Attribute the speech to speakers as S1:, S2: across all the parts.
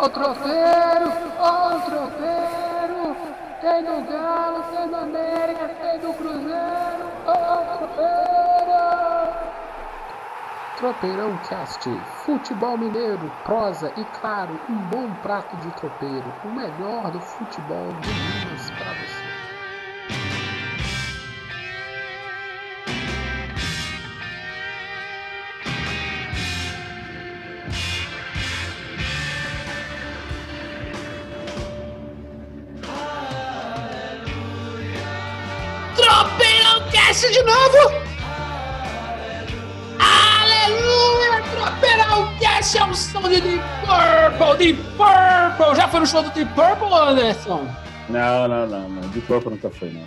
S1: Ó o tropeiro, ó. Tem do Galo, tem do América, tem do Cruzeiro. Ó o. Tropeirão Cast, futebol mineiro, prosa e claro, um bom prato de tropeiro, o melhor do futebol de Minas
S2: de Deep Purple! Deep Purple! Já foi no show do Deep Purple, Anderson?
S3: Não, não, não, não. De corpo nunca foi, não.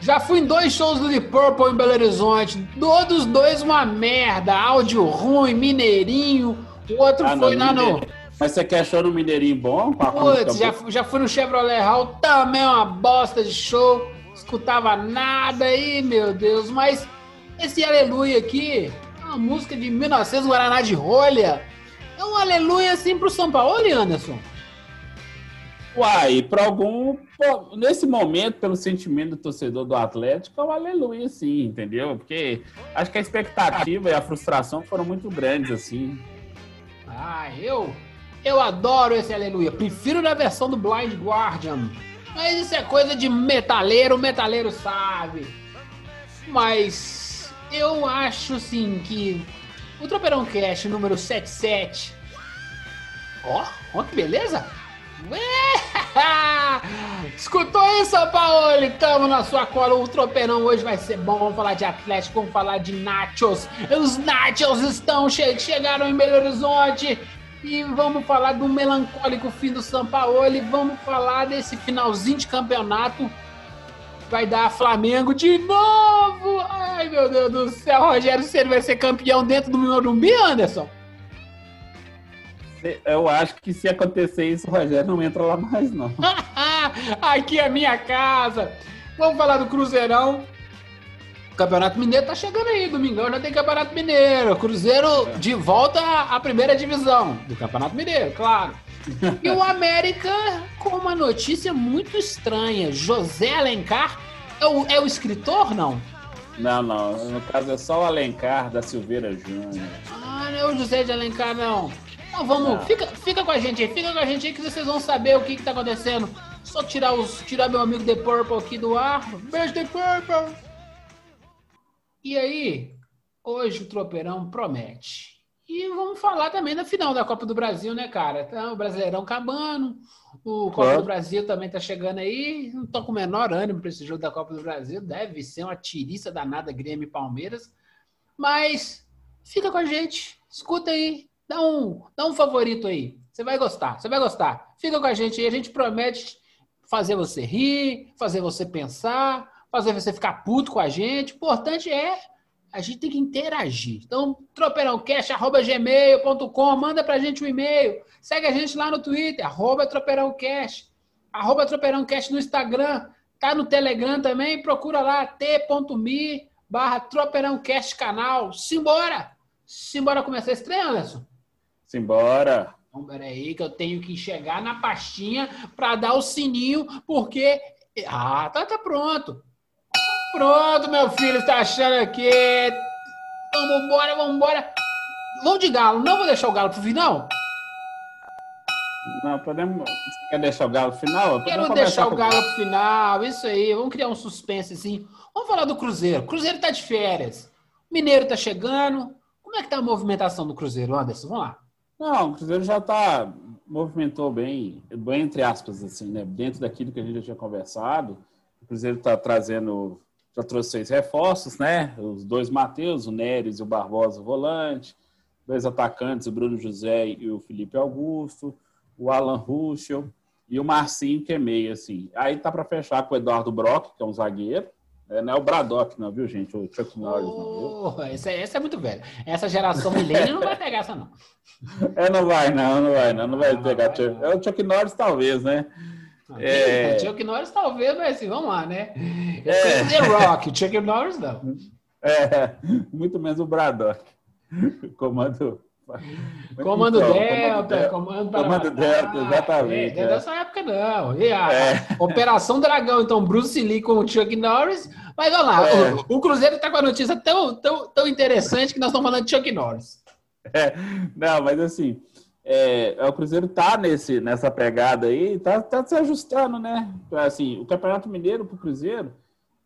S2: Já fui em dois shows do Deep Purple em Belo Horizonte. Todos dois uma merda. Áudio ruim, mineirinho. O outro
S3: Ah,
S2: foi
S3: não,
S2: lá no...
S3: Mas você quer show no Mineirinho bom?
S2: Putz, já,
S3: boa?
S2: fu- já fui no Chevrolet Hall, também uma bosta de show. Escutava nada aí, meu Deus. Mas esse Aleluia aqui é uma música de 1900 Guaraná de Rolha. É um Aleluia assim pro São Paulo, Anderson.
S3: Uai, para algum. nesse momento, pelo sentimento do torcedor do Atlético, é um aleluia, sim, entendeu? Porque acho que a expectativa e a frustração foram muito grandes, assim.
S2: Ah, eu, eu adoro esse Aleluia. Prefiro na versão do Blind Guardian. Mas isso é coisa de metaleiro, o metaleiro sabe. Mas eu acho assim que o Tropeirão Cash número 77. Ó, ó que beleza! Ué! Escutou isso, São Paulo? Tamo na sua cola. O tropeirão hoje vai ser bom. Vamos falar de Atlético, vamos falar de Nachos. Os Nachos estão che chegaram em Belo Horizonte. E vamos falar do melancólico fim do São Paulo. E vamos falar desse finalzinho de campeonato. Vai dar Flamengo de novo! Ai, meu Deus do céu, Rogério Ceni vai ser campeão dentro do Morumbi, Anderson?
S3: Eu acho que se acontecer isso, o Rogério não entra lá mais, não.
S2: Aqui é minha casa. Vamos falar do Cruzeirão. O Campeonato Mineiro tá chegando aí. Domingão já tem Campeonato Mineiro. Cruzeiro de volta à primeira divisão do Campeonato Mineiro, claro. E o América com uma notícia muito estranha. José Alencar é o, é o escritor, não?
S3: Não, não. No caso é só o Alencar da Silveira Júnior.
S2: Ah, não é o José de Alencar, não. Então vamos,
S3: Não.
S2: Fica, fica com a gente aí, fica com a gente aí que vocês vão saber o que, que tá acontecendo. Só tirar, os, tirar meu amigo The Purple aqui do ar. Beijo, The Purple! E aí, hoje o tropeirão promete. E vamos falar também da final da Copa do Brasil, né, cara? Então, o Brasileirão acabando, o Copa
S3: Claro.
S2: do Brasil também tá chegando aí. Não tô com o menor ânimo pra esse jogo da Copa do Brasil. Deve ser uma tiriça danada Grêmio e Palmeiras. Mas fica com a gente, escuta aí, dá um, dá um favorito aí. Você vai gostar, você vai gostar. Fica com a gente aí, a gente promete fazer você rir, fazer você pensar, fazer você ficar puto com a gente. O importante é a gente tem que interagir. Então, tropeirãocast.gmail.com, manda pra gente um e-mail. Segue a gente lá no Twitter, arroba tropeirãocast, arroba tropeirãocast no Instagram, tá no Telegram também, procura lá, t.me barra tropeirãocast canal. Simbora! Simbora começar esse trem, Anderson?
S3: Simbora.
S2: Então, peraí, que eu tenho que chegar na pastinha para dar o sininho, porque. Ah, tá, tá pronto. Pronto, meu filho, está achando aqui. Vamos embora, vamos embora. Vamos de galo, não vou deixar o galo pro final?
S3: Não, podemos. Você quer deixar o galo final?
S2: Quero deixar o galo pro final, isso aí. Vamos criar um suspense assim. Vamos falar do Cruzeiro. Cruzeiro tá de férias. O Mineiro tá chegando. Como é que tá a movimentação do Cruzeiro, Anderson? Vamos lá.
S3: Não, o Cruzeiro já tá movimentou bem, bem entre aspas, assim, né? Dentro daquilo que a gente já tinha conversado. O Cruzeiro está trazendo, já trouxe seis reforços, né? Os dois Matheus, o Neres e o Barbosa, o volante. Dois atacantes, o Bruno José e o Felipe Augusto. O Alan Ruschel e o Marcinho, que é meio, assim. Aí tá para fechar com o Eduardo Brock, que é um zagueiro. É, não é o Braddock, não, viu, gente? O Chuck Norris, não, viu?
S2: Oh, essa, essa é muito velha. Essa geração milênio não vai pegar essa, não.
S3: É, não vai, não, não vai, não, não vai
S2: Não,
S3: pegar.
S2: vai,
S3: Chuck-
S2: não.
S3: É o Chuck Norris, talvez, né? É.
S2: O Chuck Norris talvez, mas assim, vamos lá, né? Eu
S3: É.
S2: The Rock, Chuck Norris não.
S3: É, muito menos o Braddock. Comando
S2: Comando então, Delta, Comando
S3: Delta. Comando Delta, exatamente.
S2: É, é. Dessa época não. E a é. Operação Dragão, então, Bruce Lee com o Chuck Norris. Mas olha lá, é. o, o, Cruzeiro está com a notícia tão, tão, tão interessante que nós estamos falando de Chuck Norris.
S3: É, não, mas assim, é, é, o Cruzeiro tá nesse, nessa pegada aí, tá, tá se ajustando, né? Assim, o Campeonato Mineiro para o Cruzeiro,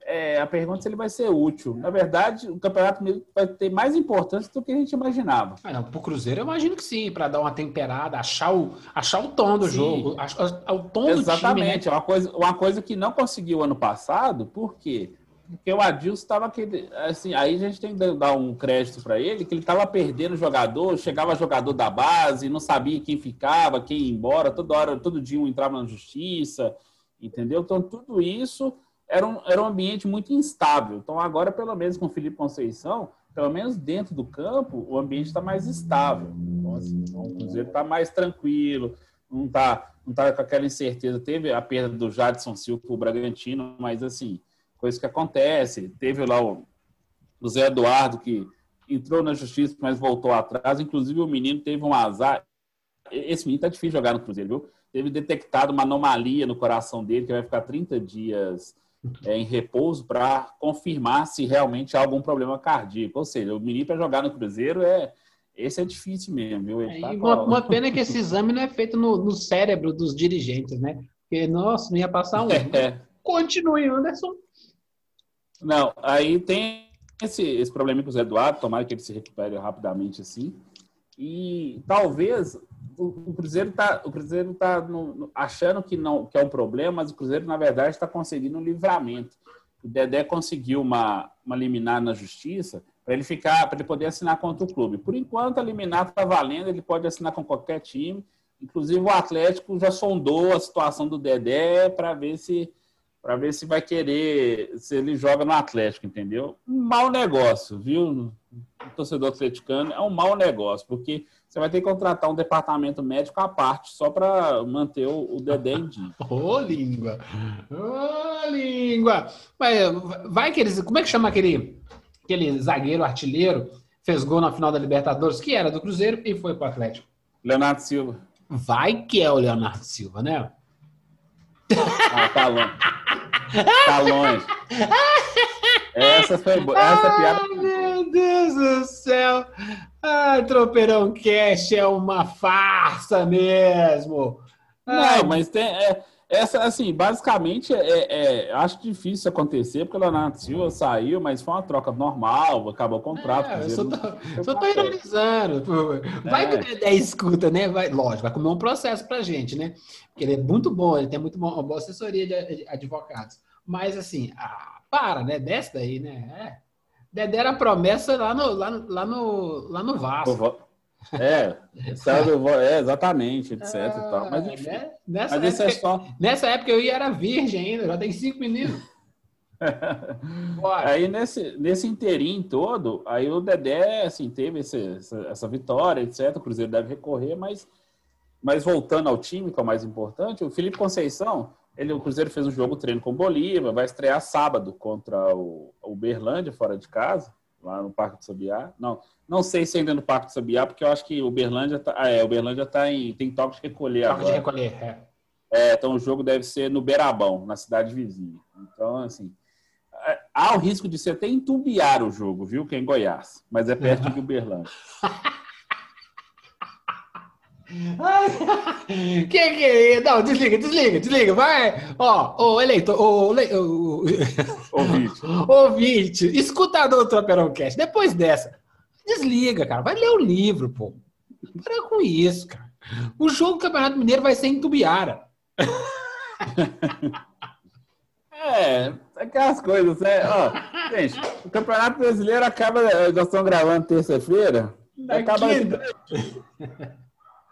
S3: é, a pergunta é se ele vai ser útil. Na verdade, o Campeonato Mineiro vai ter mais importância do que a gente imaginava.
S2: Ah, para o Cruzeiro, eu imagino que sim, para dar uma temperada, achar o, achar o tom do sim. jogo, achar, o tom
S3: Exatamente.
S2: do time.
S3: Exatamente, né? uma coisa, uma coisa que não conseguiu ano passado, por quê? Porque porque o Adilson estava aquele. Assim, aí a gente tem que dar um crédito para ele, que ele estava perdendo jogador, chegava jogador da base, não sabia quem ficava, quem ia embora, toda hora, todo dia um entrava na justiça, entendeu? Então, tudo isso era um, era um ambiente muito instável. Então, agora, pelo menos com o Felipe Conceição, pelo menos dentro do campo, o ambiente está mais estável. Então, assim, então, o Cruzeiro está mais tranquilo, não está não tá com aquela incerteza. Teve a perda do Jadson Silva para o Bragantino, mas assim coisa que acontece. Teve lá o, o Zé Eduardo que entrou na justiça, mas voltou atrás. Inclusive, o menino teve um azar. Esse menino tá difícil jogar no Cruzeiro, viu? Teve detectado uma anomalia no coração dele, que vai ficar 30 dias é, em repouso para confirmar se realmente há algum problema cardíaco. Ou seja, o menino para jogar no Cruzeiro é. Esse é difícil mesmo, viu?
S2: É, tá uma, uma, pena que esse exame não é feito no, no, cérebro dos dirigentes, né? Porque, nossa, não ia passar um. É. Continue, Anderson.
S3: Não, aí tem esse, esse problema com o Zé Eduardo, tomara que ele se recupere rapidamente assim. E talvez o, o Cruzeiro está o Cruzeiro tá no, no, achando que não que é um problema, mas o Cruzeiro na verdade está conseguindo um livramento. O Dedé conseguiu uma, uma liminar na justiça para ele ficar, para ele poder assinar contra o clube. Por enquanto a liminar está valendo, ele pode assinar com qualquer time. Inclusive o Atlético já sondou a situação do Dedé para ver se para ver se vai querer, se ele joga no Atlético, entendeu? Um mau negócio, viu? O torcedor atleticano é um mau negócio, porque você vai ter que contratar um departamento médico à parte só para manter o, o Dedé em dia.
S2: Ô, língua! Ô, língua! Vai, vai que eles. Como é que chama aquele, aquele zagueiro artilheiro? Fez gol na final da Libertadores, que era do Cruzeiro e foi para o Atlético.
S3: Leonardo Silva.
S2: Vai que é o Leonardo Silva, né?
S3: Ah, tá longe. Tá longe. Essa foi boa. Essa
S2: Ai,
S3: piada.
S2: Meu Deus do céu. Ai, Tropeirão Cash é uma farsa mesmo.
S3: Ai, Não, mas tem. É, essa, assim, basicamente, é, é, acho difícil acontecer, porque o Leonardo Silva saiu, mas foi uma troca normal, acabou o contrato.
S2: É, eu só tô, só tô ironizando. Vai é. que o Dedé escuta, né? Vai, lógico, vai comer um processo pra gente, né? Porque ele é muito bom, ele tem muito bom, uma boa assessoria de, advogados. Mas, assim, ah, para, né? Desce daí, né? É. Dedé era promessa lá no, lá, lá no, lá no Vasco.
S3: É, sabe, é exatamente, etc ah, e tal. Mas enfim. Né?
S2: Nessa, mas época, é só... nessa época eu ia era virgem ainda, já tem cinco meninos.
S3: aí nesse, nesse inteirinho todo, aí o Dedé assim, teve esse, essa, essa, vitória, etc. O Cruzeiro deve recorrer, mas, mas voltando ao time, que é o mais importante, o Felipe Conceição, ele, o Cruzeiro fez um jogo treino com o Bolívar, vai estrear sábado contra o, o Berlândia, fora de casa lá no Parque do Sabiá. Não, não sei se ainda no Parque do Sabiá, porque eu acho que o Berlândia tá, ah, é, o Berlândia tá em tem toque de recolher
S2: toque agora. de recolher, é.
S3: é. então o jogo deve ser no Beirabão, na cidade vizinha. Então, assim, é, há o risco de ser até entubiar o jogo, viu, que é em Goiás, mas é perto de Uberlândia.
S2: que que é? Não, desliga, desliga, desliga, vai. Ó, o eleitor, o, o,
S3: ouvinte.
S2: ouvinte, escutador do Tropeirão-Cast, depois dessa, desliga, cara, vai ler o livro, pô. Para com isso, cara. O jogo do Campeonato Mineiro vai ser em Tubiara.
S3: É, aquelas coisas, né? Ó, gente, o Campeonato Brasileiro acaba. Nós estamos gravando terça-feira. Acaba.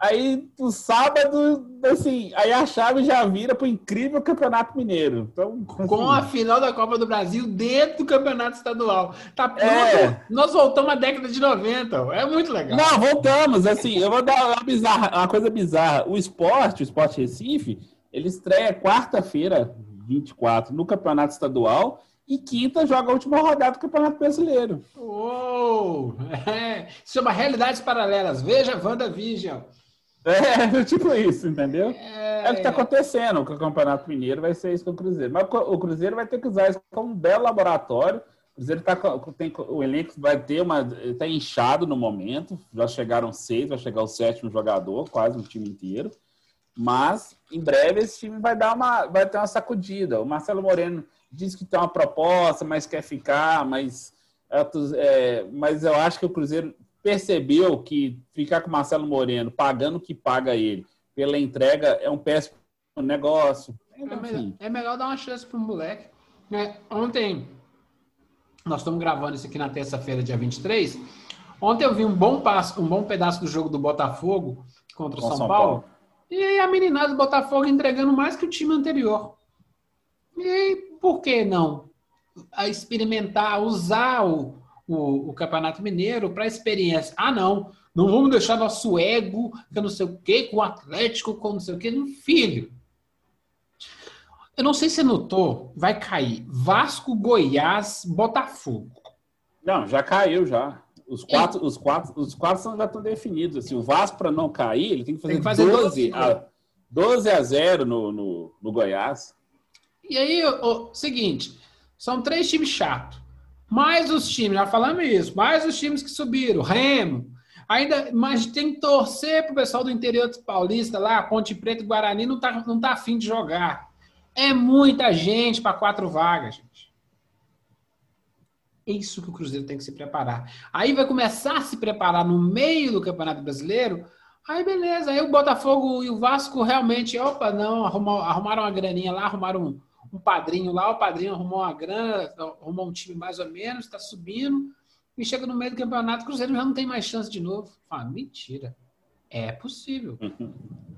S3: Aí, no sábado, assim, aí a chave já vira para o incrível Campeonato Mineiro. Então,
S2: assim... Com a final da Copa do Brasil dentro do Campeonato Estadual. Tá pronto. É... Nós voltamos à década de 90. É muito legal.
S3: Não, voltamos. Assim, eu vou dar uma, bizarra, uma coisa bizarra. O esporte, o esporte Recife, ele estreia quarta-feira, 24, no Campeonato Estadual E quinta joga a última rodada do Campeonato Brasileiro.
S2: Uou! É, isso chama realidades paralelas. Veja WandaVision.
S3: É, tipo isso, entendeu? É, é o que está acontecendo com o Campeonato Mineiro, vai ser isso com o Cruzeiro. Mas o Cruzeiro vai ter que usar isso como um belo laboratório. O Cruzeiro tá, tem, o elenco vai ter uma. está inchado no momento. Já chegaram seis, vai chegar o sétimo jogador, quase o time inteiro. Mas em breve esse time vai dar uma, vai ter uma sacudida. O Marcelo Moreno diz que tem uma proposta, mas quer ficar, mas, é, mas eu acho que o Cruzeiro percebeu que ficar com Marcelo Moreno pagando o que paga ele pela entrega é um péssimo negócio.
S2: É, melhor, é melhor dar uma chance pro moleque. É, ontem, nós estamos gravando isso aqui na terça-feira, dia 23. Ontem eu vi um bom passo, um bom pedaço do jogo do Botafogo contra o São, São Paulo. Paulo. E a meninada do Botafogo entregando mais que o time anterior. E por que não? A experimentar, usar o, o, o Campeonato Mineiro para experiência. Ah, não, não vamos deixar nosso ego, que não sei o quê, com o Atlético, com não sei o quê. Filho, eu não sei se você notou, vai cair Vasco, Goiás, Botafogo.
S3: Não, já caiu já. Os quatro, é. os quatro, os quatro já estão definidos. Assim, o Vasco, para não cair, ele tem que fazer, tem que fazer 12, 12, a, 12 a 0 no, no, no Goiás.
S2: E aí, o, o seguinte, são três times chatos. Mais os times, já falamos isso, mais os times que subiram, Remo. Ainda, mas tem que torcer pro pessoal do interior do Paulista lá, Ponte Preta e Guarani não tá, não tá afim de jogar. É muita gente para quatro vagas, gente. É isso que o Cruzeiro tem que se preparar. Aí vai começar a se preparar no meio do Campeonato Brasileiro. Aí beleza, aí o Botafogo e o Vasco realmente, opa, não, arrumaram uma graninha lá, arrumaram um, um padrinho lá, o padrinho arrumou uma grana, arrumou um time mais ou menos, está subindo, e chega no meio do campeonato, o Cruzeiro já não tem mais chance de novo. Ah, mentira. É possível.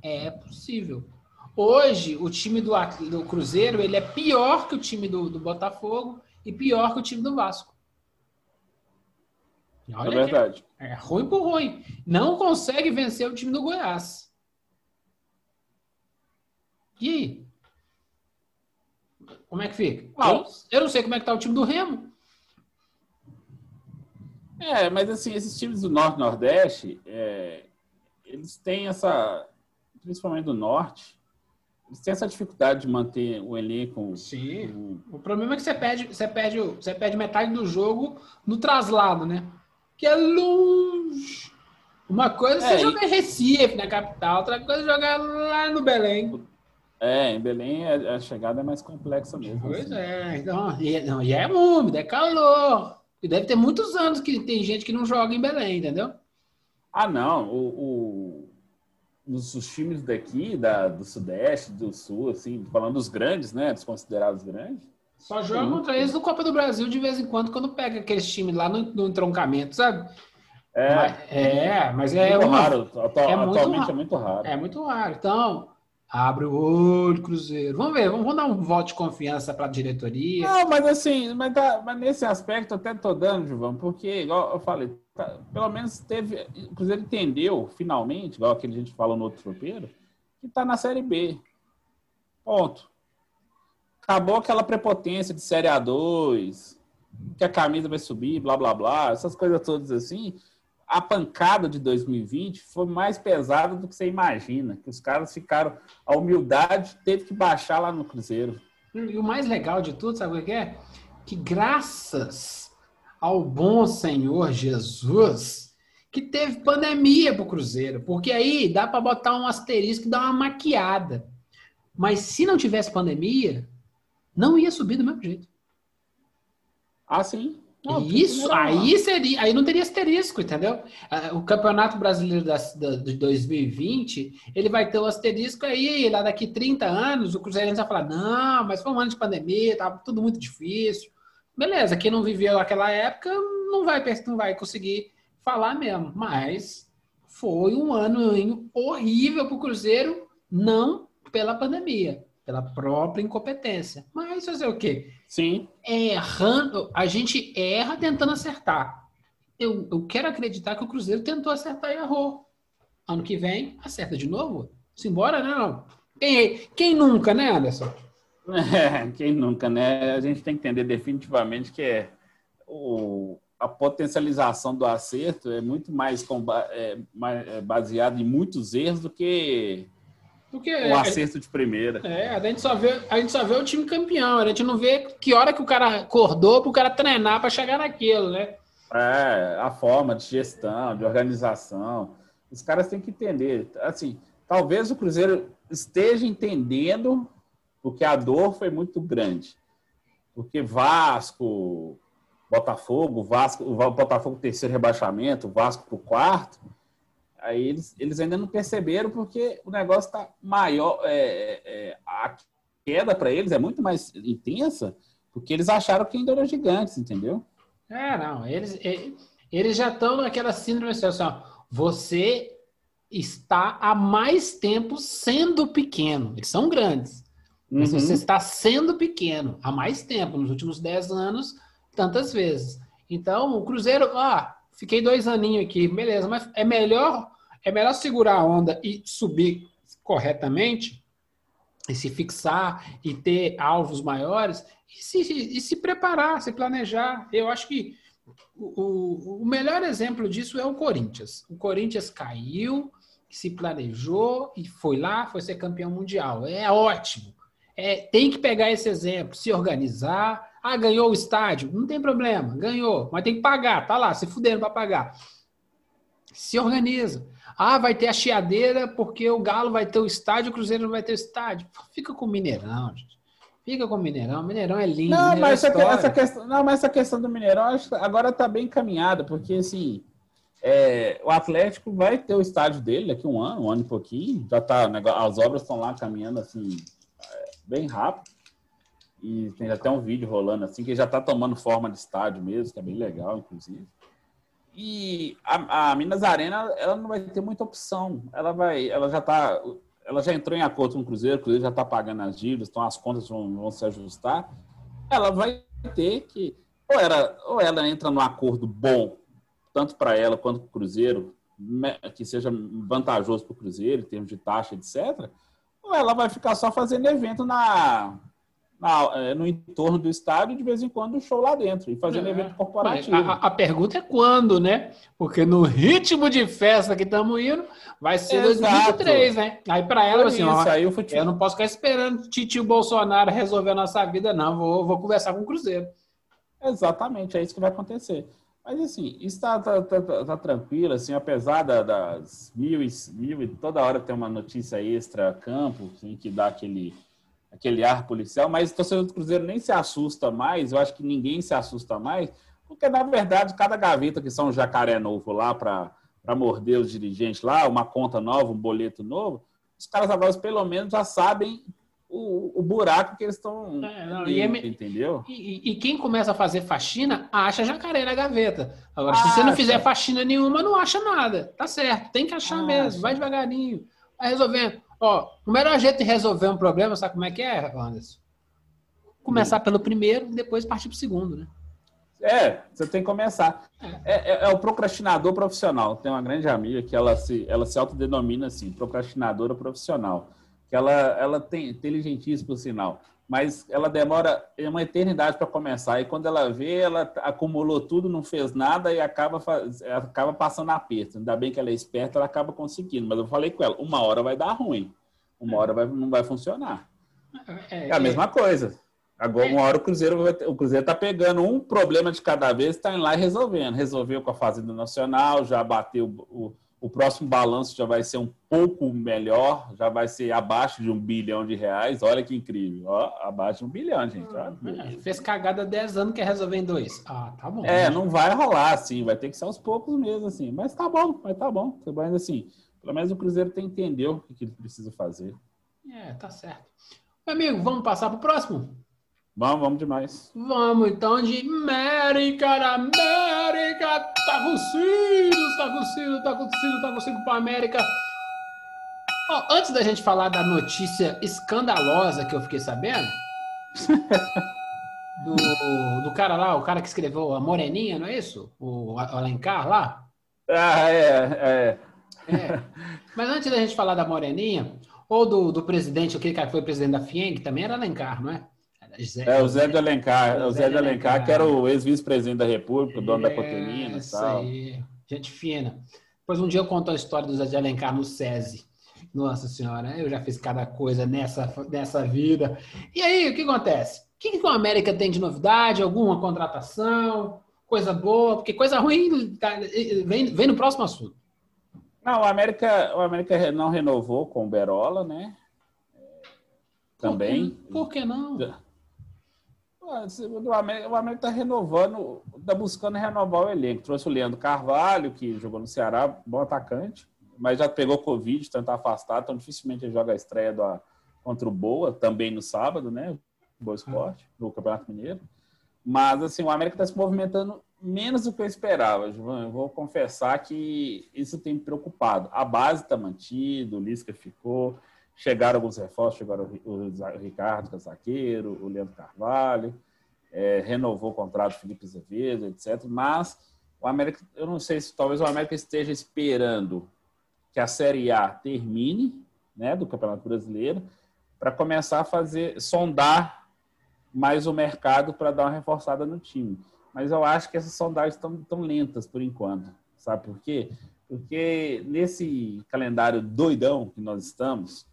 S2: É possível. Hoje, o time do, do Cruzeiro ele é pior que o time do, do Botafogo e pior que o time do Vasco.
S3: Olha é verdade.
S2: É ruim por ruim. Não consegue vencer o time do Goiás. E aí? Como é que fica? Ah, eu não sei como é que tá o time do Remo.
S3: É, mas assim, esses times do Norte Nordeste, é, eles têm essa, principalmente do Norte, eles têm essa dificuldade de manter o elenco.
S2: Sim. Um... O problema é que você perde, você perde, você perde metade do jogo no traslado, né? Que é longe. Uma coisa é, você e... jogar em Recife, na capital, outra coisa é jogar lá no Belém.
S3: É, em Belém a chegada é mais complexa mesmo.
S2: Pois assim. é, então, e, não, e é úmido, é calor. E deve ter muitos anos que tem gente que não joga em Belém, entendeu?
S3: Ah, não. O, o, os, os times daqui, da, do Sudeste, do Sul, assim, falando dos grandes, né? Dos considerados grandes.
S2: Só joga contra eles no Copa do Brasil de vez em quando, quando pega aqueles times lá no, no entroncamento, sabe? É, mas, é, mas é,
S3: muito uma, raro. é atualmente muito, é muito raro.
S2: É muito raro. Então, Abre o olho, Cruzeiro. Vamos ver, vamos, dar um voto de confiança para a diretoria.
S3: Não, mas assim, mas, tá, mas nesse aspecto até tô dando, João, porque, igual eu falei, tá, pelo menos teve. O Cruzeiro entendeu, finalmente, igual aquele a gente falou no outro tropeiro, que está na Série B. Ponto. Acabou aquela prepotência de Série A2, que a camisa vai subir, blá blá blá, essas coisas todas assim a pancada de 2020 foi mais pesada do que você imagina. Que os caras ficaram. A humildade teve que baixar lá no Cruzeiro.
S2: E o mais legal de tudo, sabe o que é? Que graças ao bom Senhor Jesus, que teve pandemia pro Cruzeiro. Porque aí dá para botar um asterisco e dar uma maquiada. Mas se não tivesse pandemia, não ia subir do mesmo jeito.
S3: Ah, sim.
S2: Não, Isso, aí seria, aí não teria asterisco, entendeu? Ah, o Campeonato Brasileiro da, da, de 2020, ele vai ter o asterisco aí, lá daqui 30 anos, o Cruzeirense vai falar, não, mas foi um ano de pandemia, tava tudo muito difícil. Beleza, quem não viveu aquela época não vai, não vai conseguir falar mesmo, mas foi um ano horrível para o Cruzeiro, não pela pandemia, pela própria incompetência. Mas fazer o quê?
S3: Sim.
S2: Errando, a gente erra tentando acertar. Eu, eu quero acreditar que o Cruzeiro tentou acertar e errou. Ano que vem, acerta de novo. Simbora, né? Não. Quem, quem nunca, né, Anderson?
S3: É, quem nunca, né? A gente tem que entender definitivamente que é o, a potencialização do acerto é muito mais, é, mais é baseada em muitos erros do que
S2: porque
S3: um acerto de primeira.
S2: É, a gente, só vê, a gente só vê o time campeão, a gente não vê que hora que o cara acordou para o cara treinar para chegar naquilo, né?
S3: É, a forma de gestão, de organização. Os caras têm que entender. Assim, talvez o Cruzeiro esteja entendendo porque a dor foi muito grande. Porque Vasco, Botafogo, Vasco, o Botafogo terceiro rebaixamento, Vasco para o quarto, aí eles, eles ainda não perceberam porque o negócio está maior, é, é, a queda para eles é muito mais intensa porque eles acharam que ainda eram gigantes, entendeu?
S2: É, não, eles, eles já estão naquela síndrome assim, ó, você está há mais tempo sendo pequeno, eles são grandes, mas uhum. você está sendo pequeno há mais tempo, nos últimos 10 anos, tantas vezes. Então, o Cruzeiro, ah, fiquei dois aninhos aqui, beleza, mas é melhor, é melhor segurar a onda e subir corretamente, e se fixar e ter alvos maiores, e se, e se preparar, se planejar. Eu acho que o, o melhor exemplo disso é o Corinthians. O Corinthians caiu, se planejou e foi lá, foi ser campeão mundial. É ótimo. É, tem que pegar esse exemplo, se organizar. Ah, ganhou o estádio? Não tem problema, ganhou, mas tem que pagar, tá lá, se fudendo para pagar. Se organiza. Ah, vai ter a chiadeira porque o Galo vai ter o estádio, o Cruzeiro não vai ter o estádio. Fica com o Mineirão, gente. Fica com o Mineirão. O Mineirão é lindo.
S3: Não, mas
S2: é
S3: essa, essa, questão, não, mas essa questão do Mineirão agora está bem encaminhada, porque assim, é, o Atlético vai ter o estádio dele daqui um ano, um ano e pouquinho. Já tá, as obras estão lá caminhando assim bem rápido. E tem até um vídeo rolando assim, que já está tomando forma de estádio mesmo, que é bem legal, inclusive. E a, a, Minas Arena, ela não vai ter muita opção. Ela vai, ela já tá, ela já entrou em acordo com o Cruzeiro, o Cruzeiro já está pagando as dívidas, então as contas vão, vão se ajustar. Ela vai ter que ou, era, ou ela entra num acordo bom, tanto para ela quanto para o Cruzeiro, que seja vantajoso para o Cruzeiro, em termos de taxa, etc ou ela vai ficar só fazendo evento na, na, é, no entorno do estádio de vez em quando um show lá dentro e fazendo é, evento corporativo.
S2: A, a, pergunta é quando, né? Porque no ritmo de festa que estamos indo, vai ser Exato. 2023, né? Aí para ela, assim, isso, ó, aí eu não posso ficar esperando Titio Bolsonaro resolver a nossa vida, não. Vou, vou conversar com o Cruzeiro.
S3: Exatamente, é isso que vai acontecer. Mas assim, isso tá, tá, tá, tá, tranquilo, assim, apesar das mil e, mil e toda hora tem uma notícia extra campo, assim, que dá aquele, aquele ar policial, mas o torcedor do Cruzeiro nem se assusta mais, eu acho que ninguém se assusta mais, porque na verdade cada gaveta que são um jacaré novo lá para morder os dirigentes lá, uma conta nova, um boleto novo, os caras agora pelo menos já sabem o, o buraco que eles estão. É, é, entendeu?
S2: E, e, quem começa a fazer faxina acha jacaré na gaveta. Agora, se você não fizer faxina nenhuma, não acha nada. Tá certo, tem que achar acha. mesmo, vai devagarinho, vai resolvendo. Ó, o melhor jeito de resolver um problema, sabe como é que é, Anderson? Começar pelo primeiro e depois partir para o segundo, né?
S3: É, você tem que começar. É, é, é, o procrastinador profissional. Tem uma grande amiga que ela se, ela se autodenomina assim, procrastinadora profissional que ela, ela tem inteligentíssimo sinal, mas ela demora uma eternidade para começar. E quando ela vê, ela acumulou tudo, não fez nada e acaba, faz, acaba passando aperto. Ainda bem que ela é esperta, ela acaba conseguindo. Mas eu falei com ela, uma hora vai dar ruim, uma hora vai, não vai funcionar. É, é a mesma coisa. Agora, uma hora o Cruzeiro vai ter, o Cruzeiro está pegando um problema de cada vez, está indo lá e resolvendo. Resolveu com a Fazenda Nacional, já bateu o o próximo balanço já vai ser um pouco melhor, já vai ser abaixo de um bilhão de reais. Olha que incrível. Ó, abaixo de um bilhão, gente.
S2: É, fez cagada 10 anos, quer resolver em dois. Ah, tá bom.
S3: É, não vai rolar assim, vai ter que ser aos poucos mesmo, assim. Mas tá bom, mas tá bom. Mas assim, pelo menos o Cruzeiro tem que entender o que ele precisa fazer.
S2: É, tá certo. Meu amigo, vamos passar pro próximo?
S3: Vamos, vamos demais.
S2: Vamos então de América, América, tá Ciro, tá Ciro, tá Ciro, tá Ciro para América. Oh, antes da gente falar da notícia escandalosa que eu fiquei sabendo, do, do cara lá, o cara que escreveu a Moreninha, não é isso? O Alencar lá?
S3: Ah, é, é.
S2: é. Mas antes da gente falar da Moreninha, Ou do, do presidente, aquele cara que foi presidente da que também era Alencar, não é?
S3: Zé, é o Zé de Alencar, é o Zé de Alencar, que era o ex-vice-presidente da República, o dono da Cotelina e tal.
S2: Aí. Gente fina. Depois um dia eu conto a história do Zé de Alencar no SESI. Nossa senhora, eu já fiz cada coisa nessa, nessa vida. E aí, o que acontece? O que, que o América tem de novidade? Alguma contratação? Coisa boa? Porque coisa ruim tá, vem, vem no próximo assunto.
S3: Não, o América, o América não renovou com o Berola, né? Também.
S2: Por que, por que não?
S3: O América está renovando, está buscando renovar o elenco. Trouxe o Leandro Carvalho, que jogou no Ceará, bom atacante, mas já pegou Covid, está afastado, então dificilmente ele joga a estreia do, contra o Boa, também no sábado, né? Boa Esporte, no Campeonato Mineiro. Mas, assim, o América está se movimentando menos do que eu esperava, João. Eu vou confessar que isso tem me preocupado. A base está mantida, o Lisca ficou. Chegaram alguns reforços, chegaram o Ricardo Casaqueiro, o Leandro Carvalho, é, renovou o contrato do Felipe Azevedo, etc. Mas o América, eu não sei se talvez o América esteja esperando que a Série A termine, né, do Campeonato Brasileiro, para começar a fazer, sondar mais o mercado para dar uma reforçada no time. Mas eu acho que essas sondagens estão tão lentas por enquanto. Sabe por quê? Porque nesse calendário doidão que nós estamos,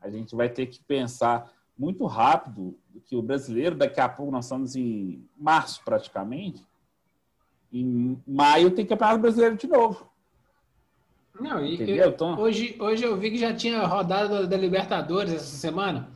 S3: a gente vai ter que pensar muito rápido que o brasileiro, daqui a pouco nós estamos em março praticamente, em maio tem campeonato brasileiro de novo.
S2: Não, e eu, hoje, hoje eu vi que já tinha rodada da Libertadores essa semana.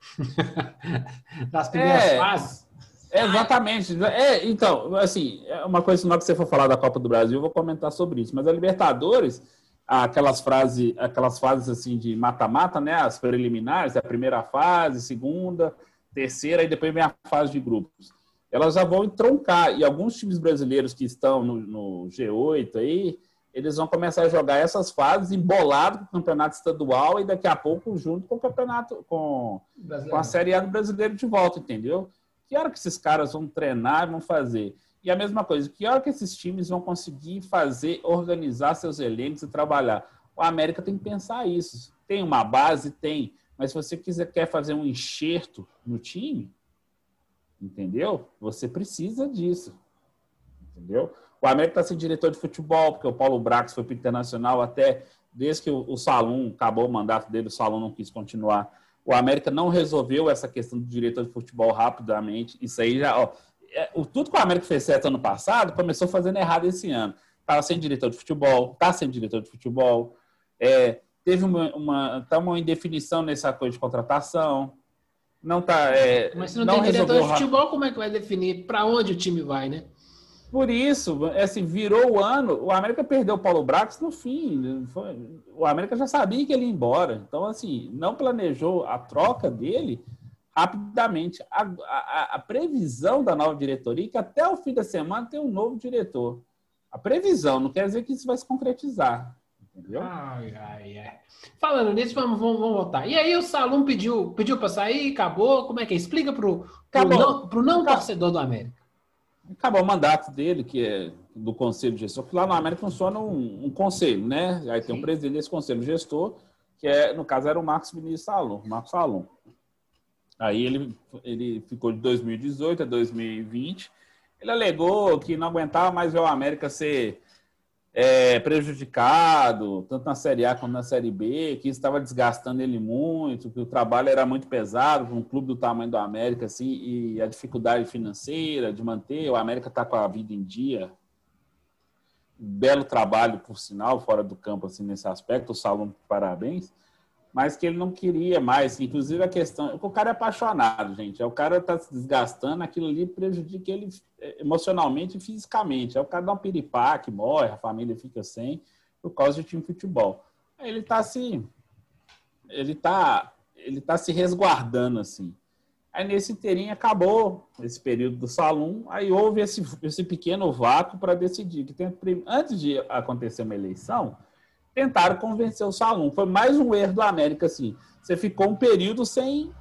S2: das primeiras é, fases.
S3: Exatamente. É, então, assim, é uma coisa, que você for falar da Copa do Brasil, eu vou comentar sobre isso. Mas a Libertadores, aquelas frases, aquelas fases assim de mata-mata, né? As preliminares, a primeira fase, segunda, terceira e depois vem a fase de grupos. Elas já vão entroncar e alguns times brasileiros que estão no, no G8 aí, eles vão começar a jogar essas fases embolado com o campeonato estadual e daqui a pouco junto com o campeonato com, com a Série A do brasileiro de volta, entendeu? Que hora que esses caras vão treinar, vão fazer? E a mesma coisa, que hora que esses times vão conseguir fazer, organizar seus elencos e trabalhar? O América tem que pensar isso. Tem uma base? Tem. Mas se você quiser, quer fazer um enxerto no time, entendeu? Você precisa disso. Entendeu? O América está sem diretor de futebol, porque o Paulo Brax foi para o Internacional até desde que o, Salum acabou o mandato dele, o Salum não quis continuar. O América não resolveu essa questão do diretor de futebol rapidamente. Isso aí já, ó, é, o, tudo que o América fez certo ano passado começou fazendo errado esse ano. Estava sem diretor de futebol, está sem diretor de futebol, é, teve uma, uma, tá uma indefinição nessa coisa de contratação. Não tá. É,
S2: Mas se não, não tem diretor de futebol, como é que vai definir para onde o time vai, né?
S3: Por isso, assim, virou o ano, o América perdeu o Paulo Brax no fim. Foi, o América já sabia que ele ia embora. Então, assim, não planejou a troca dele rapidamente. A, a, a, previsão da nova diretoria é que até o fim da semana tem um novo diretor. A previsão não quer dizer que isso vai se concretizar. Entendeu?
S2: Ai, ai, ai. Falando nisso, vamos, vamos, vamos voltar. E aí o Salum pediu, pediu para sair, acabou. Como é que é? Explica para o não, pro não torcedor do América.
S3: Acabou o mandato dele, que é do conselho de gestor, que lá no América funciona um, um conselho, né? Aí tem um presidente desse conselho gestor, que é, no caso, era o Marcos Vinícius Salum, Marcos Salum. Aí ele, ele ficou de 2018 a 2020. Ele alegou que não aguentava mais ver o América ser é, prejudicado, tanto na Série A quanto na Série B, que estava desgastando ele muito, que o trabalho era muito pesado para um clube do tamanho do América, assim, e a dificuldade financeira de manter. O América está com a vida em dia. Belo trabalho, por sinal, fora do campo, assim, nesse aspecto. O Salão, parabéns mas que ele não queria mais. Inclusive a questão. O cara é apaixonado, gente. É o cara tá se desgastando, aquilo ali prejudica ele é, emocionalmente e fisicamente. É o cara dá um piripaque, morre, a família fica sem, por causa de time de futebol. Ele tá se. Ele tá. Ele tá se resguardando, assim. Aí nesse inteirinho acabou esse período do salão, aí houve esse, esse pequeno vácuo para decidir que tem, antes de acontecer uma eleição, tentaram convencer o Salum. Foi mais um erro do América, assim. Você ficou um período sem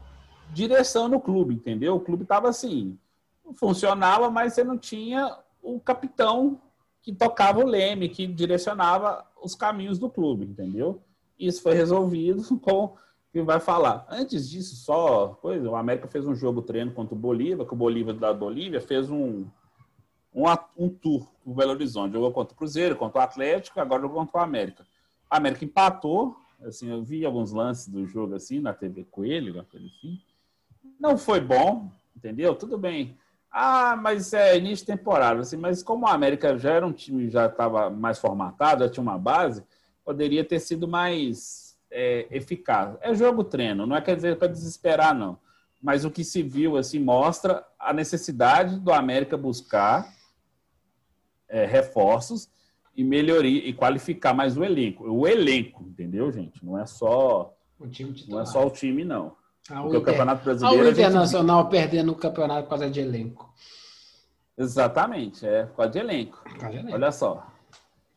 S3: direção no clube, entendeu? O clube estava assim, funcionava, mas você não tinha o capitão que tocava o leme, que direcionava os caminhos do clube, entendeu? isso foi resolvido com que vai falar. Antes disso, só coisa, o América fez um jogo treino contra o Bolívar, que o Bolívar da Bolívia fez um, um, um tour o Belo Horizonte. Jogou contra o Cruzeiro, contra o Atlético, agora jogou contra o América. A América empatou, assim, eu vi alguns lances do jogo assim na TV Coelho, uma coisa assim. Não foi bom, entendeu? Tudo bem. Ah, mas é início de temporada, assim, mas como a América já era um time, já estava mais formatado, já tinha uma base, poderia ter sido mais é, eficaz. É jogo treino, não é quer dizer para desesperar, não. Mas o que se viu assim mostra a necessidade do América buscar é, reforços e melhoria e qualificar mais o elenco. O elenco, entendeu, gente? Não é só
S2: O time
S3: não é só o time, não.
S2: Ah,
S3: Porque o
S2: Inter-
S3: Campeonato
S2: Ah,
S3: Brasileiro.
S2: o
S3: a gente-
S2: Internacional perdendo o campeonato por causa de elenco.
S3: Exatamente, é por causa de elenco.
S2: Por causa de elenco.
S3: Olha só.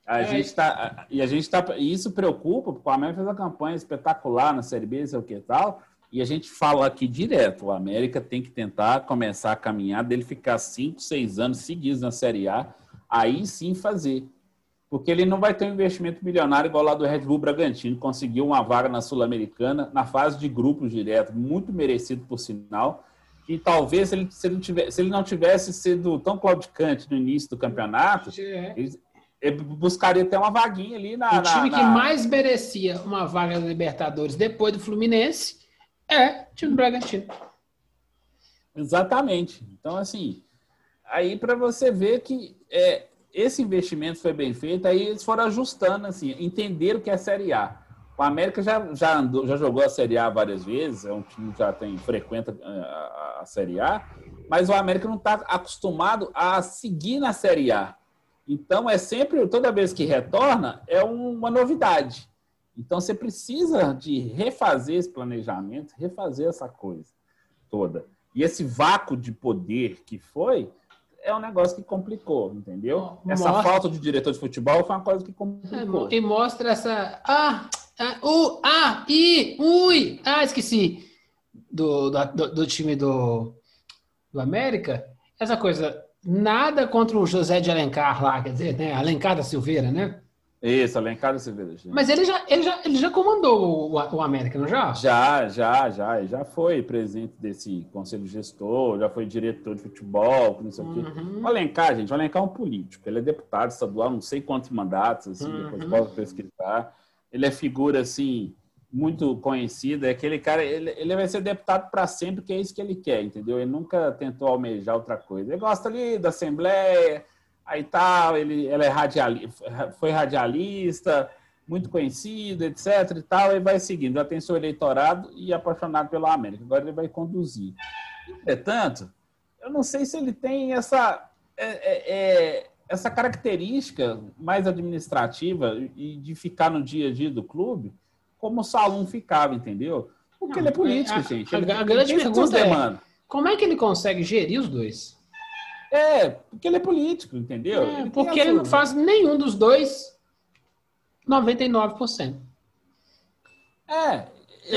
S3: A
S2: É.
S3: gente tá, e a gente tá, e isso preocupa, porque o América fez uma campanha espetacular na Série B, sei o que e tal, e a gente fala aqui direto, o América tem que tentar começar a caminhar dele ficar cinco, seis anos seguidos na Série A, aí sim fazer. Porque ele não vai ter um investimento milionário igual lá do Red Bull Bragantino, conseguiu uma vaga na Sul-Americana, na fase de grupos direto, muito merecido por sinal, e talvez se ele, se ele, tivesse, se ele não tivesse sido tão claudicante no início do campeonato,
S2: É.
S3: ele, ele buscaria até uma vaguinha ali na.
S2: O time
S3: na-
S2: que
S3: na-
S2: mais merecia uma vaga na Libertadores depois do Fluminense é o time do Bragantino.
S3: Exatamente. Então, assim, aí para você ver que é, esse investimento foi bem feito, aí eles foram ajustando, assim, entenderam que é a Série A. O América já, já, andou, já jogou a Série A várias vezes, é um time que já tem, frequenta eh, a, a Série A, mas o América não está acostumado a seguir na Série A. Então, é sempre, toda vez que retorna, é uma novidade. Então, você precisa de refazer esse planejamento, refazer essa coisa toda. E esse vácuo de poder que foi, é um negócio que complicou, entendeu? Essa
S2: Mostra-
S3: falta de diretor de futebol foi uma coisa que complicou.
S2: É, E mostra essa. Ah, ah, ah, i, ui. Ah, esqueci. Do, do, do time do, do América. Essa coisa. Nada contra o José de Alencar lá, quer dizer, né? Alencar da Silveira, né?
S3: Isso, Alencar e gente.
S2: Mas ele já, ele já, ele já comandou o, o América, não já?
S3: Já, já, já. Ele já foi presidente desse conselho gestor, já foi diretor de futebol, não sei o quê.
S2: Uhum.
S3: O Alencar, gente, o Alencar é um político. Ele é deputado estadual, não sei quantos mandatos, assim,
S2: Uhum.
S3: depois posso pesquisar. Ele é figura, assim, muito conhecida. É aquele cara, ele, ele vai ser deputado para sempre, que é isso que ele quer, entendeu? Ele nunca tentou almejar outra coisa. Ele gosta ali da Assembleia, aí tal, ele, ele é radiali, foi radialista, muito conhecido, etc e tal, e vai seguindo. Já tem seu eleitorado e é apaixonado pela América. Agora ele vai conduzir. Entretanto, eu não sei se ele tem essa, é, é, é, essa característica mais administrativa e de ficar no dia a dia do clube, como o Salum ficava, entendeu? Porque
S2: Não,
S3: ele é político,
S2: a-
S3: gente.
S2: a-
S3: Ele,
S2: a
S3: ele
S2: grande pergunta é-
S3: demandas.
S2: Como é que ele consegue gerir os dois?
S3: É, porque ele é político, entendeu?
S2: É,
S3: tem
S2: porque ele não faz nenhum dos dois 99%.
S3: É,
S2: É,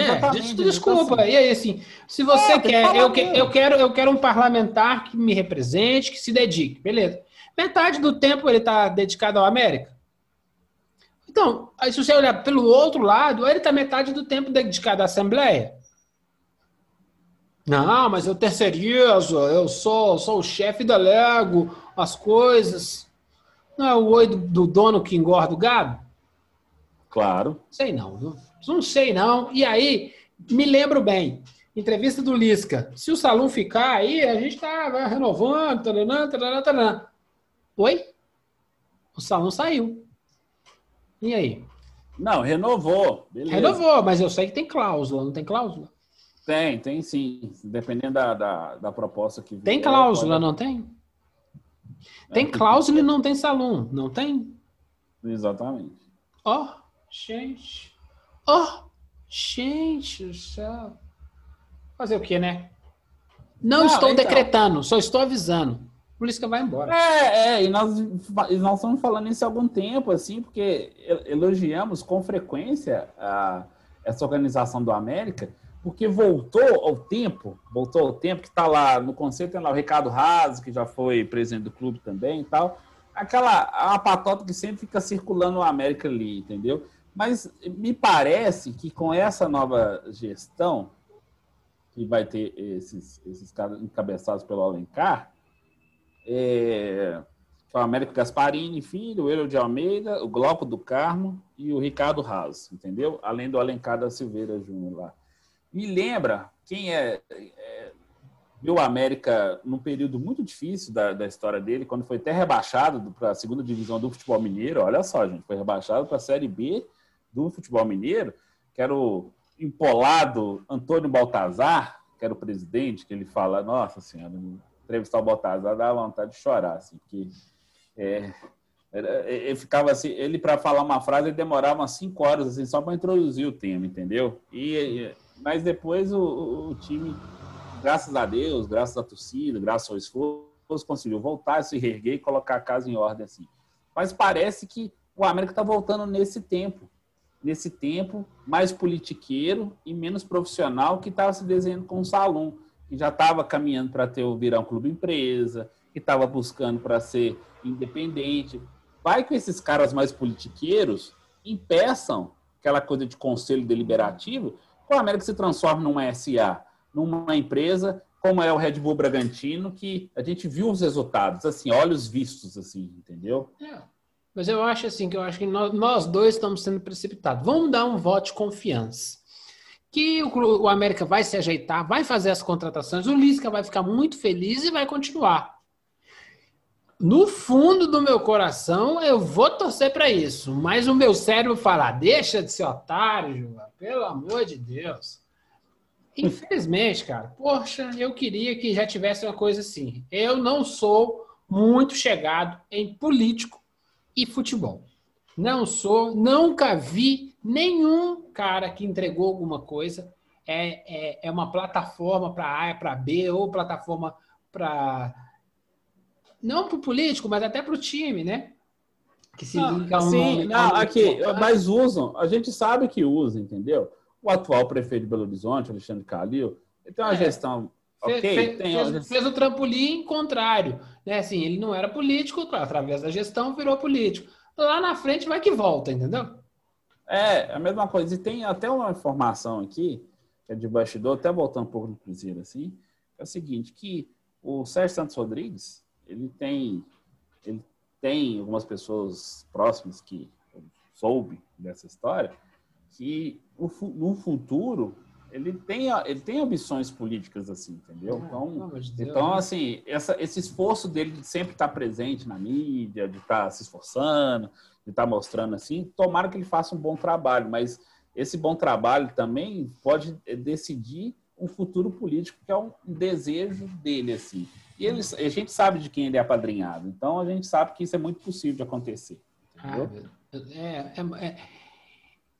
S3: exatamente.
S2: des- desculpa.
S3: Então, assim,
S2: E aí, assim, se você
S3: É,
S2: quer, eu, que- eu, quero, eu quero um parlamentar que me represente, que se dedique, beleza. Metade do tempo ele está dedicado ao América. Então, aí se você olhar pelo outro lado, ele está metade do tempo dedicado à Assembleia. Não, mas eu terceirizo, eu sou, sou o chefe da Lego, as coisas. Não é o oi do, do dono que engorda o gado?
S3: Claro.
S2: Sei não, viu? Não sei não. E aí, me lembro bem, entrevista do Lisca. Se o salão ficar aí, a gente tá vai renovando, taranã, taranã, taranã. Oi? O salão saiu. E aí?
S3: Não, renovou. Beleza.
S2: Renovou, mas eu sei que tem cláusula, não tem cláusula?
S3: Tem, tem sim. Dependendo da, da, da proposta que
S2: Tem
S3: vier,
S2: cláusula,
S3: pode-
S2: não tem? Tem
S3: É,
S2: cláusula e não tem salão, não tem?
S3: Exatamente.
S2: Ó, gente. Ó, gente do céu. Fazer o quê, né? Não,
S3: Não,
S2: estou
S3: então.
S2: decretando, só estou avisando. Por isso que vai embora.
S3: É, é, e nós, e nós estamos falando isso há algum tempo, assim, porque elogiamos com frequência a, essa organização do América, porque voltou ao tempo, voltou ao tempo que está lá no conceito, tem lá o Ricardo Raso, que já foi presidente do clube também e tal, aquela a patota que sempre fica circulando o América ali, entendeu? Mas me parece que com essa nova gestão, que vai ter esses, esses caras encabeçados pelo Alencar, é, o Américo Gasparini, filho, o Euro de Almeida, o Glauco do Carmo e o Ricardo Raos, entendeu? Além do Alencar da Silveira Júnior lá. Me lembra quem é, é viu o América num período muito difícil da, da história dele, quando foi até rebaixado para a segunda divisão do futebol mineiro. Olha só, gente, foi rebaixado para a Série B do futebol mineiro, que era o empolado Antônio Baltazar, que era o presidente, que ele fala, nossa senhora, entrevistar o Baltazar dá vontade de chorar, assim, porque é, ele ficava assim, ele para falar uma frase ele demorava umas cinco horas assim só para introduzir o tema, entendeu? E mas depois o, o, time, graças a Deus, graças à torcida, graças ao esforço, conseguiu voltar, se reerguer e colocar a casa em ordem assim. Mas parece que o América está voltando nesse tempo nesse tempo mais politiqueiro e menos profissional que estava se desenhando com o Salom, que já estava caminhando para ter virar um clube empresa, que estava buscando para ser independente. Vai que esses caras mais politiqueiros impeçam aquela coisa de conselho deliberativo, o América se transforma numa SA, numa empresa como é o Red Bull Bragantino, que a gente viu os resultados, assim, olhos vistos, assim, entendeu?
S2: É. Mas eu acho assim, que eu acho que nós, dois estamos sendo precipitados. Vamos dar um voto de confiança. Que o, o América vai se ajeitar, vai fazer as contratações, o Lisca vai ficar muito feliz e vai continuar. No fundo do meu coração, eu vou torcer para isso. Mas o meu cérebro fala: deixa de ser otário, João, pelo amor de Deus. Infelizmente, cara, poxa, eu queria que já tivesse uma coisa assim. Eu não sou muito chegado em político e futebol. Não sou, nunca vi nenhum cara que entregou alguma coisa. É, é, é uma plataforma para A, para B, ou plataforma para. Não para o político, mas até para o time, né?
S3: Que se não, liga a um Sim, não, aqui, mas usam, a gente sabe que usa, entendeu? O atual prefeito de Belo Horizonte, Alexandre Calil, ele tem uma é. gestão
S2: Okay, fez, fez, fez, o trampolim contrário. Né? Assim, ele não era político, através da gestão virou político. Lá na frente vai que volta, entendeu?
S3: É, a mesma coisa. E tem até uma informação aqui, que é de bastidor, até voltando um pouco no Cruzeiro, assim, é o seguinte, que o Sérgio Santos Rodrigues, ele tem, ele tem algumas pessoas próximas que soube dessa história, que no futuro ele tem, ele tem ambições políticas assim, entendeu? Ah, então, então assim, essa, esse esforço dele de sempre estar presente na mídia, de estar se esforçando, de estar mostrando assim, tomara que ele faça um bom trabalho, mas esse bom trabalho também pode eh, decidir um futuro político que é um desejo dele assim. E ele, a gente sabe de quem ele é apadrinhado, então a gente sabe que isso é muito possível de acontecer. Ah,
S2: é, é, é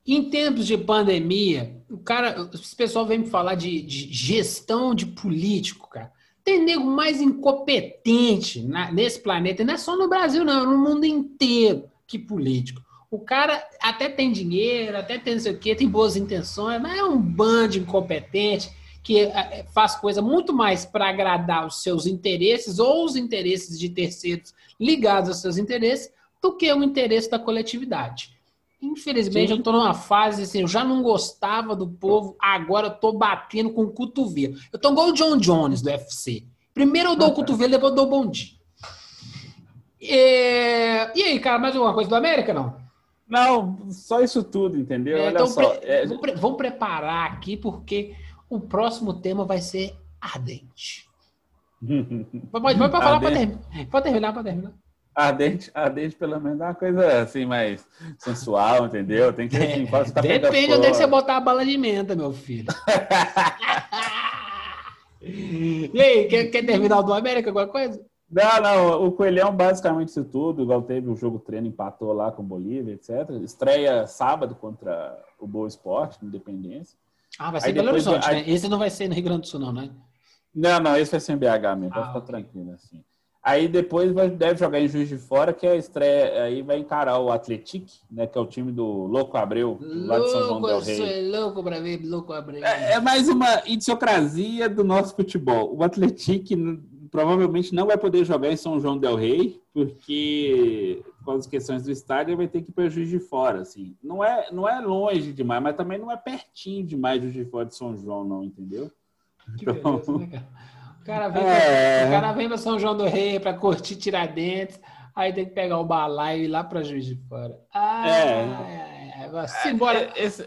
S2: em tempos de pandemia, o cara, o pessoal vem me falar de, de gestão de político, cara. Tem nego mais incompetente na, nesse planeta, não é só no Brasil, não, é no mundo inteiro que político. O cara até tem dinheiro, até tem não sei o quê, tem boas intenções, mas é um bando incompetente que é, é, faz coisa muito mais para agradar os seus interesses ou os interesses de terceiros ligados aos seus interesses do que o interesse da coletividade. Infelizmente, Sim. eu tô numa fase assim, eu já não gostava do povo, agora eu tô batendo com o cotovelo. Eu tô igual o John Jones do UFC. Primeiro eu dou o cotovelo, depois eu dou o bom dia. E... e aí, cara, mais alguma coisa do América, não?
S3: Não, só isso tudo, entendeu? É, Olha então, só.
S2: Pre... É... Vamos, vamos preparar aqui, porque o próximo tema vai ser ardente. pode, pode, falar, pode terminar, pode terminar, pode terminar.
S3: Ardente, ardente pelo menos é uma coisa assim mais sensual, entendeu? Tem que assim,
S2: é, tá Depende onde é que você botar a bala de menta, meu filho. e aí, quer, quer terminar o do América, alguma coisa?
S3: Não, não, o Coelhão basicamente isso tudo, igual teve o jogo treino, empatou lá com o Bolívia, etc. Estreia sábado contra o Boa Esporte, Independência.
S2: Ah, vai ser em Belo Horizonte, né? Esse não vai ser no Rio Grande do Sul, não, né?
S3: Não, não, esse vai ser em BH mesmo, ah, pode ficar tranquilo, assim. Aí depois vai, deve jogar em Juiz de Fora, que é a estreia, aí vai encarar o Atletic, né, que é o time do Louco Abreu, lá de São João del Rei.
S2: louco para ver Louco
S3: Abreu. É, é, mais uma idiosincrasia do nosso futebol. O Atletic provavelmente não vai poder jogar em São João del Rei, porque com as questões do estádio ele vai ter que ir para Juiz de Fora, assim. Não é, não é longe demais, mas também não é pertinho demais Juiz de Fora de São João, não, entendeu?
S2: Que então... beleza, né, cara? O cara vem, é... pra, o cara vem para São João do Rei para curtir Tiradentes, aí tem que pegar o balaio e ir lá para Juiz de Fora. Ah, é. é, é, é simbora.
S3: É, esse...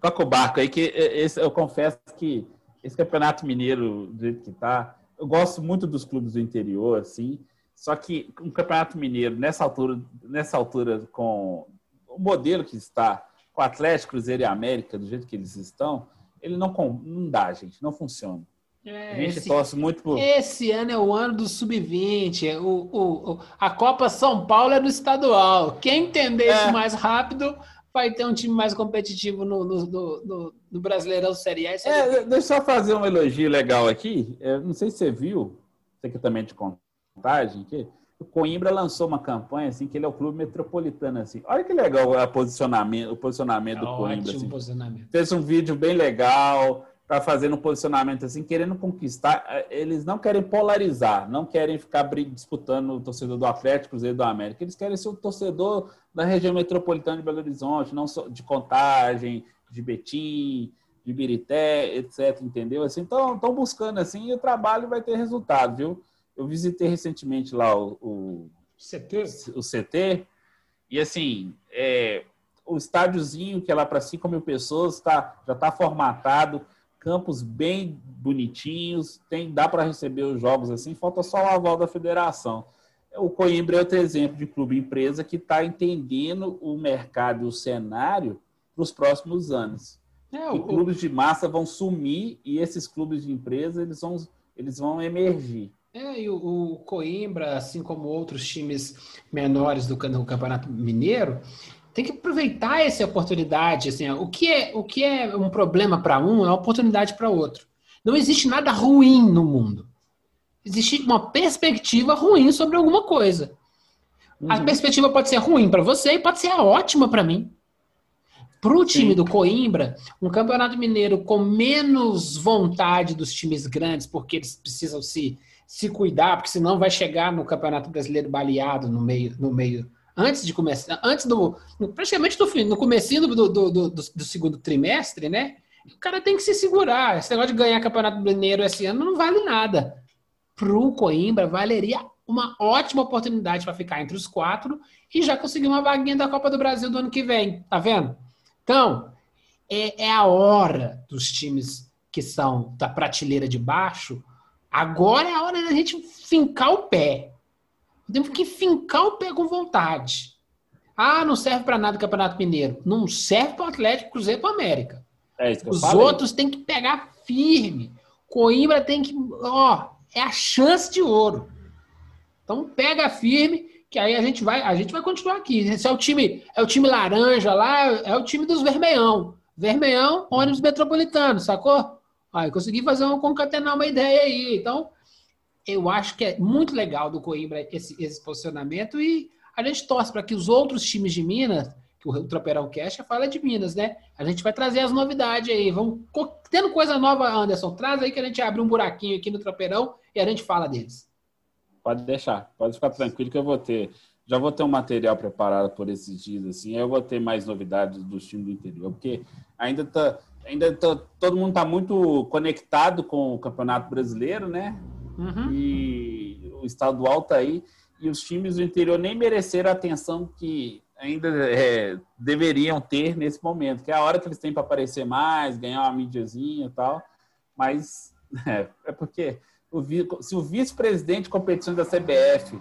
S3: Toca o barco aí, que esse, eu confesso que esse campeonato mineiro, do jeito que tá, eu gosto muito dos clubes do interior, assim. Só que um campeonato mineiro, nessa altura, nessa altura, com o modelo que está, com o Atlético, Cruzeiro e América, do jeito que eles estão, ele não, não dá, gente, não funciona. É, a gente esse, torce muito por.
S2: Esse ano é o ano do sub-20. O, o, o, a Copa São Paulo é do estadual. Quem entender é. isso mais rápido vai ter um time mais competitivo no, no, no, no Brasileirão Série A.
S3: É, deixa eu só fazer um elogio legal aqui. Eu não sei se você viu, você que também de contagem, que o Coimbra lançou uma campanha assim que ele é o clube metropolitano assim. Olha que legal o posicionamento, o posicionamento é do Coimbra. Assim. Posicionamento. Fez um vídeo bem legal, tá fazendo um posicionamento assim, querendo conquistar. Eh, eles não querem polarizar, não querem ficar disputando o torcedor do Atlético, Cruzeiro do América. Eles querem ser o torcedor da região metropolitana de Belo Horizonte, não só de Contagem, de Betim, de Birité, etc. Entendeu? Assim, então, estão buscando assim e o trabalho vai ter resultado, viu? Eu visitei recentemente lá o, o CT, o CT e assim, é, o estádiozinho que é lá para 5 mil pessoas tá, já está formatado campos bem bonitinhos, tem dá para receber os jogos assim, falta só o aval da federação. O Coimbra é outro exemplo de clube empresa que está entendendo o mercado e o cenário para os próximos anos. É, o... clubes de massa vão sumir e esses clubes de empresa eles vão, eles vão emergir.
S2: É, e o, o Coimbra, assim como outros times menores do, do Campeonato Mineiro, tem que aproveitar essa oportunidade. Assim, o, que é, o que é um problema para um é uma oportunidade para outro. Não existe nada ruim no mundo. Existe uma perspectiva ruim sobre alguma coisa. Uhum. A perspectiva pode ser ruim para você e pode ser ótima para mim. Para o time Sim. do Coimbra, um campeonato mineiro com menos vontade dos times grandes, porque eles precisam se, se cuidar, porque senão vai chegar no campeonato brasileiro baleado no meio, no meio antes de começar, antes do. praticamente no, fim, no comecinho do, do, do, do, segundo trimestre, né? O cara tem que se segurar. Esse negócio de ganhar campeonato mineiro esse ano não vale nada. Pro Coimbra, valeria uma ótima oportunidade para ficar entre os quatro e já conseguir uma vaguinha da Copa do Brasil do ano que vem. Tá vendo? Então, é, é a hora dos times que são da prateleira de baixo. Agora é a hora da gente fincar o pé. Temos que fincar o pé com vontade. Ah, não serve para nada o Campeonato Mineiro. Não serve para o Atlético Cruzeiro para América. É Os outros têm que pegar firme. Coimbra tem que. Ó, é a chance de ouro. Então pega firme, que aí a gente vai, a gente vai continuar aqui. Esse é o time, é o time laranja lá, é o time dos vermelhão. Vermelhão, ônibus metropolitano, sacou? Aí consegui fazer um concatenar uma ideia aí. Então, eu acho que é muito legal do Coimbra esse, esse posicionamento e a gente torce para que os outros times de Minas, que o Tropeirão Cash fala de Minas, né? A gente vai trazer as novidades aí. Vamos tendo coisa nova, Anderson. Traz aí que a gente abre um buraquinho aqui no Tropeirão e a gente fala deles.
S3: Pode deixar, pode ficar tranquilo que eu vou ter. Já vou ter um material preparado por esses dias, assim. Eu vou ter mais novidades dos times do interior, porque ainda tá, ainda tá, todo mundo está muito conectado com o Campeonato Brasileiro, né? Uhum. E o estadual está aí. E os times do interior nem mereceram a atenção que ainda é, deveriam ter nesse momento, que é a hora que eles têm para aparecer mais, ganhar uma mídiazinha e tal. Mas é, é porque o, se o vice-presidente de competições da CBF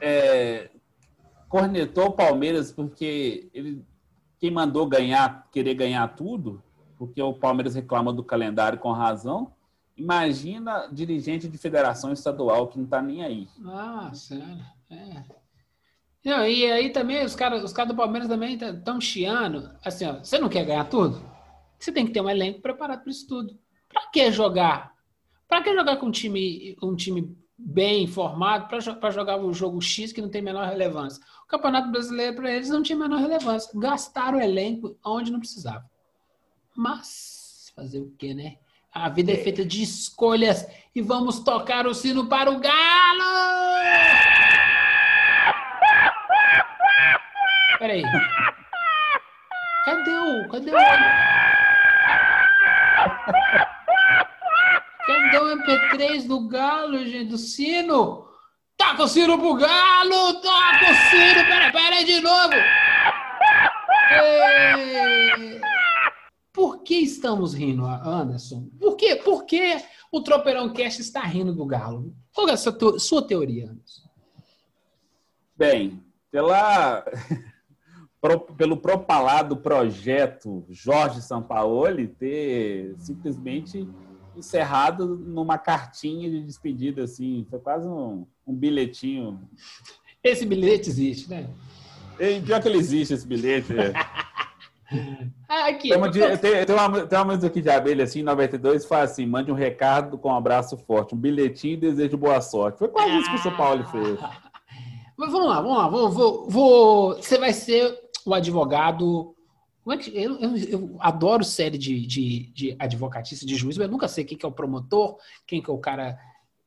S3: é, cornetou o Palmeiras porque ele quem mandou ganhar, querer ganhar tudo, porque o Palmeiras reclama do calendário com razão. Imagina dirigente de federação estadual que não está nem aí.
S2: Ah, sério. É. Não, e aí também os caras os cara do Palmeiras também estão chiando. Assim, ó, você não quer ganhar tudo? Você tem que ter um elenco preparado para isso tudo. Para que jogar? Para que jogar com um time, um time bem formado para jogar o jogo X que não tem menor relevância? O Campeonato Brasileiro para eles não tinha menor relevância. Gastaram o elenco onde não precisava. Mas fazer o quê, né? A vida é feita de escolhas e vamos tocar o sino para o galo! Peraí. Cadê o. Cadê o. Cadê o MP3 do galo, gente? Do sino? Toca o sino pro galo! Toca o sino! Pera, pera de novo! Ei. Por que estamos rindo, Anderson? Por que, por que o Tropeirão Cast está rindo do Galo? Qual é a sua, sua teoria, Anderson?
S3: Bem, pela, pelo propalado projeto Jorge Sampaoli ter simplesmente encerrado numa cartinha de despedida, assim, foi quase um, um bilhetinho.
S2: Esse bilhete existe, né?
S3: E pior que ele existe, esse bilhete.
S2: Ah, aqui.
S3: Tem uma, tem, tem, uma, tem uma música aqui de abelha, assim, 92, faz assim: mande um recado com um abraço forte, um bilhetinho e desejo boa sorte. Foi quase isso que o São Paulo fez.
S2: Mas vamos lá, vamos lá. Vou, vou, vou, Você vai ser o advogado. É eu, eu, eu adoro série de, de, de advocatícia, de juiz, mas eu nunca sei quem que é o promotor, quem que é o cara.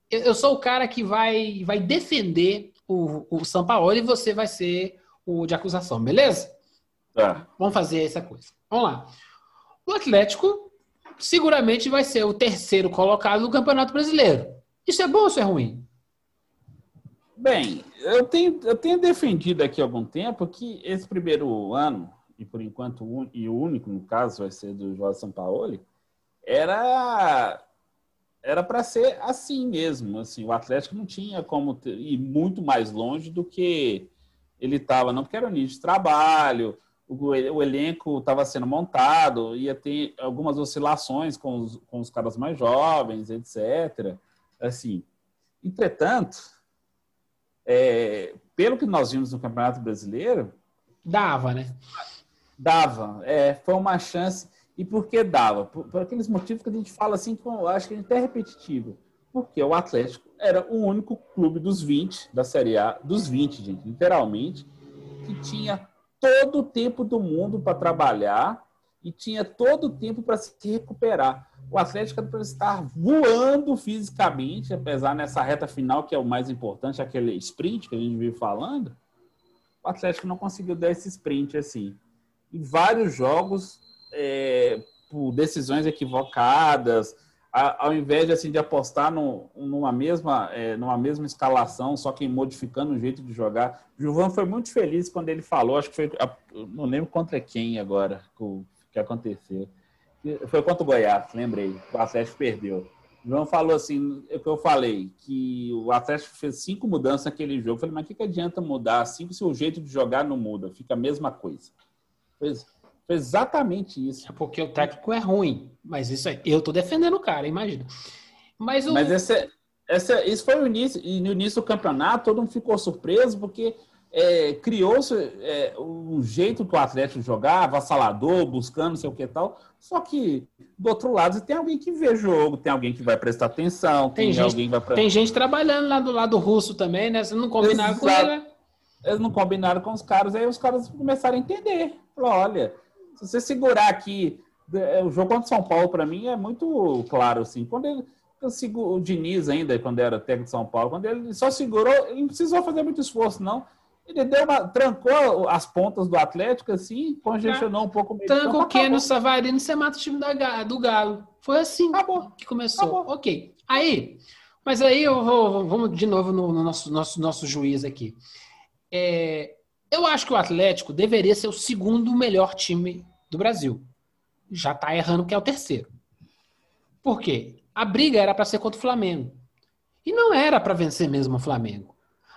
S2: Eu, eu sou o cara que vai, vai defender o, o São Paulo e você vai ser o de acusação, beleza?
S3: Tá.
S2: Vamos fazer essa coisa. Vamos lá. O Atlético seguramente vai ser o terceiro colocado no Campeonato Brasileiro. Isso é bom ou isso é ruim?
S3: Bem, eu tenho, eu tenho defendido aqui há algum tempo que esse primeiro ano, e por enquanto e o único no caso vai ser do Jorge Sampaoli, era era para ser assim mesmo. Assim, o Atlético não tinha como ter, ir muito mais longe do que ele estava, não porque era o nível de trabalho, o, elenco estava sendo montado, ia ter algumas oscilações com os, com os caras mais jovens, etc. Assim, entretanto, é, pelo que nós vimos no Campeonato Brasileiro,
S2: dava, né?
S3: Dava, é, foi uma chance. E por que dava? Por, por, aqueles motivos que a gente fala assim, com, acho que a gente é repetitivo. Porque o Atlético era o único clube dos 20 da Série A, dos 20, gente, literalmente, que tinha todo o tempo do mundo para trabalhar e tinha todo o tempo para se recuperar. O Atlético para estar voando fisicamente, apesar nessa reta final que é o mais importante, aquele sprint que a gente vive falando. O Atlético não conseguiu dar esse sprint assim. Em vários jogos, é, por decisões equivocadas, ao invés de, assim, de apostar no, numa, mesma, é, numa mesma escalação, só que modificando o jeito de jogar. O Gilvan foi muito feliz quando ele falou, acho que foi, não lembro contra quem agora que, aconteceu. Foi contra o Goiás, lembrei, o Atlético perdeu. O João falou assim, é o que eu falei, que o Atlético fez cinco mudanças naquele jogo. Eu falei, mas o que, que adianta mudar cinco se o jeito de jogar não muda? Fica a mesma coisa. Fez, foi exatamente isso.
S2: É porque o técnico é ruim. Mas isso aí, eu tô defendendo o cara, imagina. Mas, o...
S3: mas esse, esse, isso foi o início. E no início do campeonato, todo mundo ficou surpreso, porque é, criou-se é, um jeito que o Atlético jogava, avassalador, buscando não sei o que tal. Só que, do outro lado, tem alguém que vê jogo, tem alguém que vai prestar atenção, tem, tem gente, alguém vai.
S2: Tem gente trabalhando lá do lado russo também, né? Você não combinaram Exato. com ele, né?
S3: Eles não combinaram com os caras, aí os caras começaram a entender. Falaram, olha, se você segurar aqui, é, o jogo contra o São Paulo, para mim, é muito claro, assim. Quando ele, o Diniz ainda, quando era técnico de São Paulo, quando ele só segurou, ele não precisou fazer muito esforço, não. Ele deu uma, trancou as pontas do Atlético, assim, congestionou um pouco.
S2: Tranca o Keno Savarino, você mata o time da, do Galo. Foi assim acabou. que começou. Acabou. Ok. Aí, mas aí eu vou, vamos de novo no, no nosso, nosso, nosso juiz aqui. É, eu acho que o Atlético deveria ser o segundo melhor time do Brasil. Já está errando que é o terceiro. Por quê? A briga era para ser contra o Flamengo. E não era para vencer mesmo o Flamengo.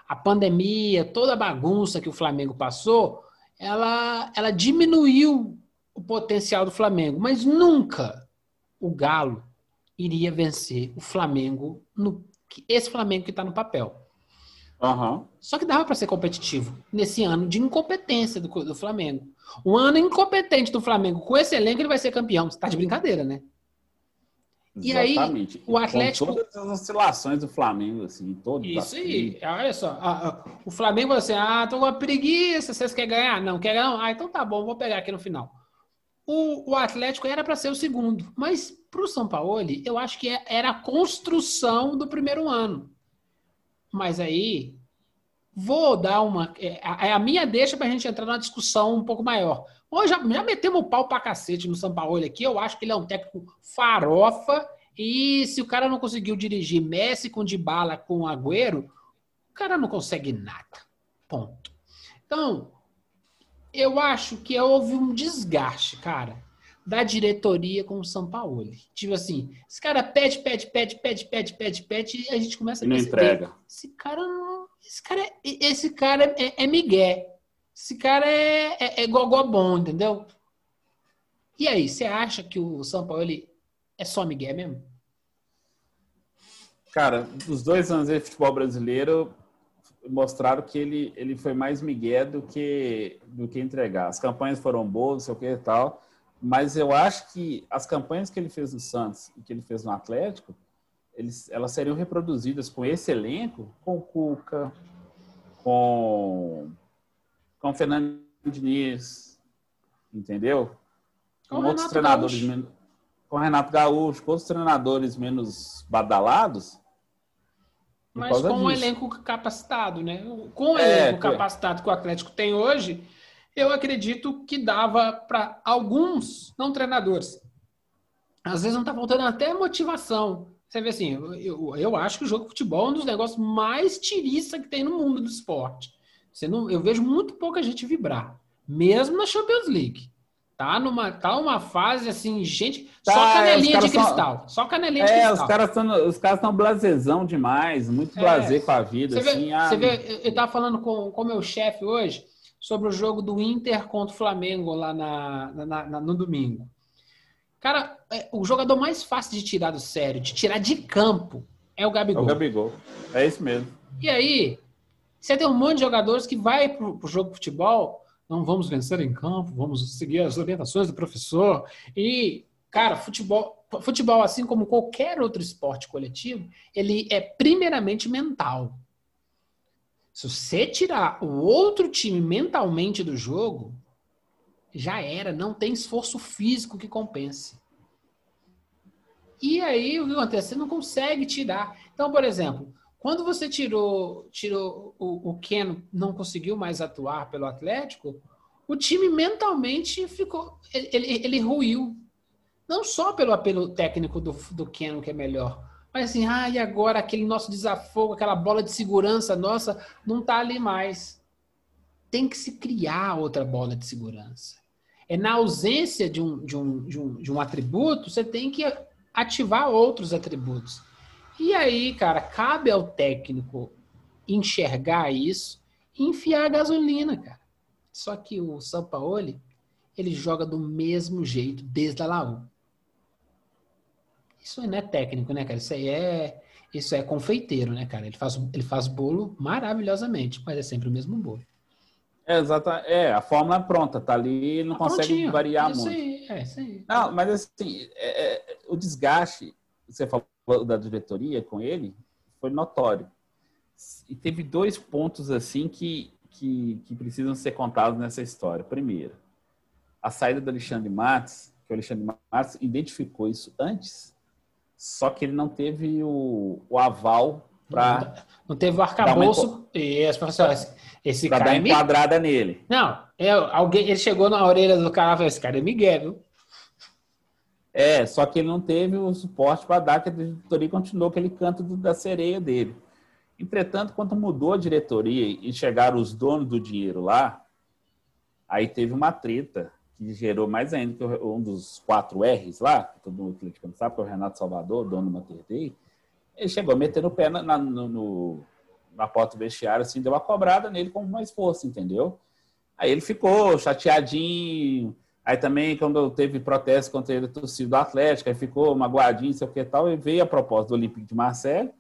S2: A pandemia, toda a bagunça que o Flamengo passou, ela, ela diminuiu o potencial do Flamengo. Mas nunca o Galo iria vencer o Flamengo, no, esse Flamengo que está no papel.
S3: Uhum.
S2: Só que dava para ser competitivo nesse ano de incompetência do, do Flamengo. Um ano incompetente do Flamengo, com esse elenco, ele vai ser campeão. Você tá de brincadeira, né?
S3: Exatamente.
S2: E aí, o Atlético.
S3: Com todas as oscilações do Flamengo, assim, todas.
S2: Isso aí. Olha só. A, a, o Flamengo vai assim: ah, tô com uma preguiça, vocês querem ganhar? Não, quer ganhar? Ah, então tá bom, vou pegar aqui no final. o, o Atlético era para ser o segundo, mas para o São Paulo, eu acho que é, era a construção do primeiro ano. Mas aí, vou dar uma. É, é a minha deixa para a gente entrar numa discussão um pouco maior. Hoje já, já metemos o pau para cacete no São Paulo aqui. Eu acho que ele é um técnico farofa. E se o cara não conseguiu dirigir Messi com Dybala com Agüero, o cara não consegue nada. Ponto. Então, eu acho que houve um desgaste, cara, da diretoria com o São Paulo. Tipo assim, esse cara pede, pede, pede, pede, pede, pede, pede, e a gente começa a
S3: não entrega.
S2: Esse cara não. Esse cara, é, esse cara é, é Miguel. Esse cara é, é, é gogó bom, entendeu? E aí, você acha que o São Paulo ele é só Miguel mesmo?
S3: Cara, dos dois anos de futebol brasileiro, mostraram que ele, ele foi mais migué do que, do que entregar. As campanhas foram boas, não sei o que e tal, mas eu acho que as campanhas que ele fez no Santos e que ele fez no Atlético, eles, elas seriam reproduzidas com esse elenco, com o Cuca, com, com o Fernando Diniz, entendeu? Com, com outros treinadores, menos, com o Renato Gaúcho, com outros treinadores menos badalados,
S2: mas com um elenco capacitado, né? Com o é, elenco capacitado que o Atlético tem hoje, eu acredito que dava para alguns, não treinadores. Às vezes não está faltando até motivação. Você vê assim, eu, eu acho que o jogo de futebol é um dos negócios mais tiriça que tem no mundo do esporte. Você não, eu vejo muito pouca gente vibrar, mesmo na Champions League. Tá numa tá uma fase assim, gente, tá, só canelinha de cristal. São, só canelinha de
S3: é,
S2: cristal.
S3: Os caras estão os caras estão blasezão demais, muito é, com a vida
S2: você
S3: assim.
S2: Vê, ah, você vê, eu tava falando com com meu chefe hoje sobre o jogo do Inter contra o Flamengo lá na, na, na no domingo. Cara, é, o jogador mais fácil de tirar do sério, de tirar de campo, é o Gabigol. É o
S3: Gabigol. É isso mesmo.
S2: E aí, você tem um monte de jogadores que vai pro, pro jogo de futebol não vamos vencer em campo, vamos seguir as orientações do professor. E, cara, futebol, futebol, assim como qualquer outro esporte coletivo, ele é primeiramente mental. Se você tirar o outro time mentalmente do jogo, já era, não tem esforço físico que compense. E aí o que acontece? Você não consegue tirar. Então, por exemplo, quando você tirou, tirou o, o Keno, não conseguiu mais atuar pelo Atlético, o time mentalmente ficou. Ele, ele, ele ruiu. Não só pelo apelo técnico do, do Keno, que é melhor, mas assim, ah, e agora aquele nosso desafogo, aquela bola de segurança nossa, não está ali mais. Tem que se criar outra bola de segurança. É na ausência de um, de um, de um, de um atributo, você tem que ativar outros atributos. E aí, cara, cabe ao técnico enxergar isso e enfiar a gasolina, cara. Só que o Sampaoli, ele joga do mesmo jeito desde a Laú. Isso não é técnico, né, cara? Isso aí é, isso é confeiteiro, né, cara? Ele faz, ele faz bolo maravilhosamente, mas é sempre o mesmo bolo.
S3: É, exata, é a fórmula pronta, tá ali, não tá consegue prontinho. variar
S2: isso
S3: muito.
S2: Aí, é, isso aí.
S3: Não, mas assim, é, é, o desgaste, você falou da diretoria com ele foi notório. E teve dois pontos assim que, que, que precisam ser contados nessa história. Primeiro, a saída do Alexandre Matos, que o Alexandre Matos identificou isso antes, só que ele não teve o, o aval para.
S2: Não teve o arcabouço. E as pessoas, esse
S3: pra
S2: cara.
S3: dar
S2: é
S3: enquadrada nele.
S2: Não, é, alguém, ele chegou na orelha do cara e falou: esse cara é Miguel, viu?
S3: É, só que ele não teve o suporte para dar, que a diretoria continuou aquele canto do, da sereia dele. Entretanto, quando mudou a diretoria e chegaram os donos do dinheiro lá, aí teve uma treta que gerou mais ainda que um dos quatro R's lá, que todo mundo criticando sabe, que é o Renato Salvador, dono do Mater Dei, ele chegou meter o pé na, na, no, na porta do vestiário, assim, deu uma cobrada nele com mais força, entendeu? Aí ele ficou chateadinho, Aí também, quando teve protesto contra ele, torcida do Atlético, aí ficou magoadinho, sei o que tal, e veio a proposta do Olympique de.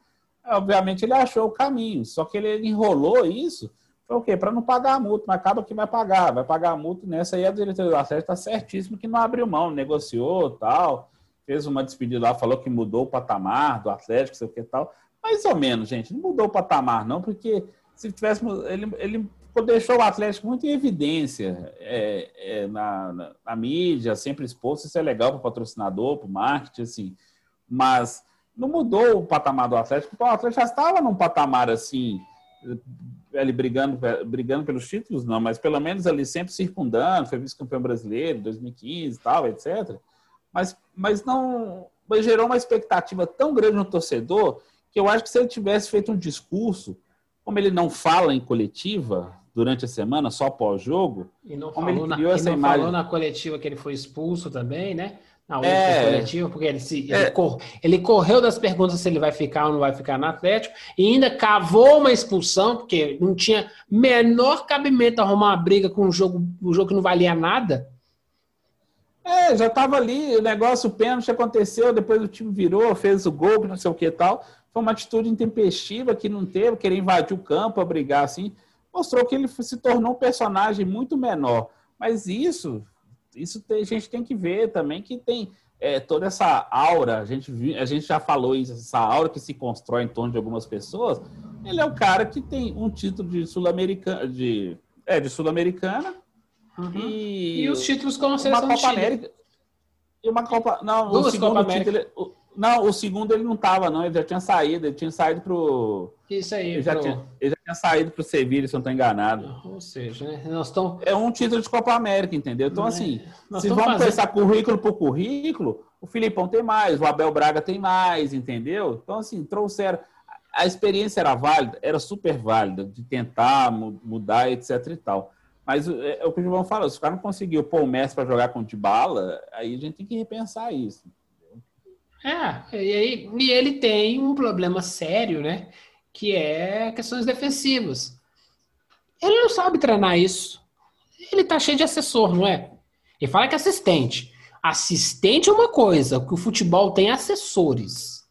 S3: Aí, obviamente, ele achou o caminho, só que ele enrolou isso. Foi o quê? Para não pagar a multa, mas acaba que vai pagar, vai pagar a multa nessa aí a diretoria do Atlético está certíssimo que não abriu mão, negociou tal, fez uma despedida lá, falou que mudou o patamar do Atlético, sei o que tal. Mais ou menos, gente, não mudou o patamar, não, porque se tivéssemos. Ele, ele deixou o Atlético muito em evidência é, é, na, na, na, mídia, sempre exposto. Isso é legal para o patrocinador, para o marketing, assim. Mas não mudou o patamar do Atlético, porque o Atlético já estava num patamar assim, ali brigando, brigando pelos títulos, não, mas pelo menos ali sempre circundando, foi vice-campeão brasileiro, 2015 e tal, etc. Mas, mas não mas gerou uma expectativa tão grande no torcedor que eu acho que se ele tivesse feito um discurso, como ele não fala em coletiva durante a semana, só pós-jogo,
S2: e não, falou na, e não imagem... falou na coletiva que ele foi expulso também, né? Na outra é, coletiva, porque ele, se, é, ele, cor, ele, correu das perguntas se ele vai ficar ou não vai ficar no Atlético, e ainda cavou uma expulsão, porque não tinha menor cabimento arrumar uma briga com um jogo, um jogo que não valia nada.
S3: É, já estava ali, o negócio, o pênalti aconteceu, depois o time virou, fez o gol, não sei o que e tal. Foi uma atitude intempestiva que não teve, querer invadir o campo, a brigar assim. Mostrou que ele se tornou um personagem muito menor. Mas isso, isso tem, a gente tem que ver também que tem é, toda essa aura, a gente, a gente já falou isso, essa aura que se constrói em torno de algumas pessoas. Ele é o cara que tem um título de sul-americana, de, é, de sul-americana.
S2: Uhum. E, e, os títulos com a seleção uma Copa América.
S3: E uma Copa. Não, Duas o segundo Copa título. Não, o segundo ele não estava, não. Ele já tinha saído. Ele tinha saído pro.
S2: Isso aí,
S3: ele, já, tinha, ele já tinha saído pro Sevilha, se eu não estou enganado.
S2: Ou seja, né? Nós estamos.
S3: É um título de Copa América, entendeu? Então, é. assim, se vamos fazendo... pensar currículo por currículo, o Filipão tem mais, o Abel Braga tem mais, entendeu? Então, assim, trouxeram. A experiência era válida, era super válida, de tentar mudar, etc e tal. Mas é, é o que o João falou, se o cara não conseguiu pôr o Messi para jogar com o bala, aí a gente tem que repensar isso.
S2: É, e, aí, e ele tem um problema sério, né? Que é questões defensivas. Ele não sabe treinar isso. Ele tá cheio de assessor, não é? Ele fala que é assistente. Assistente é uma coisa, que o futebol tem assessores.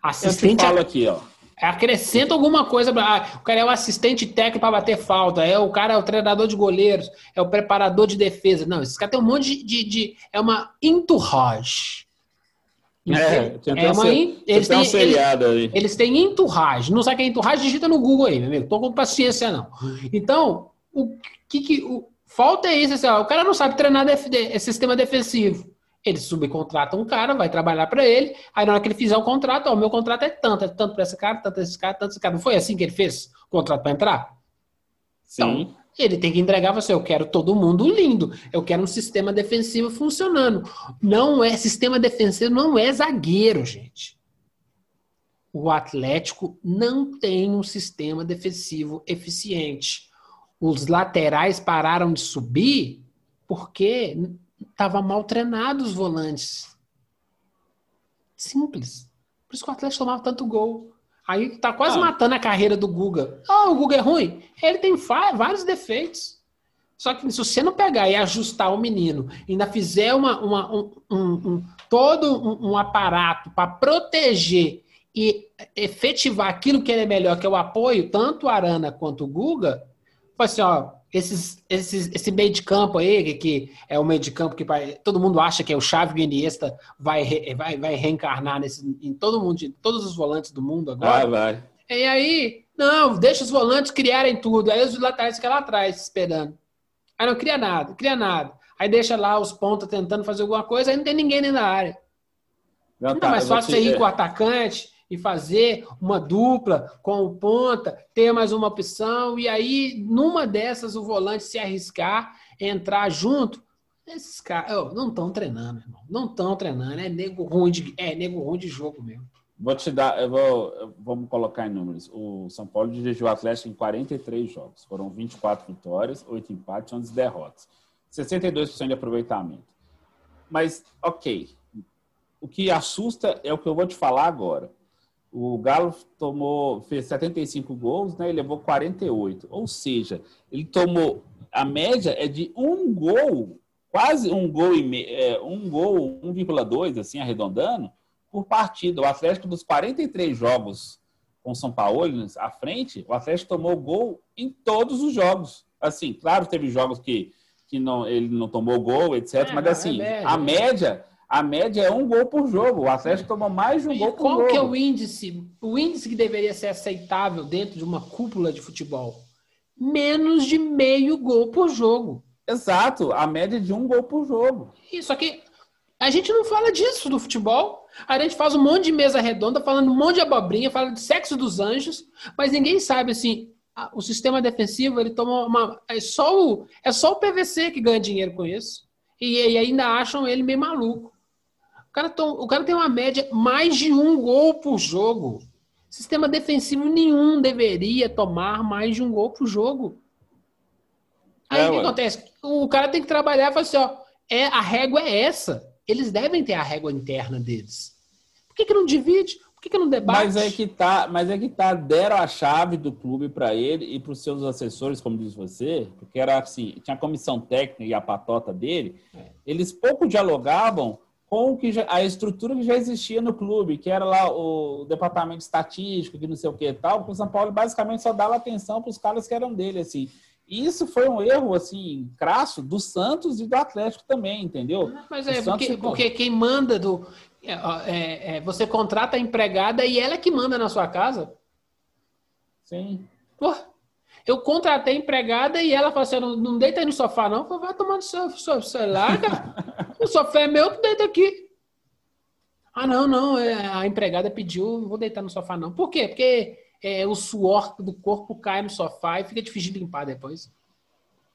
S3: Assistente Eu falo aqui, ó.
S2: Acrescenta alguma coisa. Ah, o cara é o assistente técnico para bater falta. É o cara é o treinador de goleiros. É o preparador de defesa. Não, esse cara tem um monte de. de, de é uma entourage.
S3: É, é uma, eles, têm, um eles,
S2: eles têm entourage. Não sabe o que é entourage? Digita no Google aí, meu amigo. Tô com paciência, não. Então, o que, que o, falta é isso. Assim, ó, o cara não sabe treinar def, de, sistema defensivo. Ele subcontrata um cara, vai trabalhar para ele. Aí, na hora que ele fizer o contrato, ó, o meu contrato é tanto, é tanto para esse cara, tanto para esse cara, tanto esse cara. Não foi assim que ele fez o contrato para entrar?
S3: Sim. Então,
S2: ele tem que entregar você, eu quero todo mundo lindo, eu quero um sistema defensivo funcionando. Não é sistema defensivo, não é zagueiro, gente. O Atlético não tem um sistema defensivo eficiente. Os laterais pararam de subir porque estavam mal treinados os volantes. Simples. Por isso que o Atlético tomava tanto gol. Aí tá quase ah. matando a carreira do Guga. Ah, o Guga é ruim? Ele tem vários defeitos. Só que se você não pegar e ajustar o menino, ainda fizer uma, uma um, um, um, todo um, aparato para proteger e efetivar aquilo que ele é melhor, que é o apoio, tanto o Arana quanto o Guga, assim, ó, esses, esses, esse meio de campo aí, que, é o meio de campo que vai, todo mundo acha que é o Xavi e Iniesta, vai, vai, vai reencarnar nesse, em todo mundo, em todos os volantes do mundo agora.
S3: Vai, vai.
S2: E aí, não, deixa os volantes criarem tudo. Aí os laterais ficam lá atrás esperando. Aí não cria nada, cria nada. Aí deixa lá os pontos tentando fazer alguma coisa, aí não tem ninguém dentro da área. Não, tá, é mais fácil você ir com o atacante, e fazer uma dupla com o ponta, ter mais uma opção, e aí, numa dessas, o volante se arriscar, entrar junto. Esses caras oh, não estão treinando, irmão. Não estão treinando. É nego ruim de, é nego ruim de jogo mesmo.
S3: Vou te dar, eu vou, eu, vamos colocar em números. O São Paulo dirigiu o Atlético em 43 jogos. Foram 24 vitórias, 8 empates, 11 derrotas. 62% de aproveitamento. Mas, ok. O que assusta é o que eu vou te falar agora. O Galo tomou, fez 75 gols, né? Ele levou 48. Ou seja, ele tomou. A média é de um gol, quase um gol e me, é, um gol, 1,2, assim, arredondando, por partida. O Atlético, dos 43 jogos com São Paulo à frente, o Atlético tomou gol em todos os jogos. Assim, claro, teve jogos que, que não, ele não tomou gol, etc. É, mas assim, é a média a média é um gol por jogo. O Atlético toma mais de um e gol por jogo.
S2: Qual que é o índice? O índice que deveria ser aceitável dentro de uma cúpula de futebol. menos de meio gol por jogo.
S3: Exato, a média de um gol por jogo.
S2: Isso aqui. A gente não fala disso do futebol. A gente faz um monte de mesa redonda, falando um monte de abobrinha, fala de sexo dos anjos, mas ninguém sabe assim. O sistema defensivo ele toma uma. É só o, é só o PVC que ganha dinheiro com isso. E, e ainda acham ele meio maluco. O cara, tom, o cara tem uma média mais de um gol por jogo. Sistema defensivo nenhum deveria tomar mais de um gol por jogo. Aí é, o que ué. acontece? O cara tem que trabalhar e falar assim, ó, é, a régua é essa. Eles devem ter a régua interna deles. Por que, que não divide? Por que, que não debate?
S3: Mas é que tá, mas é que tá, deram a chave do clube para ele e para os seus assessores, como diz você, porque era assim, tinha a comissão técnica e a patota dele, é. eles pouco dialogavam com que já, a estrutura que já existia no clube, que era lá o departamento estatístico, que não sei o que e tal, o São Paulo basicamente só dava atenção para os caras que eram dele, assim. E isso foi um erro, assim, crasso do Santos e do Atlético também, entendeu?
S2: Mas é, porque, porque, quem manda do... É, é, é, você contrata a empregada e ela é que manda na sua casa.
S3: Sim.
S2: Pô, eu contratei a empregada e ela falou assim, não, não deita aí no sofá não, vai tomar no seu, seu celular, cara. O sofá é meu, tu deita aqui. Ah, não, não, é, a empregada pediu, não vou deitar no sofá, não. Por quê? Porque é, o suor do corpo cai no sofá e fica difícil de limpar depois.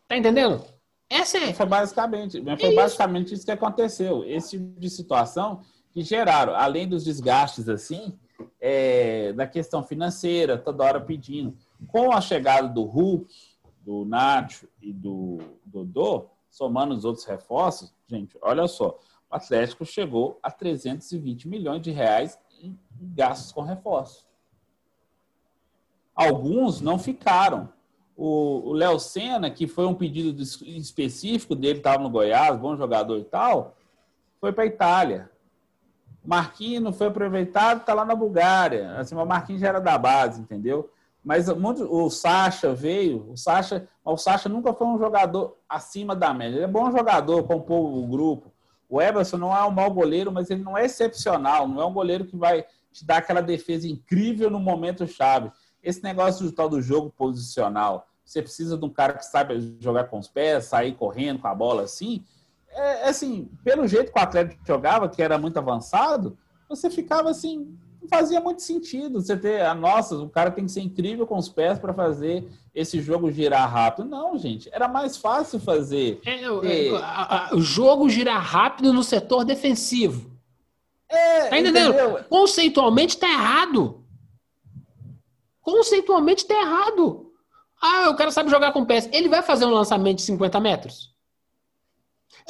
S2: Tá entendendo? Essa é.
S3: Foi basicamente, foi é basicamente isso que aconteceu. Esse tipo de situação que geraram, além dos desgastes assim, é, da questão financeira, toda hora pedindo. Com a chegada do Hulk, do Nacho e do Dodô, somando os outros reforços, gente, olha só, o Atlético chegou a 320 milhões de reais em gastos com reforços. Alguns não ficaram. O Léo Senna, que foi um pedido específico dele, estava no Goiás, bom jogador e tal, foi para a Itália. Marquinhos não foi aproveitado, está lá na Bulgária. Assim, o Marquinhos já era da base, entendeu? Mas o Sacha veio, o Sacha, o Sacha nunca foi um jogador acima da média. Ele é bom jogador, compor o grupo. O Everson não é um mau goleiro, mas ele não é excepcional, não é um goleiro que vai te dar aquela defesa incrível no momento chave. Esse negócio do tal do jogo posicional, você precisa de um cara que sabe jogar com os pés, sair correndo com a bola assim. É, assim, pelo jeito que o Atlético jogava, que era muito avançado, você ficava assim, não fazia muito sentido você ter a nossa, o cara tem que ser incrível com os pés para fazer esse jogo girar rápido. Não, gente, era mais fácil fazer.
S2: É, é, a, a, o jogo girar rápido no setor defensivo.
S3: É,
S2: tá entendendo? Entendeu? Conceitualmente tá errado. Conceitualmente tá errado. Ah, o cara sabe jogar com pés. Ele vai fazer um lançamento de 50 metros?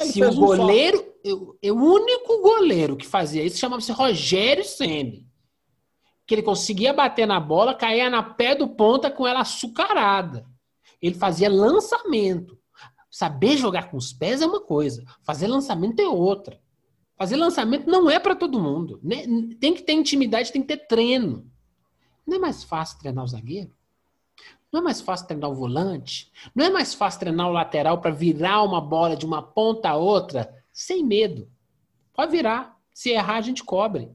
S2: Ele Se o goleiro, um o único goleiro que fazia isso chamava-se Rogério Ceni que ele conseguia bater na bola, caía na pé do ponta com ela açucarada. Ele fazia lançamento. Saber jogar com os pés é uma coisa, fazer lançamento é outra. Fazer lançamento não é para todo mundo. Né? Tem que ter intimidade, tem que ter treino. Não é mais fácil treinar o zagueiro? Não é mais fácil treinar o volante? Não é mais fácil treinar o lateral para virar uma bola de uma ponta a outra sem medo? Pode virar. Se errar, a gente cobre.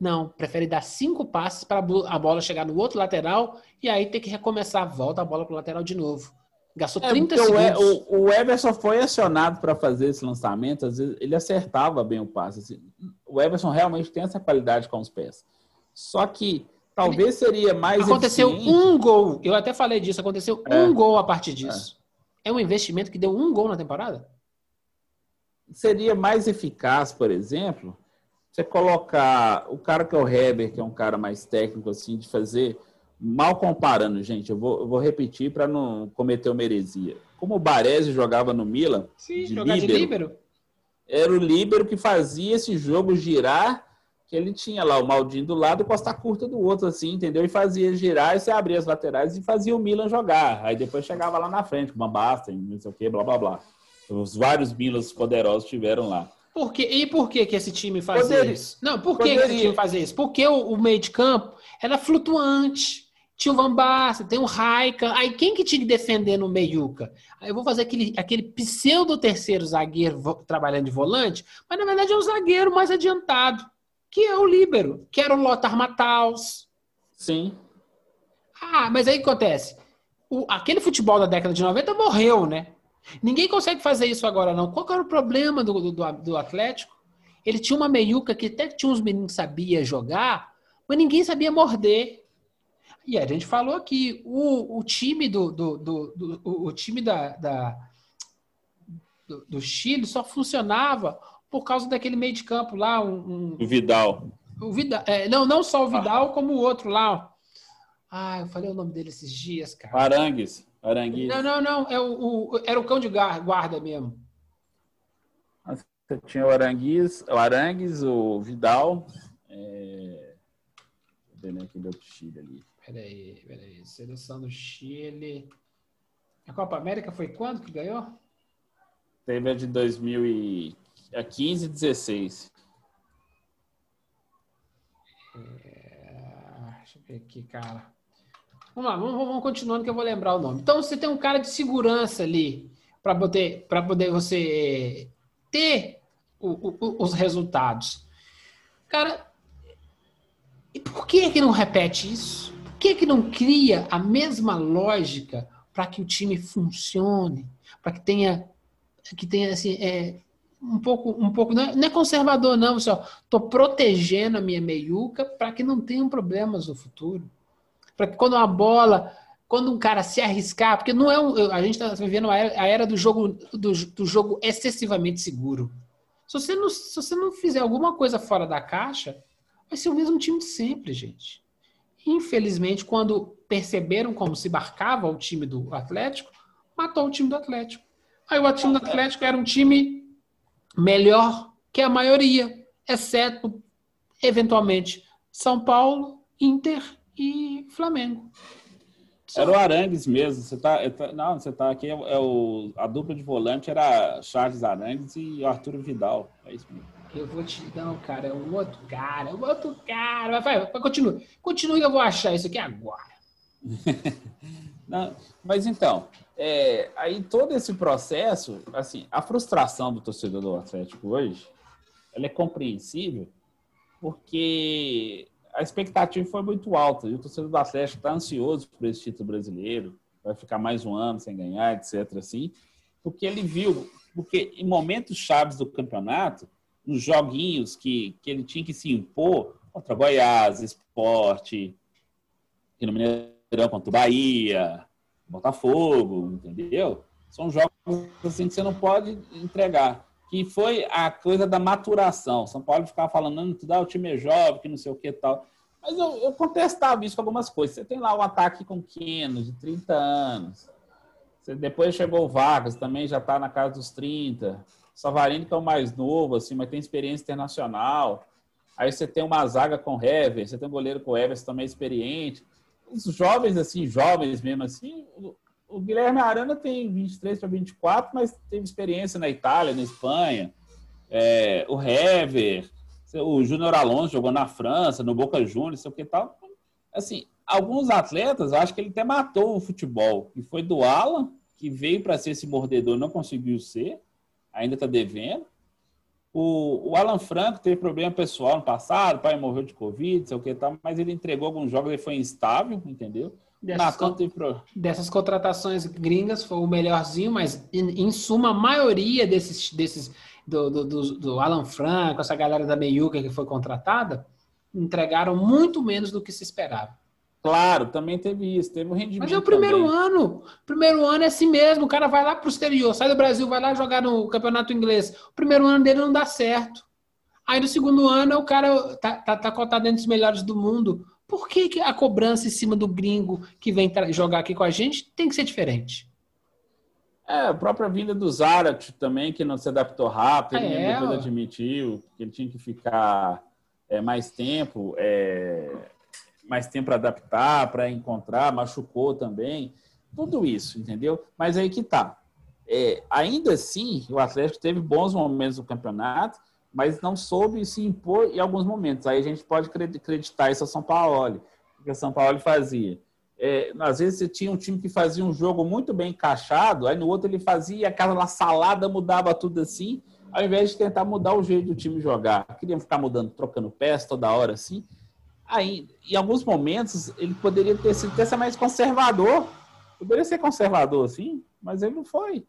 S2: Não, prefere dar cinco passes para a bola chegar no outro lateral e aí ter que recomeçar. Volta a bola para o lateral de novo. Gastou é, 30 segundos.
S3: O, o Everson foi acionado para fazer esse lançamento, às vezes ele acertava bem o passe. Assim. O Everson realmente tem essa qualidade com os pés. Só que talvez seria mais.
S2: Aconteceu eficiente. um gol, eu até falei disso, aconteceu é. um gol a partir disso. É. é um investimento que deu um gol na temporada?
S3: Seria mais eficaz, por exemplo, você colocar o cara que é o Heber, que é um cara mais técnico, assim, de fazer, mal comparando, gente, eu vou, eu vou repetir para não cometer uma heresia. Como o Baresi jogava no Milan,
S2: Sim, de jogar líbero, de líbero,
S3: era o líbero que fazia esse jogo girar, que ele tinha lá o Maldinho do lado e Costa Curta do outro, assim, entendeu? E fazia girar e você abria as laterais e fazia o Milan jogar. Aí depois chegava lá na frente, com uma basta, não sei o que, blá, blá, blá. Os vários Milans poderosos tiveram lá.
S2: Por quê? E por que, que esse time fazia Poderia. isso? Não, por que, que, esse time fazia isso? Porque o, o, meio de campo era flutuante. Tinha o Van Basten, tem o Raika. Aí quem que tinha que defender no meiuca? Aí eu vou fazer aquele, aquele pseudo terceiro zagueiro trabalhando de volante, mas na verdade é um zagueiro mais adiantado, que é o líbero, que era o Lothar Matthaus.
S3: Sim.
S2: Ah, mas aí acontece. o, aquele futebol da década de 90 morreu, né? Ninguém consegue fazer isso agora, não. Qual era o problema do, do, do Atlético? Ele tinha uma meiuca que até tinha uns meninos que sabia jogar, mas ninguém sabia morder. E a gente falou aqui, o, o time do, do, do, do o time da, da do, do, Chile só funcionava por causa daquele meio de campo lá, um,
S3: um... o Vidal.
S2: O Vidal, é, não, não só o Vidal, ah. como o outro lá. Ah, eu falei o nome dele esses dias, cara.
S3: Arangues. Arangues.
S2: Não, não, não. É o, o, era o cão de guarda mesmo.
S3: Você tinha o Arangues, o Arangues, o Vidal. É... Vendo aqui do outro Chile ali.
S2: Peraí, peraí. Seleção do Chile. A Copa América foi quando que ganhou?
S3: Teve a de 2015 e 16.
S2: É... Deixa eu ver aqui, cara. Vamos lá, vamos, vamos continuando que eu vou lembrar o nome. Então você tem um cara de segurança ali para poder, poder você ter o, o, os resultados. Cara, e por que que não repete isso? Por que que não cria a mesma lógica para que o time funcione, para que tenha que tenha assim, é, um pouco, um pouco não é, não é conservador não, só tô protegendo a minha meiuca para que não tenham problemas no futuro, para que quando a bola quando um cara se arriscar, porque não é um, a gente está vivendo a era, a era do jogo do, do jogo excessivamente seguro. Se você, não, se você não fizer alguma coisa fora da caixa, vai ser o mesmo time de sempre, gente. Infelizmente, quando perceberam como se marcava o time do Atlético, matou o time do Atlético. Aí o time do Atlético era um time melhor que a maioria, exceto, eventualmente, São Paulo, Inter e Flamengo.
S3: Era o Arangues mesmo. Você tá, não, você tá aqui. É, é, o, a dupla de volante era Charles Arangues e Arthur Vidal. É isso mesmo.
S2: Eu vou te. Não, cara, é um outro cara, é um outro cara. Vai, vai, vai continua. Continue que eu vou achar isso aqui agora.
S3: não, mas então, é, aí todo esse processo, assim, a frustração do torcedor do Atlético hoje, ela é compreensível, porque a expectativa foi muito alta e o torcedor do Atlético está ansioso por esse título brasileiro, vai ficar mais um ano sem ganhar, etc. Assim, porque ele viu, porque em momentos chaves do campeonato, nos joguinhos que, que ele tinha que se impor contra Goiás, Esporte, aqui no Mineirão contra o Bahia, Botafogo, entendeu? São jogos assim que você não pode entregar que foi a coisa da maturação. São Paulo ficava falando, não, dá o time é jovem, que não sei o que tal. Mas eu, eu, contestava isso com algumas coisas. Você tem lá o ataque com Keno, de 30 anos. Você, depois chegou o Vargas, também já está na casa dos 30. Savarino, que é o mais novo, assim, mas tem experiência internacional. Aí você tem uma zaga com Hever, você tem um goleiro com Hever, também é experiente. Os jovens, assim, jovens mesmo, assim, o Guilherme Arana tem 23 para 24, mas teve experiência na Itália, na Espanha. É, o Hever, o Júnior Alonso jogou na França, no Boca Juniors, sei o que tal. Assim, alguns atletas, acho que ele até matou o futebol. E foi do Alan, que veio para ser esse mordedor, não conseguiu ser, ainda está devendo. O, o, Alan Franco teve problema pessoal no passado, o pai morreu de Covid, sei o que tal, mas ele entregou alguns jogos, ele foi instável, entendeu?
S2: Dessas, con dessas contratações gringas foi o melhorzinho, mas em, em suma, a maioria desses, desses do, do, do, do, Alan Franco, essa galera da Meiuca que foi contratada, entregaram muito menos do que se esperava.
S3: Claro, também teve isso, teve um rendimento.
S2: Mas é o primeiro também. ano. Primeiro ano é assim mesmo. O cara vai lá para o exterior, sai do Brasil, vai lá jogar no campeonato inglês. O primeiro ano dele não dá certo. Aí no segundo ano o cara tá, tá, tá cotado entre os melhores do mundo. Por que, que a cobrança em cima do gringo que vem jogar aqui com a gente tem que ser diferente?
S3: É, a própria vinda do Zarat também, que não se adaptou rápido, ele é, depois admitiu que ele tinha que ficar é, mais tempo, é, mais tempo para adaptar, para encontrar, machucou também. Tudo isso, entendeu? Mas aí que tá. É, ainda assim, o Atlético teve bons momentos no campeonato, mas não soube se impor em alguns momentos. Aí a gente pode acreditar isso a São Paulo, que a São Paulo fazia. É, às vezes você tinha um time que fazia um jogo muito bem encaixado, aí no outro ele fazia aquela salada, mudava tudo assim, ao invés de tentar mudar o jeito do time jogar. Queriam ficar mudando, trocando peças toda hora assim. Aí, em alguns momentos, ele poderia ter sido até mais conservador Poderia ser conservador, sim, mas ele não foi.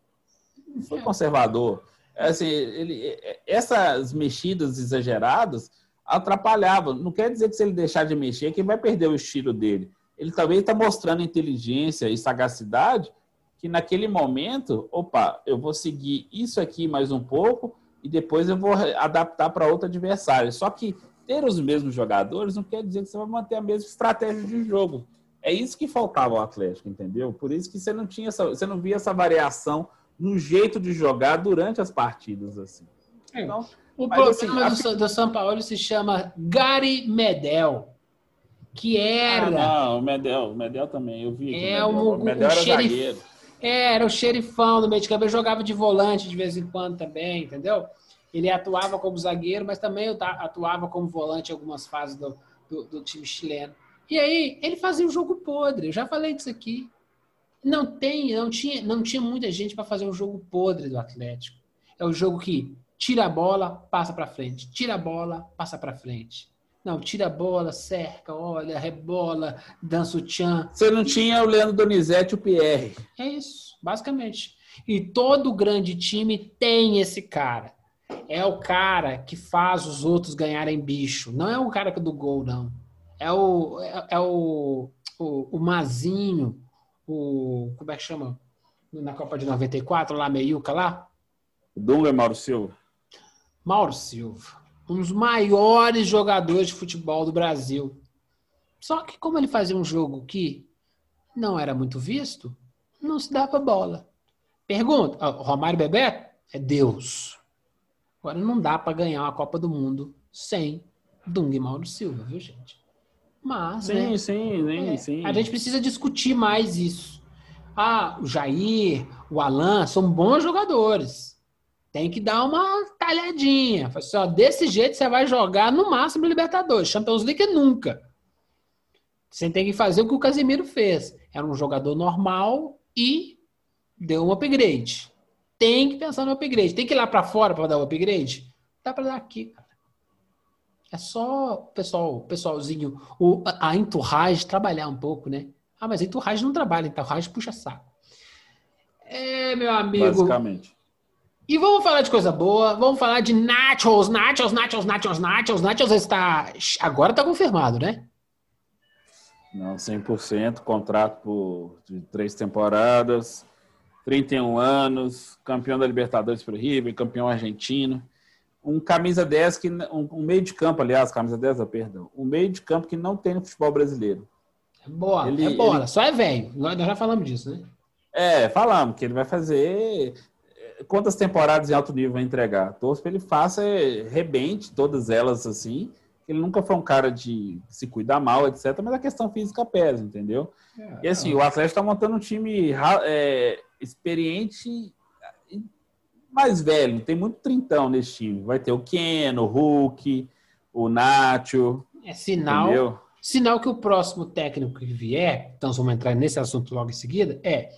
S3: Não foi conservador. Assim, ele, essas mexidas exageradas atrapalhavam. Não quer dizer que se ele deixar de mexer, que ele vai perder o estilo dele. Ele também está mostrando inteligência e sagacidade que naquele momento, opa, eu vou seguir isso aqui mais um pouco e depois eu vou adaptar para outro adversário. Só que ter os mesmos jogadores não quer dizer que você vai manter a mesma estratégia de jogo. É isso que faltava ao Atlético, entendeu? Por isso que você não tinha essa, você não via essa variação no jeito de jogar durante as partidas assim.
S2: É. Então, o problema assim, do, a... do, São Paulo se chama Gary Medel, que era. Ah,
S3: não, o Medel, o Medel também, eu vi.
S2: É o, Medel, o, Medel o era xerif... zagueiro. É, era o xerifão do meio de campo, ele jogava de volante de vez em quando também, entendeu? Ele atuava como zagueiro, mas também atuava como volante em algumas fases do, do, do time chileno. E aí, ele fazia um jogo podre. Eu já falei disso aqui. Não tem, não tinha, não tinha muita gente para fazer um jogo podre do Atlético. É o jogo que tira a bola, passa para frente, tira a bola, passa para frente. Não, tira a bola, cerca, olha, rebola, dança o tchan.
S3: Você não tinha o Leandro Donizete e o Pierre.
S2: É isso, basicamente. E todo grande time tem esse cara. É o cara que faz os outros ganharem bicho. Não é o cara do gol, não é o, é, é o, o, o, Mazinho, o. Como é que chama? Na Copa de 94, lá, Meiuca lá?
S3: Dunga Mauro Silva.
S2: Mauro Silva. Um dos maiores jogadores de futebol do Brasil. Só que, como ele fazia um jogo que não era muito visto, não se dava bola. Pergunta: Romário Bebeto é Deus. Agora não dá para ganhar uma Copa do Mundo sem Dunga e Mauro Silva, viu, gente? Mas,
S3: sim,
S2: né?
S3: sim, sim, é, sim.
S2: A gente precisa discutir mais isso. Ah, o Jair, o Alan são bons jogadores. Tem que dar uma talhadinha. Assim, ó, desse jeito você vai jogar no máximo Libertadores. Champions League nunca. Você tem que fazer o que o Casemiro fez. Era um jogador normal e deu um upgrade. Tem que pensar no upgrade. Tem que ir lá para fora para dar o upgrade? Dá para dar aqui, cara. É só o pessoal, pessoalzinho, o, a entourage trabalhar um pouco, né? Ah, mas a entourage não trabalha, a entourage puxa saco. É, meu amigo.
S3: Basicamente.
S2: E vamos falar de coisa boa, vamos falar de Nachos, Nachos, Nachos, Nachos, Nachos. Nachos está. Agora está confirmado, né?
S3: Não, 100%, contrato por de três temporadas, 31 anos, campeão da Libertadores para o River, campeão argentino um camisa 10 que um, um, meio de campo, aliás, camisa 10, perdão, um meio de campo que não tem no futebol brasileiro.
S2: É boa, ele, é boa, ele... só é velho. Nós já falamos disso, né?
S3: É, falamos que ele vai fazer eh, quantas temporadas em alto nível vai entregar. Torço para ele faça eh, rebente todas elas assim. Ele nunca foi um cara de se cuidar mal, etc. Mas a questão física pesa, entendeu? É, e assim, é. o Atlético está montando um time é, experiente mais velho, tem muito trintão nesse time. Vai ter o Ken, o Hulk, o Nacho.
S2: É sinal, entendeu? sinal que o próximo técnico que vier, então vamos entrar nesse assunto logo em seguida, é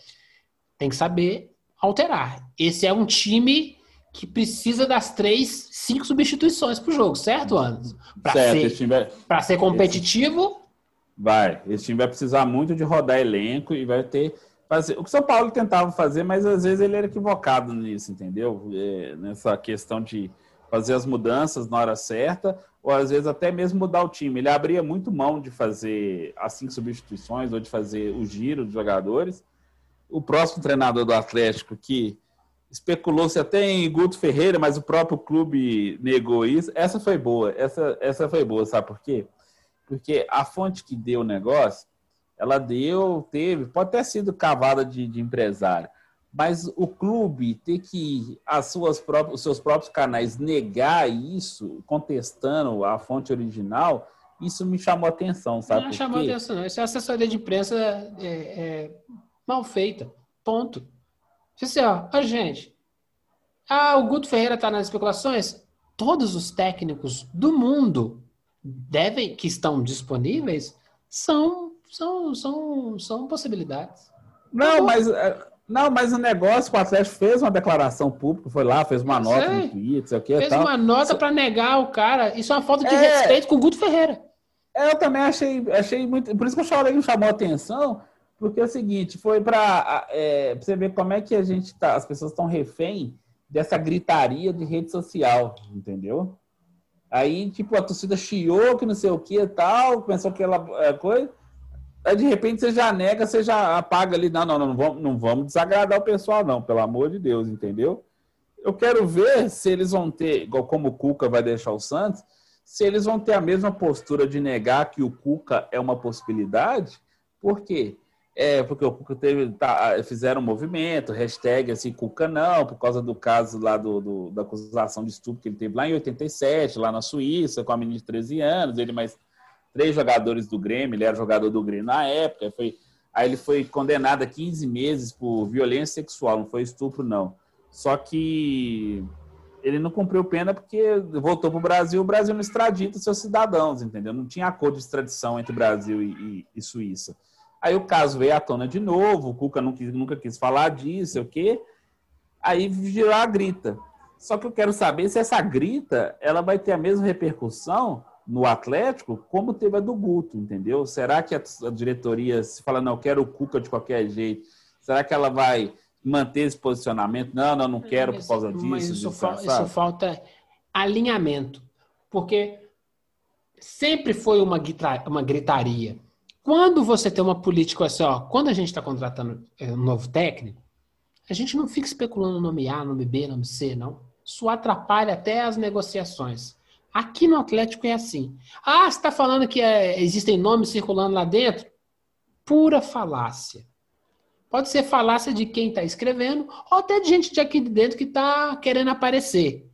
S2: tem que saber alterar. Esse é um time que precisa das três, cinco substituições para o jogo, certo, Anderson? Para ser, vai... ser competitivo. Esse...
S3: Vai. Esse time vai precisar muito de rodar elenco e vai ter fazer. O que o São Paulo tentava fazer, mas às vezes ele era equivocado nisso, entendeu? É, nessa questão de fazer as mudanças na hora certa, ou às vezes até mesmo mudar o time. Ele abria muito mão de fazer as cinco substituições ou de fazer o giro dos jogadores. O próximo treinador do Atlético, que especulou-se até em Guto Ferreira, mas o próprio clube negou isso. Essa foi boa, essa, essa foi boa, sabe por quê? Porque a fonte que deu o negócio ela deu, teve, pode ter sido cavada de, de empresário, mas o clube ter que as suas próprias, os seus próprios canais negar isso, contestando a fonte original, isso me chamou a atenção, sabe?
S2: Não chamou a atenção, não. Isso é assessoria de imprensa é, é, mal feita. Ponto. Assim, ó, a gente. Ah, o Guto Ferreira está nas especulações? Todos os técnicos do mundo devem, que estão disponíveis, são são, são, são possibilidades.
S3: Não, tá mas é, não, mas o negócio, o Atlético fez uma declaração pública, foi lá, fez uma nota sei. no Twitter, sei o que.
S2: Fez
S3: tal.
S2: uma nota para negar o cara. Isso é uma falta de é... respeito com o Guto Ferreira.
S3: É, eu também achei, achei muito. Por isso que eu falei que chamou a atenção, Porque é o seguinte, foi para é, você ver como é que a gente tá, as pessoas estão refém dessa gritaria de rede social, entendeu? Aí, tipo, a torcida chiou que não sei o que e tal, pensou que ela é, coisa. Aí, de repente, você já nega, você já apaga ali. Não, não, não, não vamos, não vamos desagradar o pessoal, não, pelo amor de Deus, entendeu? Eu quero ver se eles vão ter, igual como o Cuca vai deixar o Santos, se eles vão ter a mesma postura de negar que o Cuca é uma possibilidade. Por quê? É, porque o Cuca teve, tá, fizeram um movimento, hashtag assim, Cuca não, por causa do caso lá do, do, da acusação de estupro que ele teve lá em 87, lá na Suíça, com a menina de 13 anos, ele mais três jogadores do Grêmio, ele era jogador do Grêmio na época, foi, aí ele foi condenado a 15 meses por violência sexual, não foi estupro não. Só que ele não cumpriu pena porque voltou para o Brasil, o Brasil não extradita seus cidadãos, entendeu? Não tinha acordo de extradição entre Brasil e, e, e Suíça. Aí o caso veio à tona de novo, o Cuca nunca, nunca quis falar disso, o quê? Aí virou a grita. Só que eu quero saber se essa grita ela vai ter a mesma repercussão no Atlético como teve a do Guto, entendeu? Será que a, diretoria, se fala, não, eu quero o Cuca de qualquer jeito, será que ela vai manter esse posicionamento? Não, não, não quero por causa disso. Mas
S2: isso, fa isso falta alinhamento, porque sempre foi uma, uma gritaria. Quando você tem uma política assim, ó, quando a gente está contratando é, um novo técnico, a gente não fica especulando nome A, nome B, nome C, não. Isso atrapalha até as negociações. Aqui no Atlético é assim. Ah, você está falando que é, existem nomes circulando lá dentro? Pura falácia. Pode ser falácia de quem está escrevendo, ou até de gente de aqui de dentro que está querendo aparecer.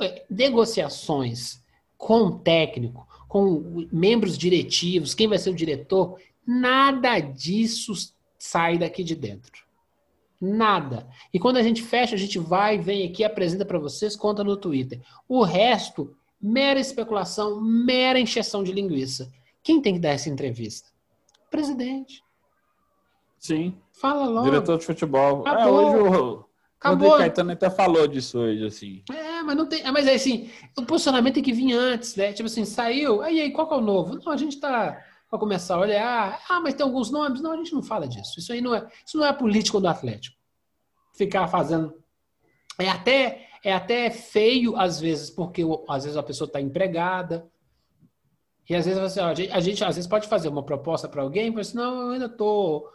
S2: É, negociações com o técnico, com membros diretivos, quem vai ser o diretor, nada disso sai daqui de dentro. Nada. E quando a gente fecha, a gente vai, vem aqui, apresenta para vocês, conta no Twitter. O resto, mera especulação, mera encheção de linguiça. Quem tem que dar essa entrevista? O presidente.
S3: Sim.
S2: Fala logo.
S3: Diretor de futebol. É, Acabou. É, hoje o Acabou. Caetano até falou disso hoje, assim.
S2: É, mas não tem. Mas é assim, o posicionamento tem que vir antes, né? Tipo assim, saiu. Aí, aí, qual que é o novo? Não, a gente tá para começar a olhar. Ah, mas tem alguns nomes. Não, a gente não fala disso. Isso aí não é. Isso não é a política do Atlético. Ficar fazendo. É até, é até feio, às vezes, porque às vezes a pessoa está empregada. E às vezes você, a gente, a gente às vezes pode fazer uma proposta para alguém, mas assim, não, eu ainda estou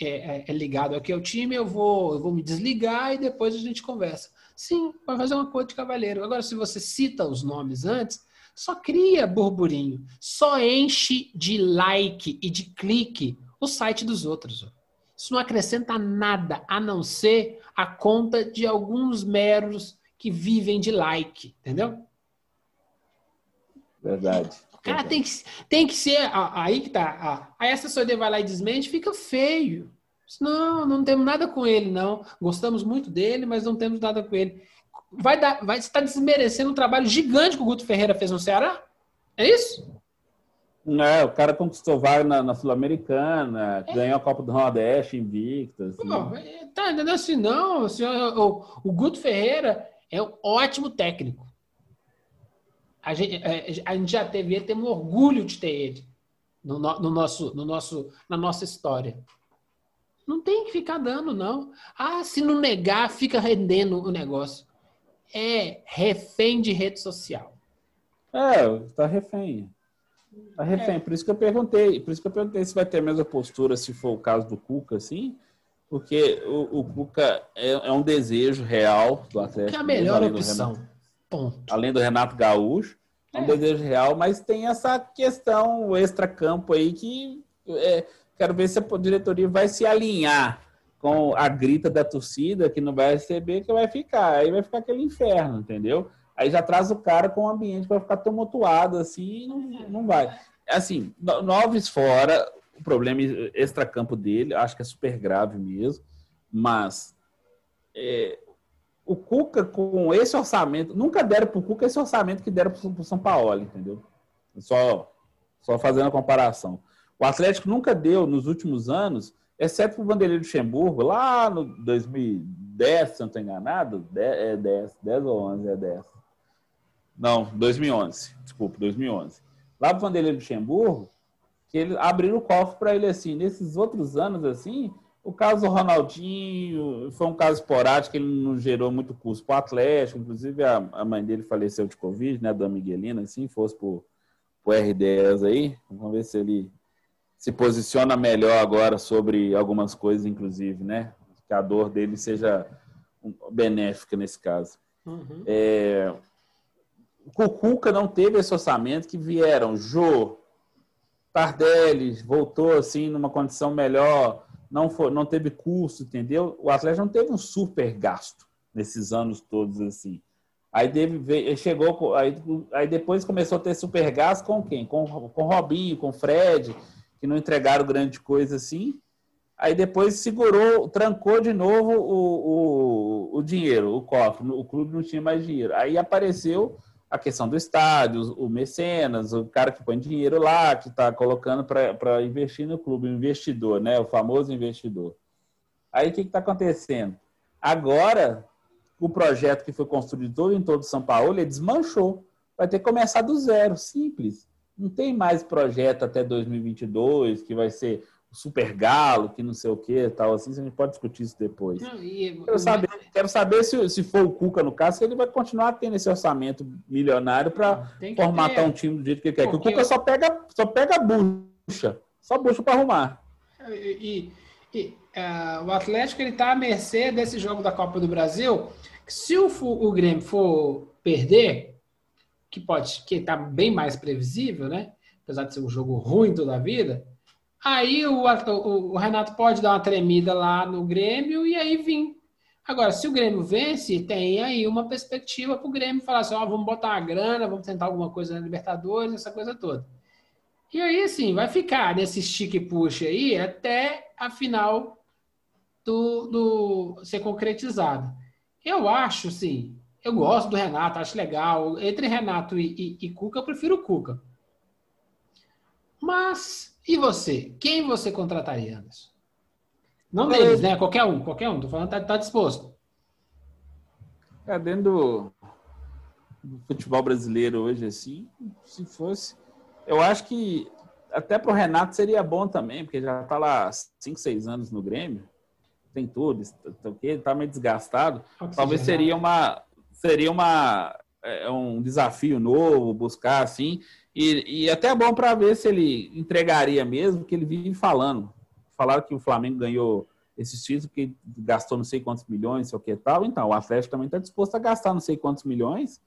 S2: é, é, é, ligado aqui ao time, eu vou, eu vou me desligar e depois a gente conversa. Sim, vai fazer uma coisa de cavaleiro. Agora, se você cita os nomes antes, só cria burburinho, só enche de like e de clique o site dos outros. Isso não acrescenta nada a não ser a conta de alguns meros que vivem de like, entendeu?
S3: Verdade.
S2: Cara, tem que, tem que ser. Aí que tá. Aí a assessoria vai lá e desmente, fica feio. Não, não temos nada com ele, não. Gostamos muito dele, mas não temos nada com ele. Vai dar, vai estar desmerecendo um trabalho gigante que o Guto Ferreira fez no Ceará? É isso?
S3: É, o cara conquistou vaga na, na Sul-Americana, é. ganhou a Copa do Nordeste invicta. Assim.
S2: Pô, tá entendendo assim, não? Assim, o, o Guto Ferreira é um ótimo técnico. A gente, é, a gente já teve ele, temos orgulho de ter ele no, no, nosso, no nosso, na nossa história. Não tem que ficar dando, não. Ah, se não negar, fica rendendo o negócio. É refém de rede social.
S3: É, tá refém. Tá refém. É. Por isso que eu perguntei. Por isso que eu perguntei se vai ter a mesma postura, se for o caso do Cuca, assim. Porque o, o Cuca é, é um desejo real do Atlético. Que
S2: é a melhor opção.
S3: Além do Renato Gaúcho, é um é. desejo real, mas tem essa questão extra-campo aí que é, quero ver se a diretoria vai se alinhar com a grita da torcida que não vai receber, que vai ficar. Aí vai ficar aquele inferno, entendeu? Aí já traz o cara com um ambiente que vai ficar tumultuado, assim, não, não vai. Assim, Noves fora, o problema extra-campo dele, acho que é super grave mesmo, mas é, o Cuca, com esse orçamento, nunca deram para o Cuca esse orçamento que deram para o São Paulo, entendeu? Só, só fazendo a comparação. O Atlético nunca deu, nos últimos anos, exceto para o Vanderlei Luxemburgo, lá no 2010, se não estou enganado, 10, é 10, 10 ou 11, é 10. Não, 2011, desculpa, 2011. Lá para o Vanderlei Luxemburgo, que ele abriram o cofre para ele assim. Nesses outros anos, assim, o caso do Ronaldinho foi um caso esporádico, ele não gerou muito custo para o Atlético. Inclusive, a, a, mãe dele faleceu de Covid, né, da Miguelina, assim, fosse por o R10 aí. Vamos ver se ele se posiciona melhor agora sobre algumas coisas, inclusive, né? Que a dor dele seja benéfica nesse caso. Uhum. É, o Cucuca não teve esse orçamento que vieram Jô, Tardelli, voltou assim numa condição melhor, não, foi, não teve custo, entendeu? O Atlético não teve um super gasto nesses anos todos assim. Aí teve, chegou, aí, aí depois começou a ter super gasto com quem? Com, com Robinho, com Fred, que não entregaram grande coisa assim. Aí depois segurou, trancou de novo o, o, o dinheiro, o cofre. O clube não tinha mais dinheiro. Aí apareceu a questão do estádio, o mecenas, o cara que põe dinheiro lá, que está colocando para investir no clube, o investidor, né? O famoso investidor. Aí o que está acontecendo? Agora, o projeto que foi construído todo em todo São Paulo, ele desmanchou. Vai ter que começar do zero, simples. Não tem mais projeto até 2022, que vai ser Super Galo, que não sei o que tal, assim, a gente pode discutir isso depois. Não, e... quero, saber, quero saber se, se for o Cuca no caso, se ele vai continuar tendo esse orçamento milionário para formatar ter. um time do jeito que ele quer. Porque o Cuca eu... só pega, só pega bucha, só bucha para arrumar.
S2: E, e uh, o Atlético ele está à mercê desse jogo da Copa do Brasil. Se o, o Grêmio for perder, que pode, que está bem mais previsível, né? Apesar de ser um jogo ruim toda a vida, aí o, o, Renato pode dar uma tremida lá no Grêmio e aí vir. Agora, se o Grêmio vence, tem aí uma perspectiva para o Grêmio falar assim: ó, vamos botar uma grana, vamos tentar alguma coisa na Libertadores, essa coisa toda. E aí, assim, vai ficar nesse stick push aí até a final do, do ser concretizado. Eu acho, sim, eu gosto do Renato, acho legal. Entre Renato e, e, e Cuca, eu prefiro o Cuca. Mas, e você? Quem você contrataria, Anderson? Não deles, né? Qualquer um, qualquer um. Tô falando, tá, tá disposto.
S3: É, dentro do, do, futebol brasileiro hoje, assim, se fosse. Eu acho que até pro Renato seria bom também, porque já tá lá 5, 6 anos no Grêmio. Tem tudo, tá, tá meio desgastado. Talvez seria uma, seria uma, é, um desafio novo, buscar assim, e, e até é bom para ver se ele entregaria mesmo, que ele vive falando. Falaram que o Flamengo ganhou esses títulos, que gastou não sei quantos milhões, sei o que tal. Então, o Atlético também está disposto a gastar não sei quantos milhões,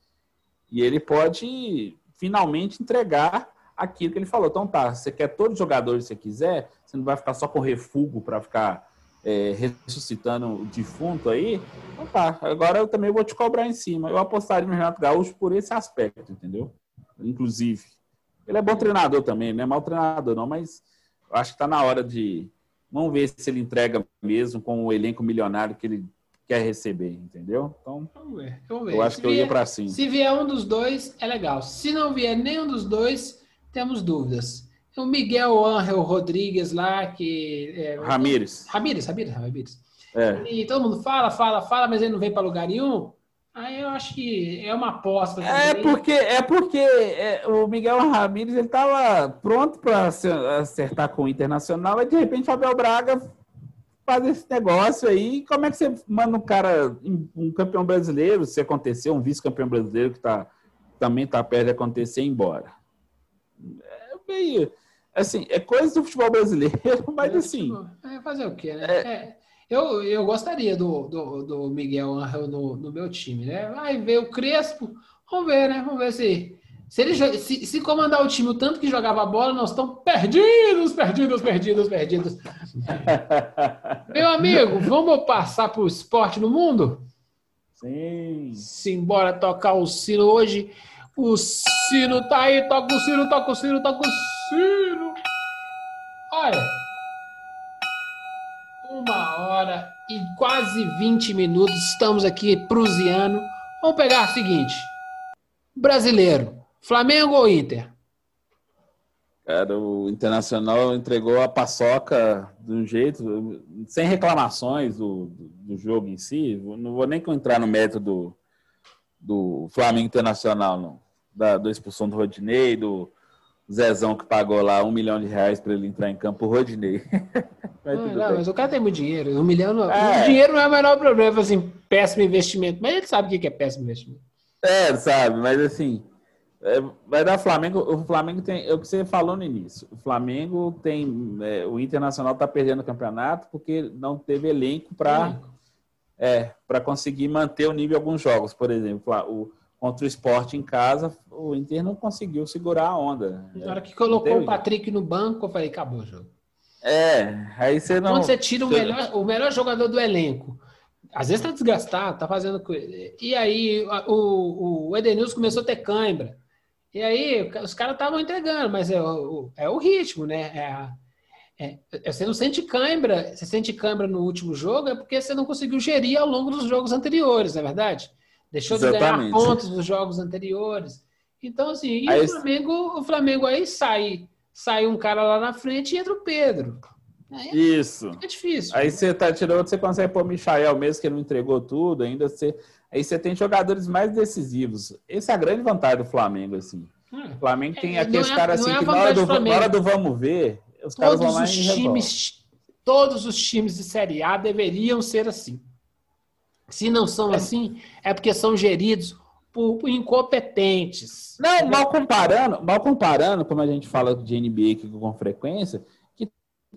S3: e ele pode finalmente entregar aquilo que ele falou. Então, tá, você quer todos os jogadores que você quiser, você não vai ficar só com refugo para ficar é, ressuscitando o defunto aí, então tá, agora eu também vou te cobrar em cima. Eu apostaria no Renato Gaúcho por esse aspecto, entendeu? Inclusive. Ele é bom treinador também, não é mau treinador não, mas acho que está na hora de... Vamos ver se ele entrega mesmo com o elenco milionário que ele quer receber, entendeu? Então, vamos ver, vamos ver. eu acho se que vier, eu ia para cima.
S2: Se vier um dos dois, é legal. Se não vier nenhum dos dois, temos dúvidas o Miguel Ángel Rodrigues lá, que.
S3: É, Ramírez.
S2: Ramírez, Ramírez, Ramírez. É. E todo mundo fala, fala, fala, mas ele não vem para lugar nenhum. Aí eu acho que é uma aposta.
S3: É porque, é porque é, o Miguel Ramírez ele estava pronto para acertar com o Internacional, e de repente o Abel Braga faz esse negócio aí. Como é que você manda um cara, um campeão brasileiro, se acontecer, um vice-campeão brasileiro que tá, também está perto de acontecer, embora? É meio assim, é coisa do futebol brasileiro, mas é, assim. Tipo,
S2: é fazer o quê, né? É, é, eu, eu gostaria do, do, do Miguel Angel no, no meu time, né? Vai ver o Crespo, vamos ver, né? Vamos ver se. Se ele se, se comandar o time o tanto que jogava bola, nós estamos perdidos, perdidos, perdidos, perdidos. Meu amigo, vamos passar para o esporte no mundo?
S3: Sim.
S2: Simbora tocar o sino hoje. O sino tá aí, toca o sino, toca o sino, toca o sino. Olha, uma hora e quase 20 minutos, estamos aqui prusiano. Vamos pegar o seguinte: brasileiro, Flamengo ou Inter?
S3: Cara, o Internacional entregou a paçoca de um jeito, sem reclamações do, do, jogo em si. Não vou nem entrar no método do Flamengo Internacional, não. Da, da expulsão do Rodinei, do, Zezão que pagou lá um milhão de reais para ele entrar em campo, o Rodinei.
S2: mas, não, não mas o cara tem muito dinheiro. Um milhão não, é. O dinheiro não é o menor problema, assim, péssimo investimento. Mas ele sabe o que é péssimo investimento.
S3: É, sabe, mas assim. É, vai dar Flamengo. O Flamengo tem. É o que você falou no início. O Flamengo tem. É, o Internacional está perdendo o campeonato porque não teve elenco para é, para conseguir manter o nível em alguns jogos. Por exemplo, o, contra o esporte em casa, o Inter não conseguiu segurar a onda.
S2: Na hora que colocou o Patrick no banco, eu falei, acabou o jogo.
S3: É, aí você não.
S2: Quando você tira o melhor, o melhor jogador do elenco, às vezes tá desgastado, tá fazendo coisa. E aí o, o Edenilson começou a ter cãibra. E aí os caras estavam entregando, mas é o, é o ritmo, né? É a, é, é, você não sente cãibra, você sente cãibra no último jogo, é porque você não conseguiu gerir ao longo dos jogos anteriores, não é verdade? Deixou Exatamente. de ganhar pontos dos jogos anteriores. Então, assim, e aí, o Flamengo, o Flamengo aí sai, sai um cara lá na frente e entra o Pedro.
S3: Aí Isso. É difícil. Aí você tá tirando, você consegue pôr o Michael mesmo que ele não entregou tudo, ainda você. Aí você tem jogadores mais decisivos. Essa é a grande vantagem do Flamengo, assim. Hum. O Flamengo tem é, aqueles é, caras assim é que na hora, do, na hora, do, vamos ver, os caras todos vão lá os e times,
S2: Todos os times de Série A deveriam ser assim. Se não são é. assim, é porque são geridos por, por, incompetentes.
S3: Não, mal comparando, mal comparando, como a gente fala de NBA aqui com frequência, que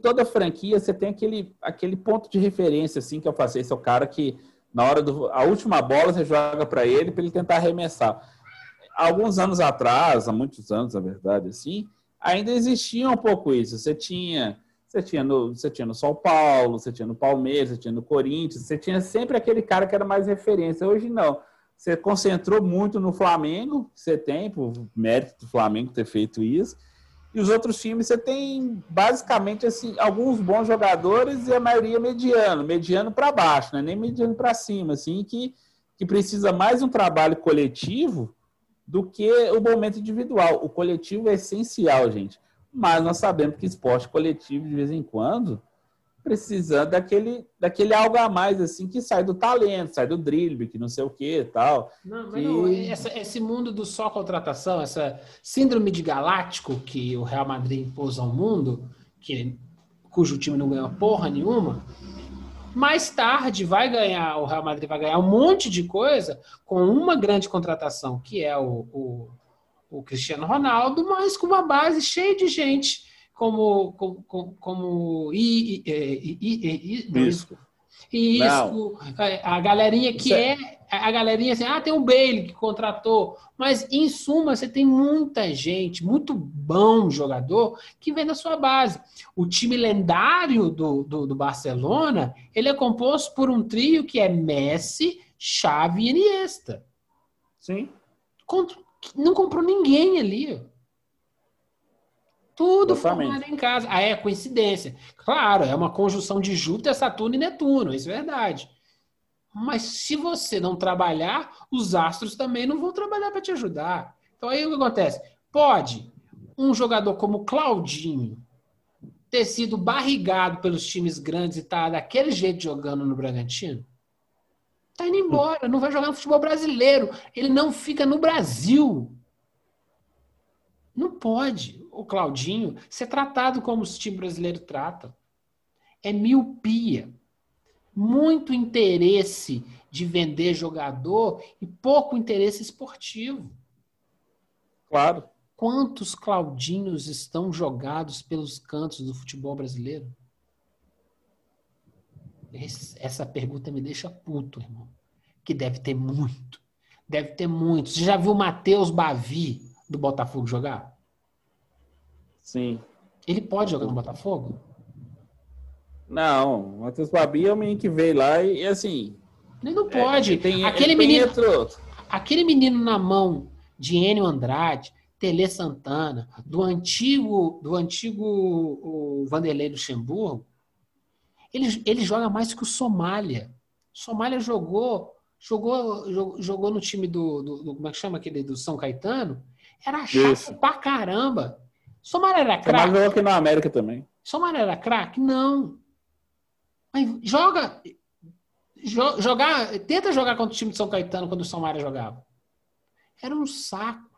S3: toda franquia você tem aquele, aquele ponto de referência, assim, que eu faço. Esse é o cara que, na hora do. A última bola você joga para ele para ele tentar arremessar. Alguns anos atrás, há muitos anos, na verdade, assim, ainda existia um pouco isso. Você tinha você tinha, no, você tinha no São Paulo, você tinha no Palmeiras, você tinha no Corinthians, você tinha sempre aquele cara que era mais referência. Hoje não. Você concentrou muito no Flamengo, você tem, por mérito do Flamengo ter feito isso. E os outros times você tem basicamente assim alguns bons jogadores e a maioria mediano, mediano para baixo, né? nem mediano para cima, assim que, que precisa mais um trabalho coletivo do que o momento individual. O coletivo é essencial, gente mas nós sabemos que esporte coletivo, de vez em quando, precisa daquele, daquele algo a mais, assim, que sai do talento, sai do drible, que não sei o que e tal.
S2: Não, mas não, essa, esse mundo do só contratação, essa síndrome de galáctico que o Real Madrid impôs ao mundo, que, cujo time não ganhou porra nenhuma, mais tarde vai ganhar, o Real Madrid vai ganhar um monte de coisa com uma grande contratação, que é o, o o Cristiano Ronaldo, mas com uma base cheia de gente como como, como, e, e, isso. E isso, a galerinha que é, é, a galerinha assim, ah, tem um Bailey que contratou, mas em suma você tem muita gente, muito bom jogador que vem da sua base. O time lendário do, do, do Barcelona, ele é composto por um trio que é Messi, Xavi e Iniesta.
S3: Sim.
S2: Contra, não comprou ninguém ali. Tudo formado em casa. Ah, é coincidência. Claro, é uma conjunção de Júpiter, Saturno e Netuno, isso é verdade. Mas se você não trabalhar, os astros também não vão trabalhar para te ajudar. Então aí o que acontece? Pode um jogador como Claudinho ter sido barrigado pelos times grandes e estar tá daquele jeito jogando no Bragantino? Tá indo embora, não vai jogar no futebol brasileiro. Ele não fica no Brasil. Não pode o Claudinho ser tratado como o time brasileiro trata. É miopia. Muito interesse de vender jogador e pouco interesse esportivo.
S3: Claro.
S2: Quantos Claudinhos estão jogados pelos cantos do futebol brasileiro? Essa pergunta me deixa puto, irmão. Que deve ter muito. Deve ter muito. Você já viu o Matheus Bavi do Botafogo jogar?
S3: Sim.
S2: Ele pode jogar no Botafogo?
S3: Não, o Matheus Bavi é o menino que veio lá e, e assim.
S2: Ele não pode. É, tem, aquele, menino, aquele menino na mão de Enio Andrade, Tele Santana, do antigo, do antigo Vanderlei Luxemburgo, ele, ele joga mais que o Somália. Somália jogou, jogou, jogou, no time do, do, do, Como é que chama aquele do São Caetano? Era chato Isso. pra caramba. Somália era craque.
S3: jogou aqui na América também.
S2: Somália era craque? Não. Mas joga. Jo, jogar, tenta jogar contra o time de São Caetano quando o Somália jogava. Era um saco.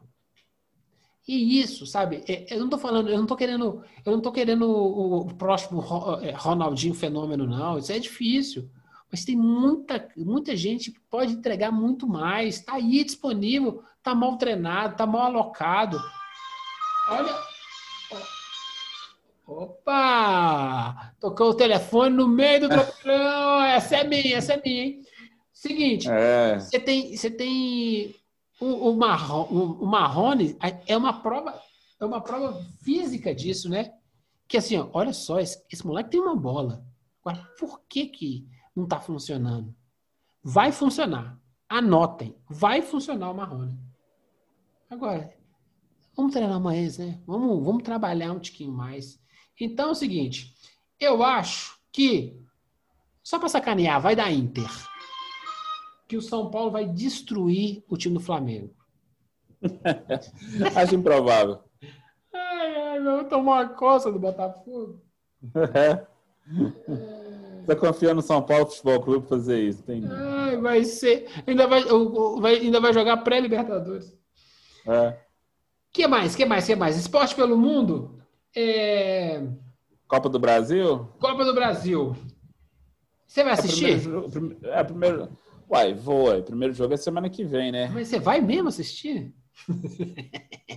S2: E isso, sabe? É, eu não tô falando, eu não tô querendo, eu não tô querendo o, próximo é, Ronaldinho fenômeno, não. Isso é difícil. Mas tem muita, muita gente que pode entregar muito mais. Está aí disponível, está mal treinado, está mal alocado. Olha. Opa! Tocou o telefone no meio do tropeirão. Essa é minha, essa é minha, hein? Seguinte, é. você tem, você tem o, o, Marrone, o Marrone é uma prova, é uma prova física disso, né? Que assim, ó, olha só, esse, esse moleque tem uma bola. Agora, por que que não está funcionando? Vai funcionar. Anotem, vai funcionar o Marrone. Agora, vamos treinar mais, né? Vamos, vamos trabalhar um tiquinho mais. Então é o seguinte, eu acho que, só para sacanear, vai dar Inter que o São Paulo vai destruir o time do Flamengo.
S3: Acho improvável.
S2: Ai, ai, vou tomar uma coça do Botafogo.
S3: É. Você confia no São Paulo Futebol Clube fazer isso? Tem...
S2: Ai, vai ser. Ainda vai, vai, ainda vai jogar pré-Libertadores. É. que mais? que mais? que mais? Esporte pelo mundo? É...
S3: Copa do Brasil?
S2: Copa do Brasil. Você vai assistir?
S3: É, primeiro, é, primeiro, Uai, vou. O primeiro jogo é semana que vem, né?
S2: Mas você vai mesmo assistir?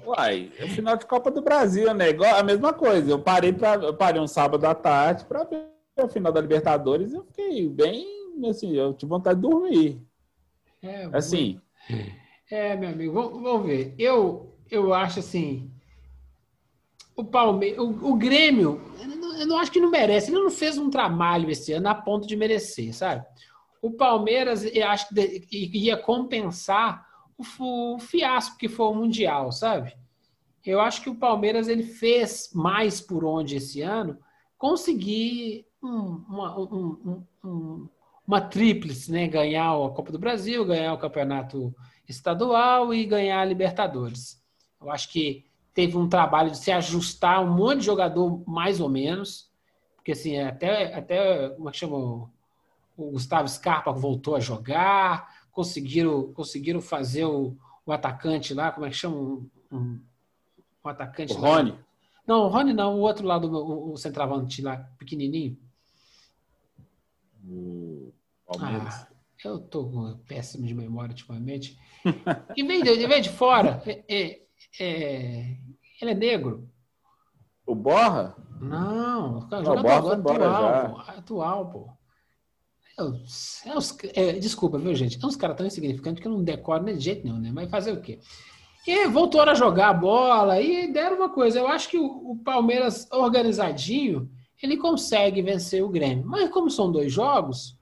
S3: Uai, é o final de Copa do Brasil, né? Igual, a mesma coisa. Eu parei, pra, eu parei um sábado à tarde para ver o final da Libertadores e eu fiquei bem, assim, eu tive vontade de dormir. É, assim.
S2: É, meu amigo, vamos, vamos ver. Eu, eu acho assim. O Palmeiras, o, o Grêmio, eu não, eu não acho que não merece. Ele não fez um trabalho esse ano a ponto de merecer, sabe? O Palmeiras, acho que ia compensar o, fiasco que foi o Mundial, sabe? Eu acho que o Palmeiras ele fez mais por onde esse ano conseguir um, uma, um, um, uma tríplice, né? Ganhar a Copa do Brasil, ganhar o Campeonato Estadual e ganhar a Libertadores. Eu acho que teve um trabalho de se ajustar um monte de jogador mais ou menos, porque assim, até, até como é que chamou? O Gustavo Scarpa voltou a jogar, conseguiram, conseguiram fazer o, o atacante lá, como é que chama? Um, um, um atacante
S3: o Rony.
S2: Não, o Rony não, o outro lado, o, o centroavante lá, pequenininho.
S3: O Palmeiras. Ah,
S2: eu tô péssimo de memória ultimamente. em, vez de, em vez de fora, é, é, é, ele é negro.
S3: O Borra?
S2: Não, o jogador atual, pô, atual, pô. É, os, é, desculpa, viu, gente? É uns caras tão insignificantes que eu não decoro nem de jeito nenhum, né? Mas fazer o quê? E voltou a jogar a bola e deram uma coisa. Eu acho que o, o, Palmeiras organizadinho, ele consegue vencer o Grêmio. Mas como são dois jogos,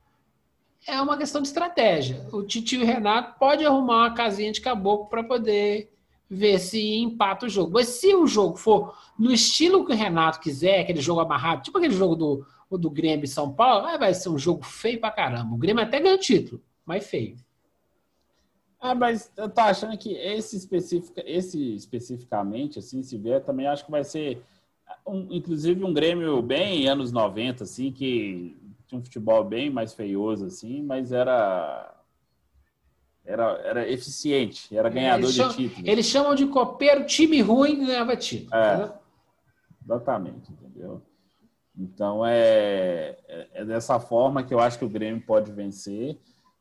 S2: é uma questão de estratégia. O Titio Renato pode arrumar uma casinha de caboclo para poder ver se empata o jogo. Mas se o jogo for no estilo que o Renato quiser, aquele jogo amarrado, tipo aquele jogo do o do Grêmio e São Paulo, vai ser um jogo feio pra caramba. O Grêmio até ganha título, mas feio.
S3: Ah, mas eu tô achando que esse, especifica, esse especificamente, assim, se vier, também acho que vai ser, um, inclusive, um Grêmio bem anos 90, assim, que tinha um futebol bem mais feioso, assim, mas era era, era eficiente, era ganhador
S2: chamam,
S3: de título.
S2: Eles chamam de copeiro time ruim ganhava título.
S3: É, exatamente, entendeu? Então é, é, é dessa forma que eu acho que o Grêmio pode vencer,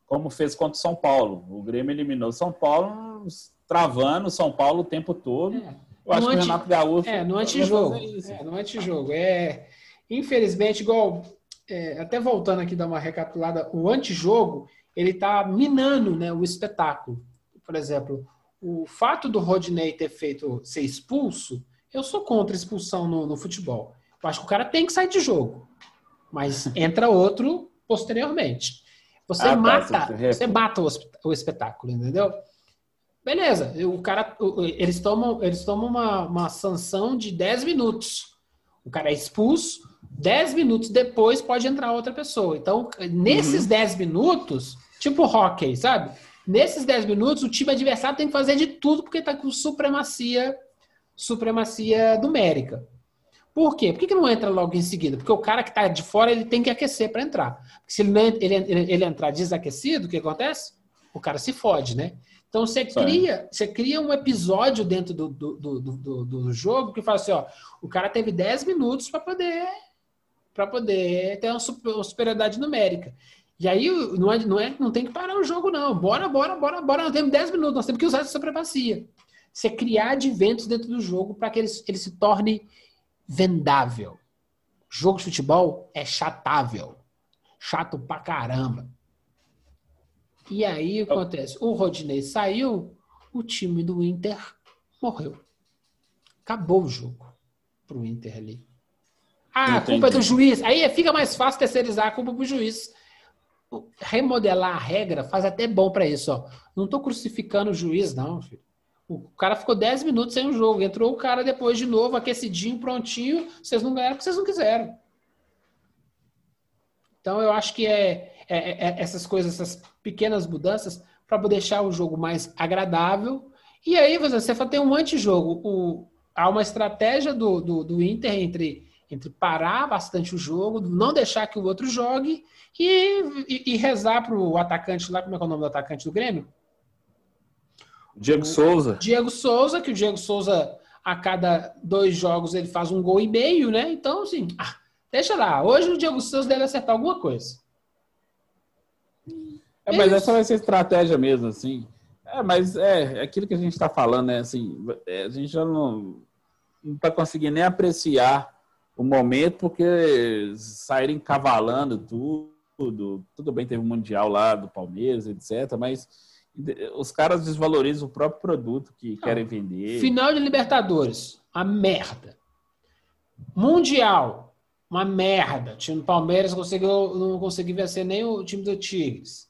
S3: como fez contra o São Paulo. O Grêmio eliminou São Paulo, travando o São Paulo o tempo todo. É. Eu acho no que anti... o Renato Gaúcho.
S2: É, no antijogo. É, no antijogo. É, infelizmente, igual. É, até voltando aqui dar uma recapitulada, o antijogo ele está minando né, o espetáculo. Por exemplo, o fato do Rodney ter feito ser expulso, eu sou contra expulsão no, no futebol. Eu acho que o cara tem que sair de jogo. Mas entra outro posteriormente. Você ah, tá, mata, tá, você mata o, o, espetáculo, entendeu? Beleza, o cara, eles tomam, eles tomam uma, uma sanção de 10 minutos. O cara é expulso, 10 minutos depois pode entrar outra pessoa. Então, nesses uhum. 10 minutos, tipo hockey, sabe? Nesses 10 minutos, o time adversário tem que fazer de tudo porque está com supremacia, supremacia numérica. Por quê? Por que, que não entra logo em seguida? Porque o cara que está de fora ele tem que aquecer para entrar. Porque se ele, ele, ele, ele, entrar desaquecido, o que acontece? o cara se fode, né? Então você cria, você cria um episódio dentro do, do, do, do, do jogo que fala assim, ó, o cara teve 10 minutos para poder para poder ter uma, superioridade numérica. E aí não, é, não, é, não tem que parar o jogo, não. Bora, bora, bora, bora. Nós temos 10 minutos, nós temos que usar essa supremacia. Você criar adventos dentro do jogo para que ele, ele se torne vendável. Jogo de futebol é chatável. Chato pra caramba. E aí o que acontece? O Rodinei saiu, o time do Inter morreu. Acabou o jogo pro Inter ali. Ah, a culpa é do juiz. Aí fica mais fácil terceirizar a culpa pro juiz. Remodelar a regra faz até bom para isso, ó. Não tô crucificando o juiz, não, filho. O cara ficou 10 minutos sem o jogo. Entrou o cara depois de novo, aquecidinho, prontinho. Vocês não ganharam porque vocês não quiseram. Então eu acho que é, é, é, é essas coisas, essas pequenas mudanças, para deixar o jogo mais agradável. E aí você tem um antijogo. O, há uma estratégia do, do, do Inter entre, entre parar bastante o jogo, não deixar que o outro jogue e, e, e rezar para o atacante lá, como é, é o nome do atacante do Grêmio?
S3: Diego Souza.
S2: Diego Souza, que o Diego Souza, a cada dois jogos, ele faz um gol e meio, né? Então, assim, ah, deixa lá. Hoje o Diego Souza deve acertar alguma coisa.
S3: É, mas essa vai ser estratégia mesmo, assim. É, mas é, é aquilo que a gente está falando, né? Assim, é, a gente já não está conseguindo nem apreciar o momento, porque saírem cavalando tudo. Tudo bem, teve o um Mundial lá do Palmeiras, etc. Mas os caras desvalorizam o próprio produto que não. querem vender.
S2: Final de Libertadores, a merda. Mundial, uma merda. O time do Palmeiras conseguiu, não conseguiu vencer nem o time do Tigres.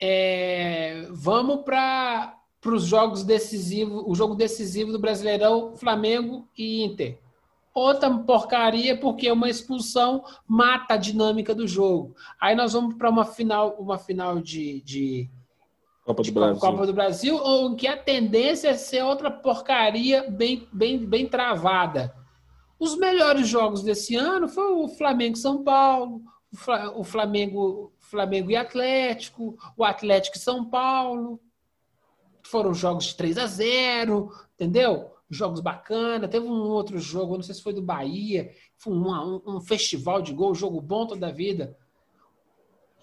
S2: É, vamos para os jogos decisivos, o jogo decisivo do Brasileirão, Flamengo e Inter. Outra porcaria, porque uma expulsão mata a dinâmica do jogo. Aí nós vamos para uma final, uma final de, de
S3: Copa do Brasil.
S2: Copa do Brasil, ou que a tendência é ser outra porcaria bem, bem, bem travada. Os melhores jogos desse ano foi o Flamengo São Paulo, o Flamengo, Flamengo e Atlético, o Atlético e São Paulo. Foram jogos de 3 a 0, entendeu? Jogos bacanas. Teve um outro jogo, não sei se foi do Bahia, foi um, um, um festival de gol, jogo bom toda a vida.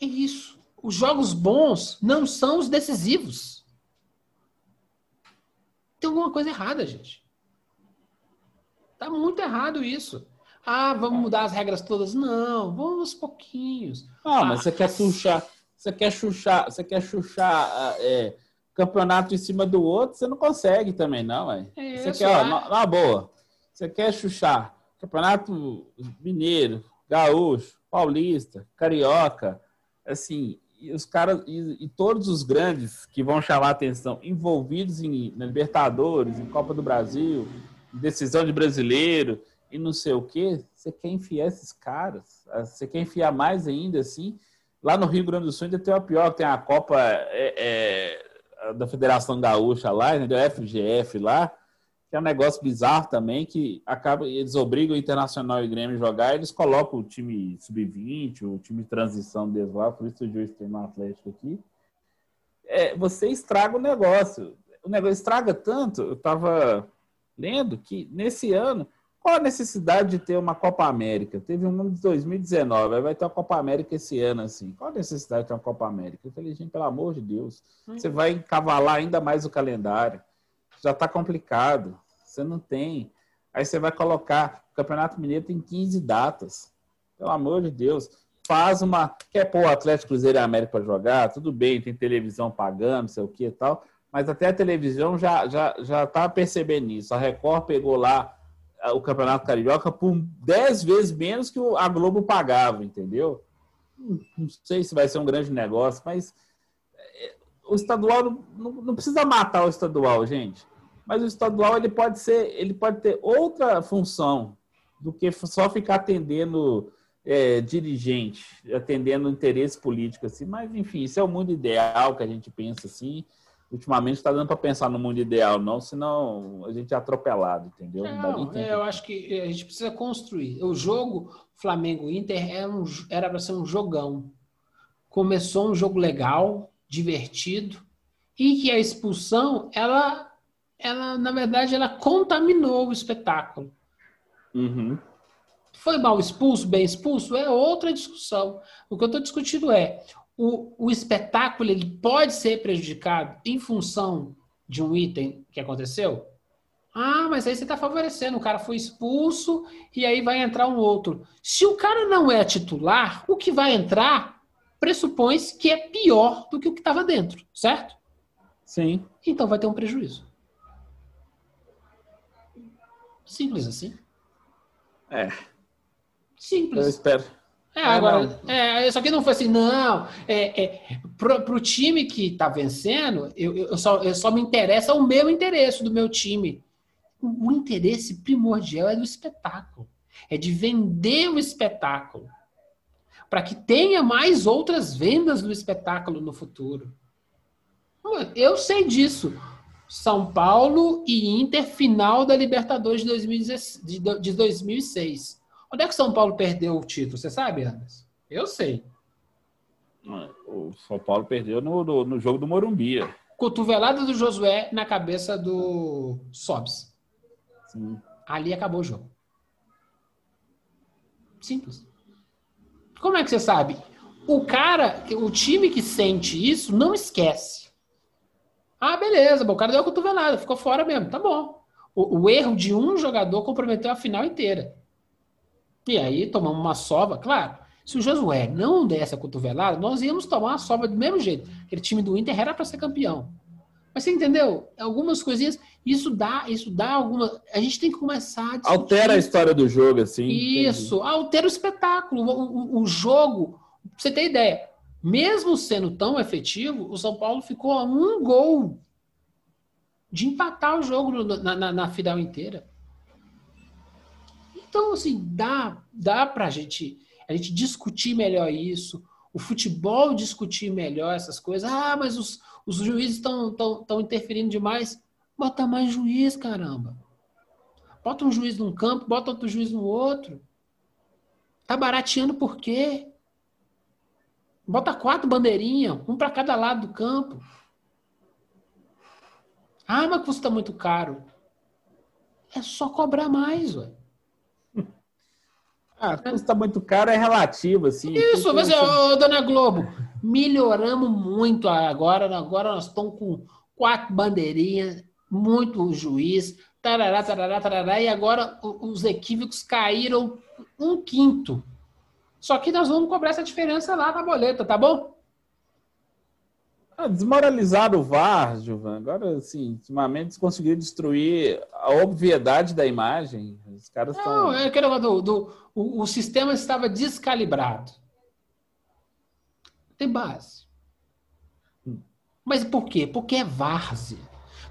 S2: É isso os jogos bons não são os decisivos. Tem alguma coisa errada, gente. Tá muito errado isso. Ah, vamos mudar as regras todas? Não, vamos aos pouquinhos.
S3: Ah, ah mas você quer chuchar, você quer chuchar, você quer chuchar ah, é, campeonato em cima do outro, você não consegue também, não, é. Você quer, ó, na, na boa, você quer chuchar campeonato mineiro, gaúcho, paulista, carioca, assim, e os caras e, e, todos os grandes que vão chamar atenção envolvidos em na Libertadores, em Copa do Brasil, em decisão de brasileiro e não sei o que, você quer enfiar esses caras, ah, você quer enfiar mais ainda assim. Lá no Rio Grande do Sul ainda tem a pior, tem a Copa é, é, da Federação Gaúcha lá, entendeu? FGF lá, é um negócio bizarro também, que acaba, eles obrigam o Internacional e o Grêmio a jogar, eles colocam o time sub-20, o time de transição deles lá, por isso o juiz tem no Atlético aqui. É, você estraga o negócio. O negócio estraga tanto, eu estava lendo que nesse ano, qual a necessidade de ter uma Copa América? Teve um ano de 2019, vai ter uma Copa América esse ano, assim. Qual a necessidade de ter uma Copa América? Eu falei, gente, pelo amor de Deus, hum. você vai encavalar ainda mais o calendário já está complicado. Você não tem. Aí você vai colocar. O Campeonato Mineiro tem 15 datas. Pelo amor de Deus. Faz uma. Quer pôr o Atlético Cruzeiro e América para jogar? Tudo bem, tem televisão pagando, não sei o que e tal. Mas até a televisão já já já está percebendo isso. A Record pegou lá ah, o Campeonato Carioca por 10 vezes menos que a Globo pagava, entendeu? Não sei se vai ser um grande negócio, mas eh, o estadual não, não, precisa matar o estadual, gente. Mas o estadual ele pode ser, ele pode ter outra função do que só ficar atendendo é, dirigente, atendendo interesse político assim. Mas enfim, isso é o mundo ideal que a gente pensa assim. Ultimamente está dando para pensar no mundo ideal, não, senão a gente é atropelado, entendeu?
S2: Não, não eu acho que a gente precisa construir. O jogo Flamengo Inter era para ser um jogão. Começou um jogo legal, divertido e que a expulsão, ela, ela na verdade, ela contaminou o espetáculo.
S3: Uhum.
S2: Foi mal expulso, bem expulso? É outra discussão. O que eu estou discutindo é o, o espetáculo ele pode ser prejudicado em função de um item que aconteceu? Ah, mas aí você está favorecendo. O cara foi expulso e aí vai entrar um outro. Se o cara não é titular, o que vai entrar pressupõe que é pior do que o que estava dentro, certo?
S3: Sim.
S2: Então vai ter um prejuízo. Simples assim.
S3: É.
S2: Simples.
S3: Eu espero.
S2: É,
S3: Ah,
S2: agora, é, só que não foi assim, não. É, é, pro, pro time que tá vencendo, eu, eu, só, eu só me interessa o meu interesse do meu time. O, o interesse primordial é do espetáculo. É de vender o espetáculo. Para que tenha mais outras vendas do espetáculo no futuro. Eu sei disso. São Paulo e Inter, final da Libertadores de, 2016, de, de 2006. Onde é que São Paulo perdeu o título? Você sabe, Anderson? Eu sei.
S3: O São Paulo perdeu no, no, no jogo do Morumbi.
S2: Cotovelada do Josué na cabeça do Sobs.
S3: Sim.
S2: Ali acabou o jogo. Simples. Como é que você sabe? O cara, o time que sente isso, não esquece. Ah, beleza, o cara deu a cotovelada, ficou fora mesmo, tá bom. O, o erro de um jogador comprometeu a final inteira. E aí tomamos uma sova, claro. Se o Josué não desse a cotovelada, nós íamos tomar uma sova do mesmo jeito. Aquele time do Inter era para ser campeão. Mas você entendeu? Algumas coisinhas, isso dá, isso dá alguma. A gente tem que começar a.
S3: Altera a história do jogo, assim.
S2: Isso, altera o espetáculo. O, o, o jogo, pra você ter ideia, mesmo sendo tão efetivo, o São Paulo ficou a um gol de empatar o jogo na, na, na final inteira. Então, assim, dá, dá pra gente, a gente discutir melhor isso, o futebol discutir melhor essas coisas. Ah, mas os, os juízes estão tão, tão interferindo demais. Bota mais juiz, caramba. Bota um juiz num campo, bota outro juiz no outro. Tá barateando por quê? Bota quatro bandeirinhas, um para cada lado do campo. Ah, mas custa muito caro. É só cobrar mais, ué.
S3: Ah, custa muito caro, é relativo, assim.
S2: Isso, mas, ô, dona Globo, melhoramos muito agora. Agora nós estamos com quatro bandeirinhas, muito juiz, tarará, tarará, tarará, e agora os equívocos caíram um quinto. Só que nós vamos cobrar essa diferença lá na boleta, tá bom?
S3: Ah, desmoralizaram o VAR, Gilvan. Agora, assim, ultimamente eles conseguiram destruir a obviedade da imagem. Os caras estão.
S2: Não, é aquele negócio do, do o, o sistema estava descalibrado. Tem base. Mas por quê? Porque é várzea.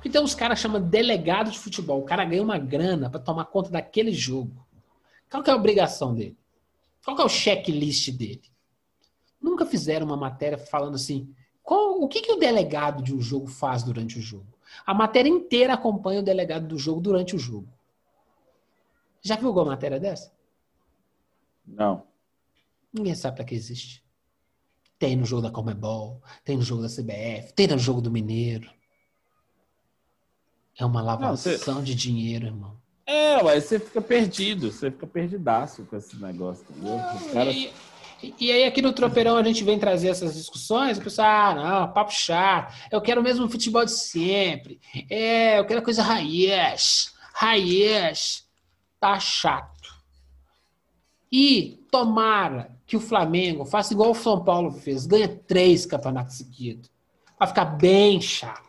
S2: Então os caras chamam delegado de futebol. O cara ganha uma grana para tomar conta daquele jogo. Qual que é a obrigação dele? Qual que é o checklist dele? Nunca fizeram uma matéria falando assim, qual, o que, que o delegado de um jogo faz durante o jogo? A matéria inteira acompanha o delegado do jogo durante o jogo. Já viu alguma matéria dessa?
S3: Não.
S2: Ninguém sabe para que existe. Tem no jogo da Comebol, tem no jogo da CBF, tem no jogo do Mineiro. É uma lavação Não, você... de dinheiro, irmão.
S3: É, mas você fica perdido, você fica perdidaço com esse negócio, entendeu?
S2: Não, caras... e, e, aí aqui no Tropeirão a gente vem trazer essas discussões, o pessoal, ah, não, papo chato, eu quero o mesmo futebol de sempre, é, eu quero coisa raiz, raiz, tá chato. E tomara que o Flamengo faça igual o São Paulo fez, ganha três campeonatos seguidos. Vai ficar bem chato.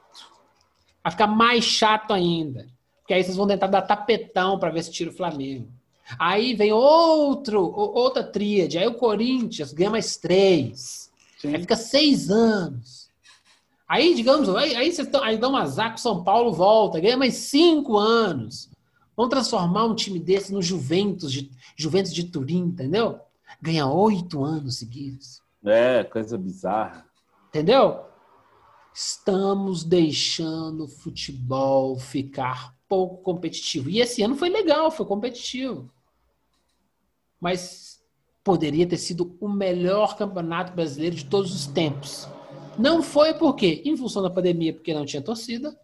S2: Vai ficar mais chato ainda. Porque aí vocês vão tentar dar tapetão para ver se tira o Flamengo. Aí vem outro, outra tríade. Aí o Corinthians ganha mais três. Sim. Aí fica seis anos. Aí, digamos, aí, aí vocês tão, aí dão um azar que o São Paulo volta, ganha mais cinco anos. Vão transformar um time desse no Juventus de, Juventus de Turim, entendeu? Ganha oito anos seguidos.
S3: É, coisa bizarra.
S2: Entendeu? Estamos deixando o futebol ficar pouco competitivo. E esse ano foi legal, foi competitivo. Mas poderia ter sido o melhor campeonato brasileiro de todos os tempos. Não foi porque, em função da pandemia, porque não tinha torcida,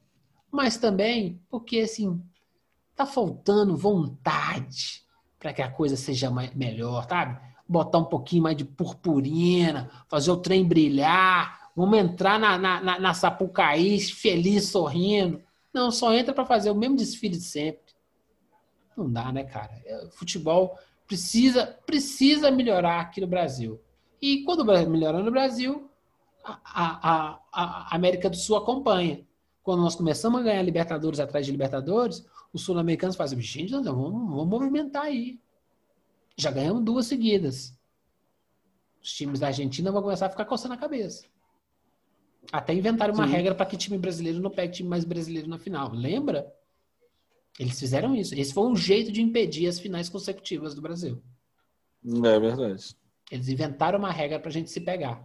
S2: mas também porque, assim, tá faltando vontade para que a coisa seja mais, melhor, sabe? Botar um pouquinho mais de purpurina, fazer o trem brilhar, vamos entrar na, na, na, na Sapucaí feliz, sorrindo. Não, só entra para fazer o mesmo desfile de sempre. Não dá, né, cara? É, futebol precisa, precisa melhorar aqui no Brasil. E quando melhorar no Brasil, a, a, a, América do Sul acompanha. Quando nós começamos a ganhar Libertadores atrás de Libertadores, os sul-americanos fazem, gente, vamos, vamos movimentar aí. Já ganhamos duas seguidas. Os times da Argentina vão começar a ficar coçando a cabeça. Até inventaram uma Sim. regra para que time brasileiro não pegue time mais brasileiro na final. Lembra? Eles fizeram isso. Esse foi um jeito de impedir as finais consecutivas do Brasil.
S3: É verdade.
S2: Eles inventaram uma regra para a gente se pegar.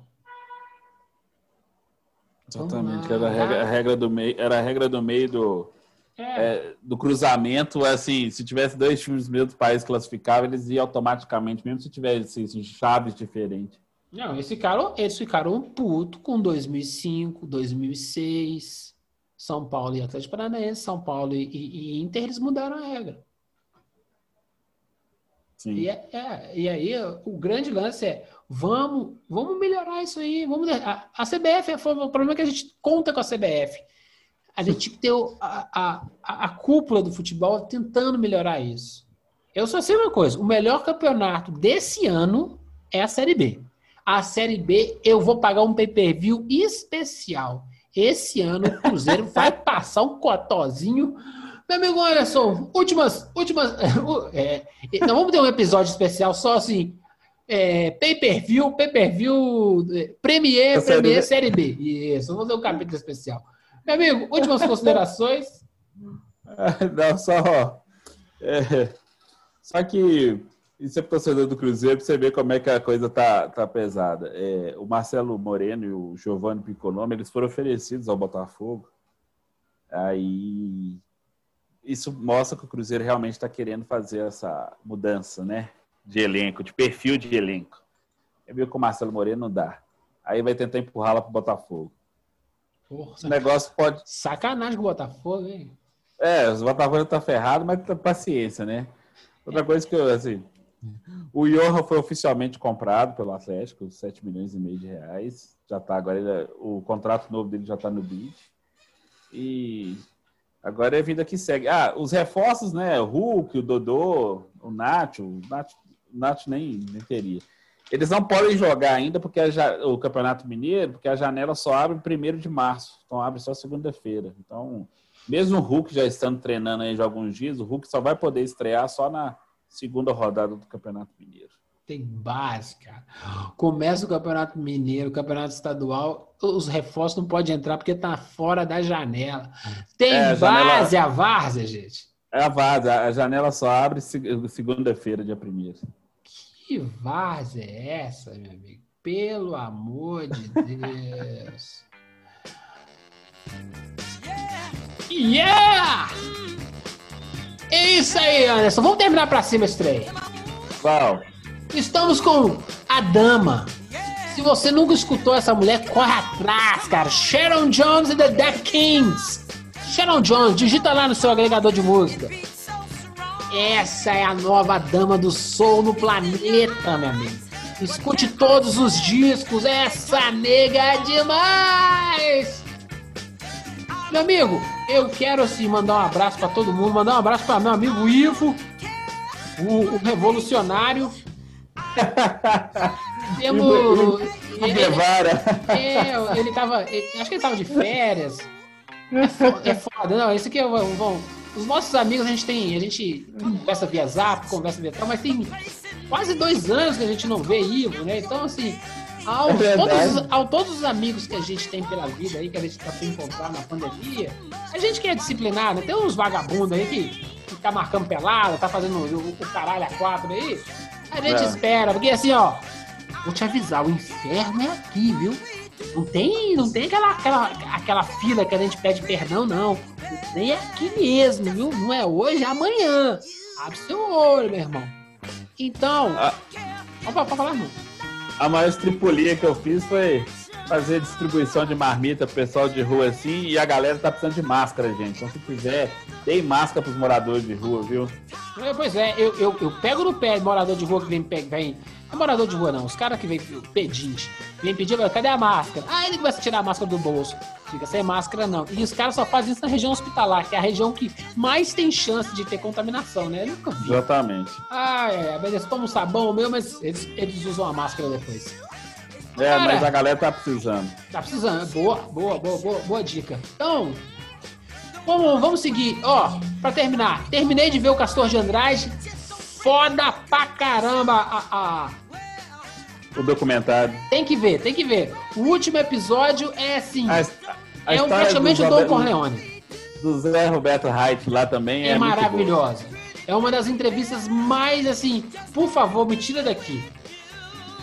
S3: Exatamente, era a regra, a regra, do meio, era a regra do meio do, é. É, do cruzamento, assim, se tivesse dois times do mesmo país classificados, eles iam automaticamente, mesmo se tivesse assim, chaves diferentes.
S2: Não, eles ficaram, eles ficaram puto com 2005, 2006, São Paulo e Atlético Paranaense, São Paulo e, e, Inter, eles mudaram a regra. Sim. E, é, é, e aí o grande lance é Vamos, vamos melhorar isso aí. Vamos, a, a CBF, o problema é que a gente conta com a CBF. A gente tem a, a, a cúpula do futebol tentando melhorar isso. Eu só sei uma coisa: o melhor campeonato desse ano é a Série B. A Série B, eu vou pagar um pay-per-view especial. Esse ano o Cruzeiro vai passar um cotozinho. Meu amigo Anderson, últimas. últimas é, nós vamos ter um episódio especial só assim é, pay-per-view, pay-per-view, é, Premier, Premier, Série B. Isso, vamos fazer um capítulo especial. Meu amigo, últimas considerações?
S3: Não, só. É, só que isso é torcedor do Cruzeiro, para você ver como é que a coisa tá, tá pesada. É, o Marcelo Moreno e o Giovanni Piccolombo, eles foram oferecidos ao Botafogo. Aí isso mostra que o Cruzeiro realmente está querendo fazer essa mudança, né? de elenco, de perfil de elenco. Eu vi com o Marcelo Moreno não dá. Aí vai tentar empurrá-la para o Botafogo.
S2: Porra, o negócio pode. Sacanagem com o Botafogo, hein?
S3: É, o Botafogo tá ferrado, mas tá paciência, né? Outra coisa que eu, assim. O Johan foi oficialmente comprado pelo Atlético, 7 milhões e meio de reais. Já tá agora, ele, o contrato novo dele já tá no bid. E agora é a vida que segue. Ah, os reforços, né? O Hulk, o Dodô, o Nacho. O Nacho Nath nem, nem teria. Eles não podem jogar ainda porque a, o Campeonato Mineiro, porque a janela só abre primeiro de março, então abre só segunda-feira. Então, mesmo o Hulk já estando treinando aí já alguns dias, o Hulk só vai poder estrear só na segunda rodada do Campeonato Mineiro.
S2: Tem base, cara. Começa o Campeonato Mineiro, o Campeonato Estadual, os reforços não podem entrar porque tá fora da janela. Tem é, base janela... a várzea, gente.
S3: É a vaza, a janela só abre segunda-feira, dia 1
S2: Que vaza é essa, meu amigo? Pelo amor de Deus. yeah! É isso aí, Anderson. Vamos terminar pra cima esse trem.
S3: Qual?
S2: Estamos com a dama. Se você nunca escutou essa mulher, corre atrás, cara. Sharon Jones e The Dead Kings. Sharon Jones, digita lá no seu agregador de música. Essa é a nova dama do soul no planeta, meu amigo. Escute todos os discos, essa nega é demais! Meu amigo, eu quero assim mandar um abraço para todo mundo, mandar um abraço para meu amigo Ivo, o, o revolucionário. Temos.
S3: Ele,
S2: é, ele tava. Ele, acho que ele tava de férias. É foda, é foda. Não, esse aqui é. Bom, os nossos amigos a gente tem. A gente conversa via zap, conversa via tal, mas tem quase dois anos que a gente não vê Ivo, né? Então, assim, ao, é todos, ao todos os amigos que a gente tem pela vida aí, que a gente tá sem encontrar na pandemia, a gente que é disciplinado, tem uns vagabundos aí que, que tá marcando pelada, tá fazendo o, o caralho a quatro aí. A gente é. espera, porque assim, ó, vou te avisar, o inferno é aqui, viu? Não tem, não tem aquela, aquela, aquela fila que a gente pede perdão, não. Nem é aqui mesmo, viu? Não é hoje, é amanhã. Abre seu olho, meu irmão. Então. A... Opa, pode falar, irmão.
S3: A maior tripulia que eu fiz foi fazer distribuição de marmita pro pessoal de rua assim e a galera tá precisando de máscara, gente. Então, se quiser, tem máscara pros moradores de rua, viu?
S2: É, pois é, eu, eu, eu pego no pé morador de rua que vem, vem morador de rua, não. Os caras que vem pedinte. Vem pedir, cadê a máscara? Ah, ele começa a tirar a máscara do bolso. Fica sem máscara, não. E os caras só fazem isso na região hospitalar, que é a região que mais tem chance de ter contaminação, né? Eu nunca vi.
S3: Exatamente.
S2: Ah, é. Mas eles tomam sabão meu, mas eles, eles usam a máscara depois.
S3: É, Cara, mas a galera tá precisando.
S2: Tá precisando. Boa, boa, boa, boa, boa dica. Então, vamos, vamos seguir. Ó, pra terminar. Terminei de ver o Castor de Andrade foda pra caramba a, a,
S3: o documentário.
S2: Tem que ver, tem que ver. O último episódio é assim. A, a é um, praticamente o Dom Corleone.
S3: Do Zé Roberto Reit lá também é,
S2: é maravilhosa. É uma das entrevistas mais assim, por favor, me tira daqui.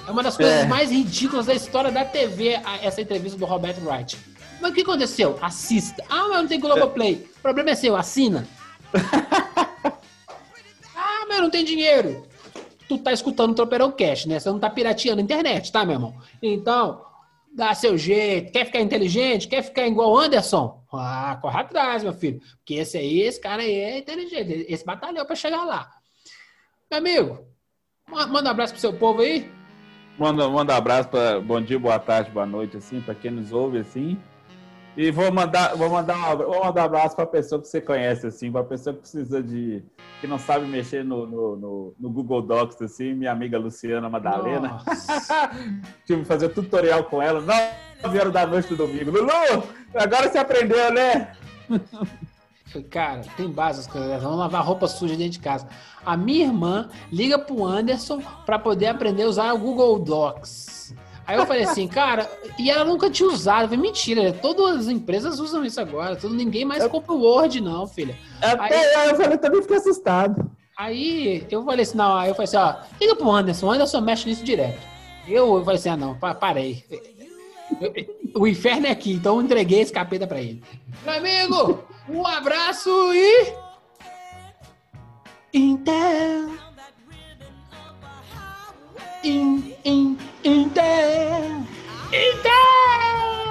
S2: É uma das coisas é. mais ridículas da história da TV, essa entrevista do Roberto Wright. Mas o que aconteceu? Assista. Ah, mas não tem Globoplay. O problema é seu, assina. mas não tem dinheiro. Tu tá escutando o Tropeirão Cash, né? Você não tá pirateando a internet, tá, meu irmão? Então, dá seu jeito. Quer ficar inteligente? Quer ficar igual o Anderson? Ah, corre atrás, meu filho. Porque esse aí, esse cara aí é inteligente. Esse batalhão pra chegar lá. Meu amigo, manda um abraço pro seu povo aí.
S3: Manda, manda um abraço para bom dia, boa tarde, boa noite, assim, para quem nos ouve, assim. E vou mandar, vou mandar, um, vou mandar um abraço para a pessoa que você conhece, assim, para a pessoa que precisa de. que não sabe mexer no, no, no, no Google Docs, assim, minha amiga Luciana Madalena. Tive que fazer tutorial com ela, 9 horas da noite do domingo. Lulu, agora você aprendeu, né?
S2: Cara, tem base coisas. Vamos lavar roupa suja dentro de casa. A minha irmã liga pro Anderson para poder aprender a usar o Google Docs. Aí eu falei assim, cara, e ela nunca tinha usado. Eu falei, mentira, todas as empresas usam isso agora. Todo, ninguém mais compra o Word, não, filha.
S3: Até aí, eu falei, também fiquei assustado.
S2: Aí eu falei assim, não, aí eu falei assim, ó, liga pro Anderson, o Anderson mexe nisso direto. Eu, eu falei assim, ah, não, parei. O inferno é aqui, então eu entreguei esse capeta pra ele. Meu amigo, um abraço e. Intel in, in, in there, in there.